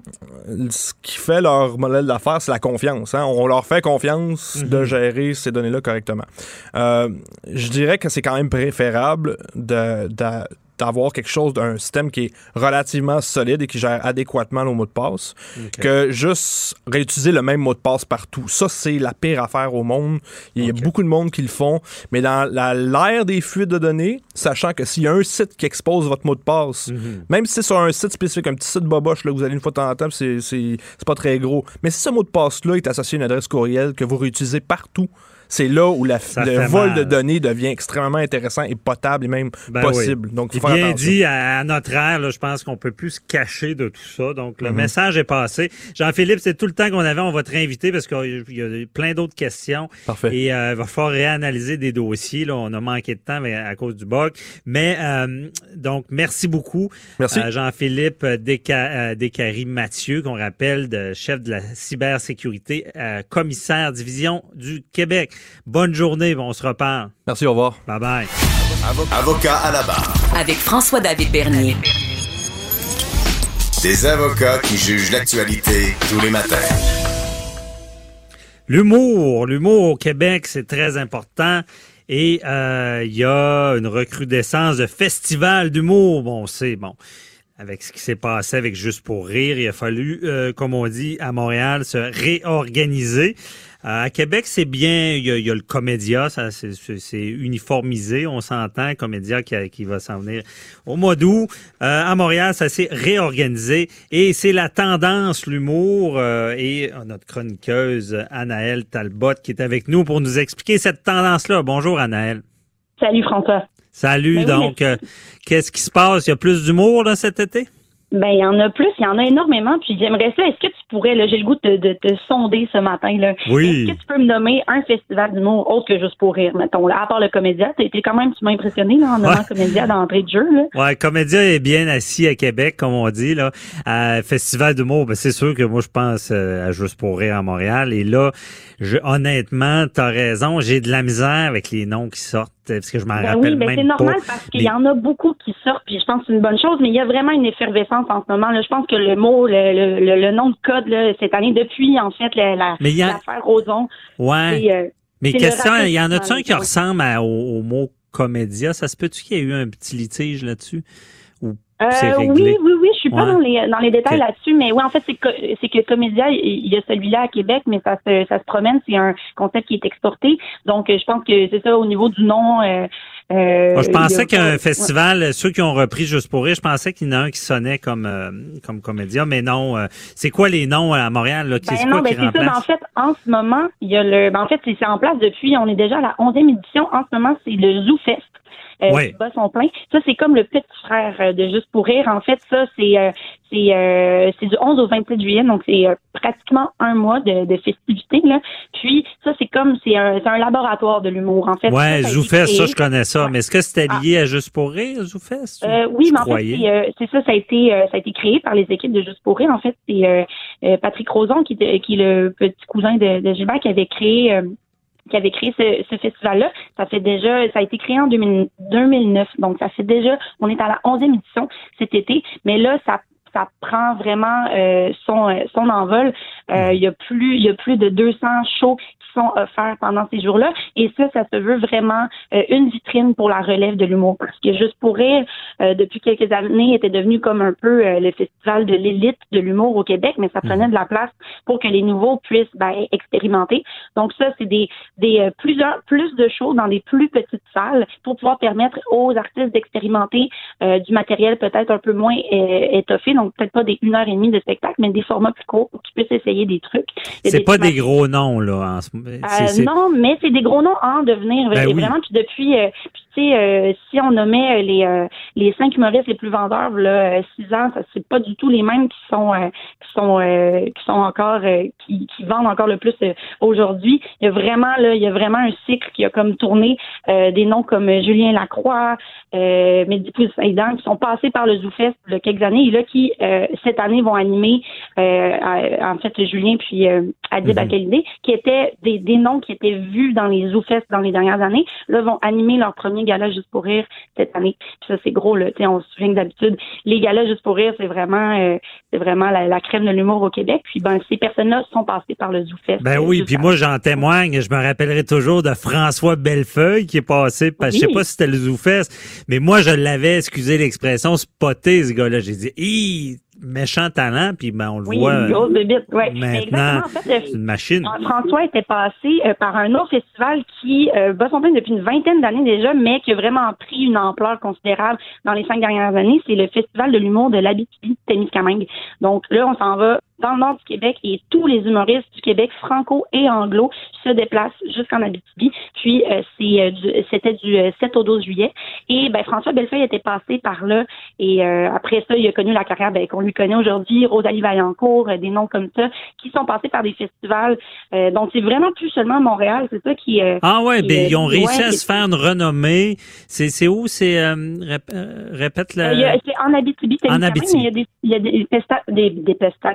ce qui fait leur modèle d'affaires, c'est la confiance. hein. On leur fait confiance Mhm. de gérer ces données-là correctement. Euh, je dirais que c'est quand même préférable de- de- d'avoir quelque chose d'un système qui est relativement solide et qui gère adéquatement nos mots de passe que juste réutiliser le même mot de passe partout. Ça, c'est la pire affaire au monde. Il y a beaucoup de monde qui le font, mais dans l'ère des fuites de données, sachant que s'il y a un site qui expose votre mot de passe, Mhm. même si c'est sur un site spécifique, un petit site boboche, là, vous allez une fois de temps en temps, c'est pas très gros, mais si ce mot de passe-là est associé à une adresse courriel que vous réutilisez partout, c'est là où la- le vol mal. de données devient extrêmement intéressant et potable et même Ben possible. oui. Donc, faut bien attention. dit, à, à notre ère, là, je pense qu'on peut plus se cacher de tout ça. Donc, le Mhm. message est passé. Jean-Philippe, c'est tout le temps qu'on avait. On va te réinviter parce qu'il y a plein d'autres questions. Parfait. Et euh, il va falloir réanalyser des dossiers. Là. On a manqué de temps mais à cause du bug. Mais euh, donc, merci beaucoup. Merci. Euh, Jean-Philippe Desca- euh, Descaries-Mathieu, qu'on rappelle, de chef de la cybersécurité, euh, commissaire division du Québec. Bonne journée. On se reparle. Merci, au revoir. Bye bye. Avocat à la barre. Avec François-David Bernier. Des avocats qui jugent l'actualité tous les matins. L'humour, l'humour au Québec, c'est très important. Et euh, il y a une recrudescence de festivals d'humour. Bon, c'est bon. Avec ce qui s'est passé avec Juste pour rire, il a fallu, euh, comme on dit à Montréal, se réorganiser. À Québec, c'est bien, il y, a, il y a le Comédia, ça c'est- uniformisé, on s'entend, Comédia qui, a- qui va s'en venir au mois d'août. Euh, à Montréal, ça s'est réorganisé et c'est la tendance, l'humour. euh, et euh, notre chroniqueuse Anaëlle Talbot qui est avec nous pour nous expliquer cette tendance-là. Bonjour Anaëlle. Salut François. Salut, Ben oui, donc, euh, qu'est-ce qui se passe? Il y a plus d'humour là, cet été? Ben, il y en a plus, il y en a énormément. Puis j'aimerais ça, est-ce que tu pourrais, là, j'ai le goût de de te sonder ce matin, là. Oui. Est-ce que tu peux me nommer un festival d'humour autre que juste pour rire, mettons, là, à part le comédia? T'as été quand même, tu m'as impressionné, là, en nommant Ouais. comédia d'entrée de jeu, là. Ouais, Comédia est bien assis à Québec, comme on dit. Là. À Festival d'humour, ben, c'est sûr que moi, je pense euh, à Juste pour rire à Montréal. Et là, je, honnêtement, t'as raison, j'ai de la misère avec les noms qui sortent, parce que je m'en Ben rappelle oui, ben même c'est normal pas. parce qu'il Mais- y en a beaucoup qui sortent, puis je pense que c'est une bonne chose, mais il y a vraiment une effervescence en ce moment. Là. Je pense que le mot, le, le, le, le nom de code là, cette année, depuis en fait la, la, a- l'affaire Roson, Ouais. euh, Mais question, il y en a-tu un qui ressemble à- au, au mot comédia? Ça se peut-tu qu'il y ait eu un petit litige là-dessus? Euh, oui, oui, oui, je suis pas Ouais. dans les dans les détails là-dessus, mais oui, en fait, c'est que c'est que Comédia, il y a celui-là à Québec, mais ça se ça se promène, c'est un concept qui est exporté. Donc, euh, je pense que c'est ça au niveau du nom. Euh, euh, je pensais qu'un ouais. festival, ceux qui ont repris Juste pour rire, je pensais qu'il y en a un qui sonnait comme euh, comme comédia, mais non. euh, c'est quoi les noms à Montréal? Là, qui- Ben non, ben qui c'est ça. Ben, en fait, en ce moment, il y a le. Ben en fait, c'est c'est en place depuis. On est déjà à la 11e édition. En ce moment, c'est le Zoo Fest. Euh, qui bat son plein. Ça, c'est comme le petit frère euh, de Juste pour rire. En fait, ça, c'est euh, c'est euh, c'est du 11 au 27 juillet, donc c'est euh, pratiquement un mois de, de festivités. Là. Puis ça, c'est comme c'est un, c'est un laboratoire de l'humour. En fait, Ouais, Zoufest, ça, je connais ça. Mais est-ce que c'était lié à Juste pour rire, Zoufest? Euh, oui, mais en fait, c'est, euh, ça, ça a été euh, ça a été créé par les équipes de Juste pour rire. En fait, c'est Patrick Roson qui, qui est le petit cousin de, de Gilbert qui avait créé euh, qui avait créé ce, ce festival-là. Ça fait déjà, ça a été créé en 2000 2009, donc ça fait déjà, on est à la 11e édition cet été, mais là, ça ça prend vraiment euh, son euh, son envol. Euh, Il y a plus il y a plus de 200 shows sont offerts pendant ces jours-là, et ça, ça se veut vraiment euh, une vitrine pour la relève de l'humour, parce que juste pour rire, euh, depuis quelques années, était devenu comme un peu euh, le festival de l'élite de l'humour au Québec, mais ça prenait de la place pour que les nouveaux puissent ben, expérimenter. Donc ça, c'est des, des euh, plusieurs plus de shows dans des plus petites salles pour pouvoir permettre aux artistes d'expérimenter euh, du matériel peut-être un peu moins euh, étoffé, donc peut-être pas des une heure et demie de spectacle, mais des formats plus courts pour qu'ils puissent essayer des trucs. C'est pas des gros noms, là, en ce euh, c'est- non, mais c'est des gros noms à en devenir Ben oui. vraiment. Puis depuis, euh, tu sais, euh, si on nommait euh, les euh, les cinq humoristes les plus vendeurs là, euh, six ans, ça c'est pas du tout les mêmes qui sont euh, qui sont euh, qui sont encore euh, qui, qui vendent encore le plus euh, aujourd'hui. Il y a vraiment là, il y a vraiment un cycle qui a comme tourné euh, des noms comme euh, Julien Lacroix, euh, Mehdi qui sont passés par le ZooFest il y a quelques années et là qui euh, cette année vont animer euh, à- en fait Julien puis euh, Adib Mhm. Akalidé, qui étaient des, des noms qui étaient vus dans les ZooFest dans les dernières années, là vont animer leur premier gala juste pour rire cette année. Puis ça c'est gros là, tu sais, on se souvient que d'habitude les galas juste pour rire c'est vraiment euh, c'est vraiment la, la crème de l'humour au Québec. Puis ben ces personnes-là sont passées par le ZooFest. Ben oui, puis moi j'en témoigne, je me rappellerai toujours de François Bellefeuille qui est passé, parce, je sais Oui. pas si c'était le Zoufest, mais moi je l'avais, excusez l'expression, spoté ce gars-là. J'ai dit, méchant talent, puis ben on le Oui, voit une grosse bébite, ouais. maintenant, en fait, euh, c'est une machine. François était passé euh, par un autre festival qui euh, bat son plein depuis une vingtaine d'années déjà, mais qui a vraiment pris une ampleur considérable dans les cinq dernières années. C'est le Festival de l'humour de l'Abitibi-Témiscamingue. Donc là, on s'en va dans le nord du Québec et tous les humoristes du Québec, franco et anglo, se déplacent jusqu'en Abitibi. Puis euh, c'est euh, du- c'était du euh, 7 au 12 juillet. Et ben François Bellefeuille était passé par là. Et euh, après ça, il a connu la carrière ben, qu'on lui connaît aujourd'hui, Rosalie Vaillancourt, euh, des noms comme ça, qui sont passés par des festivals. Euh, donc c'est vraiment plus seulement Montréal, c'est ça qui. euh, Ah ouais, qui, ben euh, ils ont réussi ouais, à se faire une renommée. C'est c'est où? C'est euh, rép- euh, répète le. Euh, il y a- c'est en Abitibi, En Abitibi. mais il y a des, il y a des,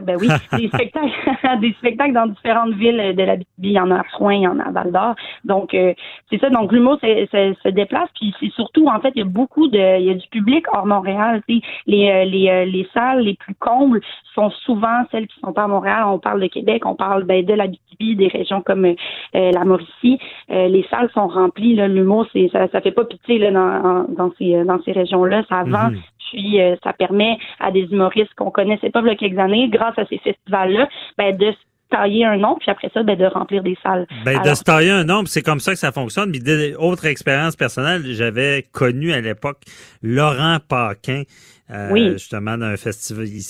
ben oui, des, spectacles, des spectacles dans différentes villes de la Il y en a à Rouen, il y en a à Val d'Or. Donc euh, c'est ça. Donc l'humour se, déplace. Puis c'est surtout en fait il y a beaucoup de, il y a du public hors Montréal. Les euh, les euh, les salles les plus combles sont souvent celles qui sont pas à Montréal. On parle de Québec, on parle ben, de la des régions comme euh, la Mauricie. Euh, les salles sont remplies. L'humour, ça, ça fait pas pitié là, dans, dans ces euh, dans ces régions-là. Ça vend. Mhm. Puis euh, ça permet à des humoristes qu'on connaissait pas il y a quelques années, grâce à ces festivals-là, ben, de se tailler un nom, puis après ça, ben, de remplir des salles. Ben, de se tailler un nombre, c'est comme ça que ça fonctionne. De- autre expérience personnelle, j'avais connu à l'époque Laurent Paquin, euh, Oui. justement, d'un festival. Il,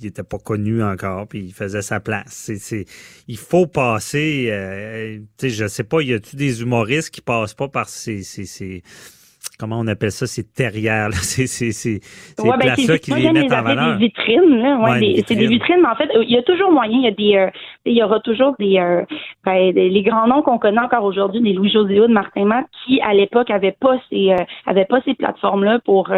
il était pas connu encore, puis il faisait sa place. C'est, c'est, il faut passer, euh, tu sais, je sais pas, y a-tu des humoristes qui passent pas par ces, ces, ces- comment on appelle ça, ces terrières, là, ces, Ouais, ben, places-là c'est- qui les mettent en valeur. Des vitrines, là. Ouais, Ouais, des- une c'est des vitrine. vitrines, mais en fait, il y a toujours moyen. Il y a des, euh, il y aura toujours des, euh, ben, des- les grands noms qu'on connaît encore aujourd'hui, des Louis José de Martin Matt, qui à l'époque avaient pas ces, euh, avaient pas ces plateformes-là pour.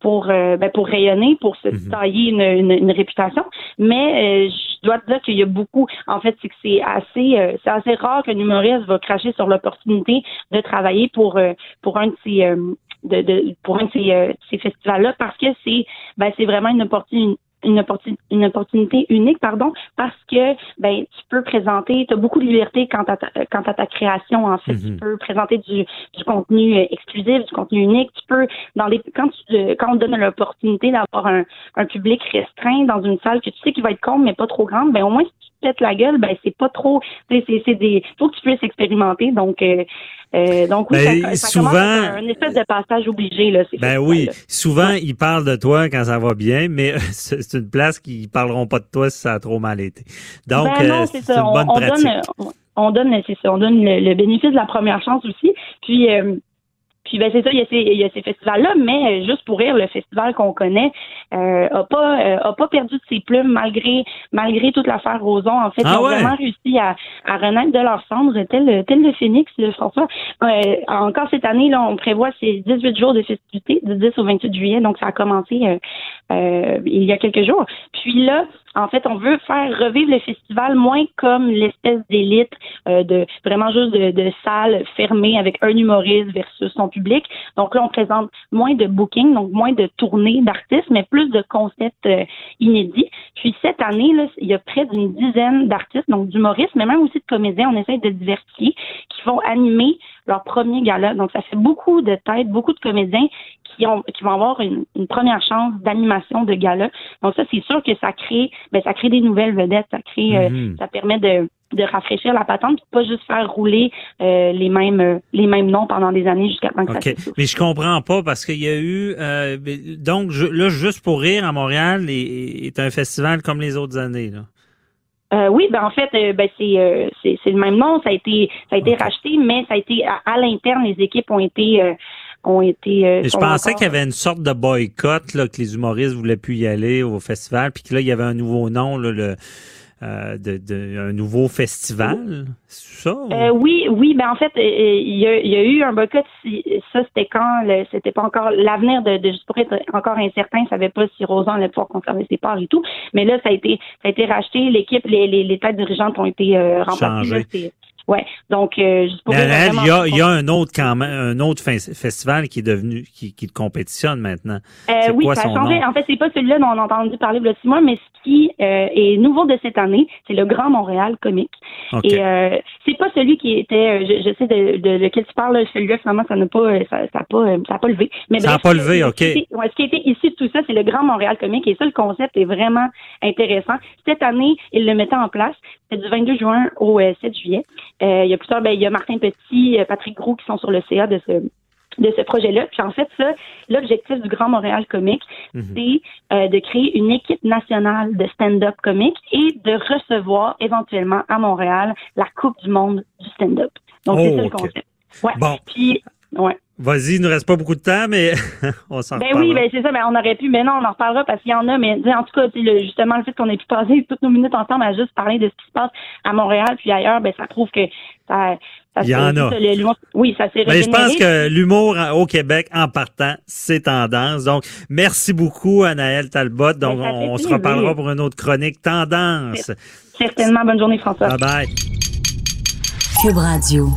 Pour euh, ben, pour rayonner, pour se tailler une, une, une réputation. Mais euh, je dois te dire qu'il y a beaucoup. En fait, c'est que c'est assez euh, c'est assez rare qu'un humoriste va cracher sur l'opportunité de travailler pour euh, pour un de ces euh, de, de pour un de ces, euh, ces festivals-là parce que c'est ben c'est vraiment une opportunité une opportunité, une opportunité unique, pardon, parce que ben tu peux présenter, tu as beaucoup de liberté quant à ta, quant à ta création en fait. Tu peux présenter du, du contenu euh, exclusif, du contenu unique. Tu peux dans les quand tu euh, quand on te donne l'opportunité d'avoir un, un public restreint dans une salle que tu sais qu'il va être con mais pas trop grande, ben au moins si tu la gueule, ben c'est pas trop, c'est des faut que tu puisses expérimenter. Donc euh, donc oui, Ben, ça, ça souvent- un espèce de passage obligé là. Ben oui, souvent ils parlent de toi quand ça va bien, mais c'est une place qu'ils parleront pas de toi si ça a trop mal été. Donc Ben euh, c'est une On- bonne on, pratique. donne, on, on donne, c'est ça, on donne le, le bénéfice de la première chance aussi. Puis, euh, puis ben c'est ça, il y a ces, il y a ces festivals-là, mais euh, juste pour rire, le festival qu'on connaît euh, a pas euh, a pas perdu de ses plumes malgré malgré toute l'affaire Roson. En fait, Ah ils ont ouais? vraiment réussi à, à renaître de leurs cendres, tel, tel le phénix, le François. Euh, encore cette année, là, on prévoit ces 18 jours de festivités, du 10 au 28 juillet, donc ça a commencé euh, euh, il y a quelques jours. Puis là, en fait, on veut faire revivre le festival moins comme l'espèce d'élite euh, de vraiment juste de, de salles fermées avec un humoriste versus son public. Donc là, on présente moins de booking, donc moins de tournées d'artistes, mais plus de concepts euh, inédits. Puis cette année, il y a près d'une dizaine d'artistes, donc d'humoristes, mais même aussi de comédiens. On essaie de diversifier, qui vont animer leur premier gala. Donc ça fait beaucoup de têtes, beaucoup de comédiens qui ont qui vont avoir une, une première chance d'animation de gala. Donc ça, c'est sûr que ça crée, ben ça crée des nouvelles vedettes, ça crée, euh, Mhm. ça permet de de rafraîchir la patente, puis pas juste faire rouler euh, les mêmes euh, les mêmes noms pendant des années jusqu'à temps que ça OK. s'essouffle. Mais je comprends pas parce qu'il y a eu euh, ben, donc je- là juste pour rire à Montréal est, est un festival comme les autres années là. Euh, oui, ben en fait, euh, ben c'est euh, c'est c'est le même nom. Ça a été ça a été racheté, mais ça a été à, à l'interne, les équipes ont été euh, ont été. euh, je pensais encore- qu'il y avait une sorte de boycott là que les humoristes voulaient plus y aller au festival puis que là il y avait un nouveau nom là, le euh, de, de un nouveau festival. C'est ça ou- Euh, oui, oui, ben en fait, euh, il y, a, il y a eu un boycott. si- Ça, c'était quand c'était pas encore l'avenir de, de juste pour être encore incertain. On savait pas si Rosan allait pouvoir conserver ses parts et tout. Mais là, ça a été ça a été racheté. L'équipe, les, les, les têtes dirigeantes ont été euh, remplacées. Ouais. Donc, euh, juste pour il y a, il y a un autre quand même, un autre festival qui est devenu, qui, qui compétitionne maintenant. Euh, oui, quoi ça a son changé. nom? En fait, c'est pas celui-là dont on a entendu parler il y a six mois, mais qui euh, est nouveau de cette année, c'est le Grand Montréal Comique. Et euh, c'est pas celui qui était, euh, je, je sais de, de lequel tu parles, là, celui-là finalement ça n'a pas, euh, ça, ça a pas, euh, ça a pas levé. Mais Ça a bref, pas levé, OK. ouais, ce qui a été issu de tout ça, c'est le Grand Montréal Comique. Et ça, le concept est vraiment intéressant. Cette année, ils le mettaient en place. C'est du 22 juin au euh, 7 juillet. Euh, il y a plusieurs, ben, il y a Martin Petit, euh, Patrick Gros qui sont sur le CA de ce de ce projet-là. Puis en fait, ça, l'objectif du Grand Montréal Comique, c'est euh, de créer une équipe nationale de stand-up comique et de recevoir éventuellement à Montréal la Coupe du monde du stand-up. Donc c'est Oh, ça le ok. concept. Ouais. Bon. Puis ouais. Vas-y, il nous reste pas beaucoup de temps, mais on s'en Ben reparlera. oui, ben c'est ça, ben on aurait pu, mais non, on en reparlera parce qu'il y en a, mais en tout cas, le- justement, le fait qu'on ait pu passer toutes nos minutes ensemble à juste parler de ce qui se passe à Montréal puis ailleurs, ben ça prouve que ça, Il y en a. le- oui, ça s'est Mais je pense que l'humour au Québec, en partant, c'est tendance. Donc, merci beaucoup, Anaël Talbot. Donc, on, on se reparlera pour une autre chronique tendance. Certainement. Bonne journée, François. Bye bye. Cube Radio.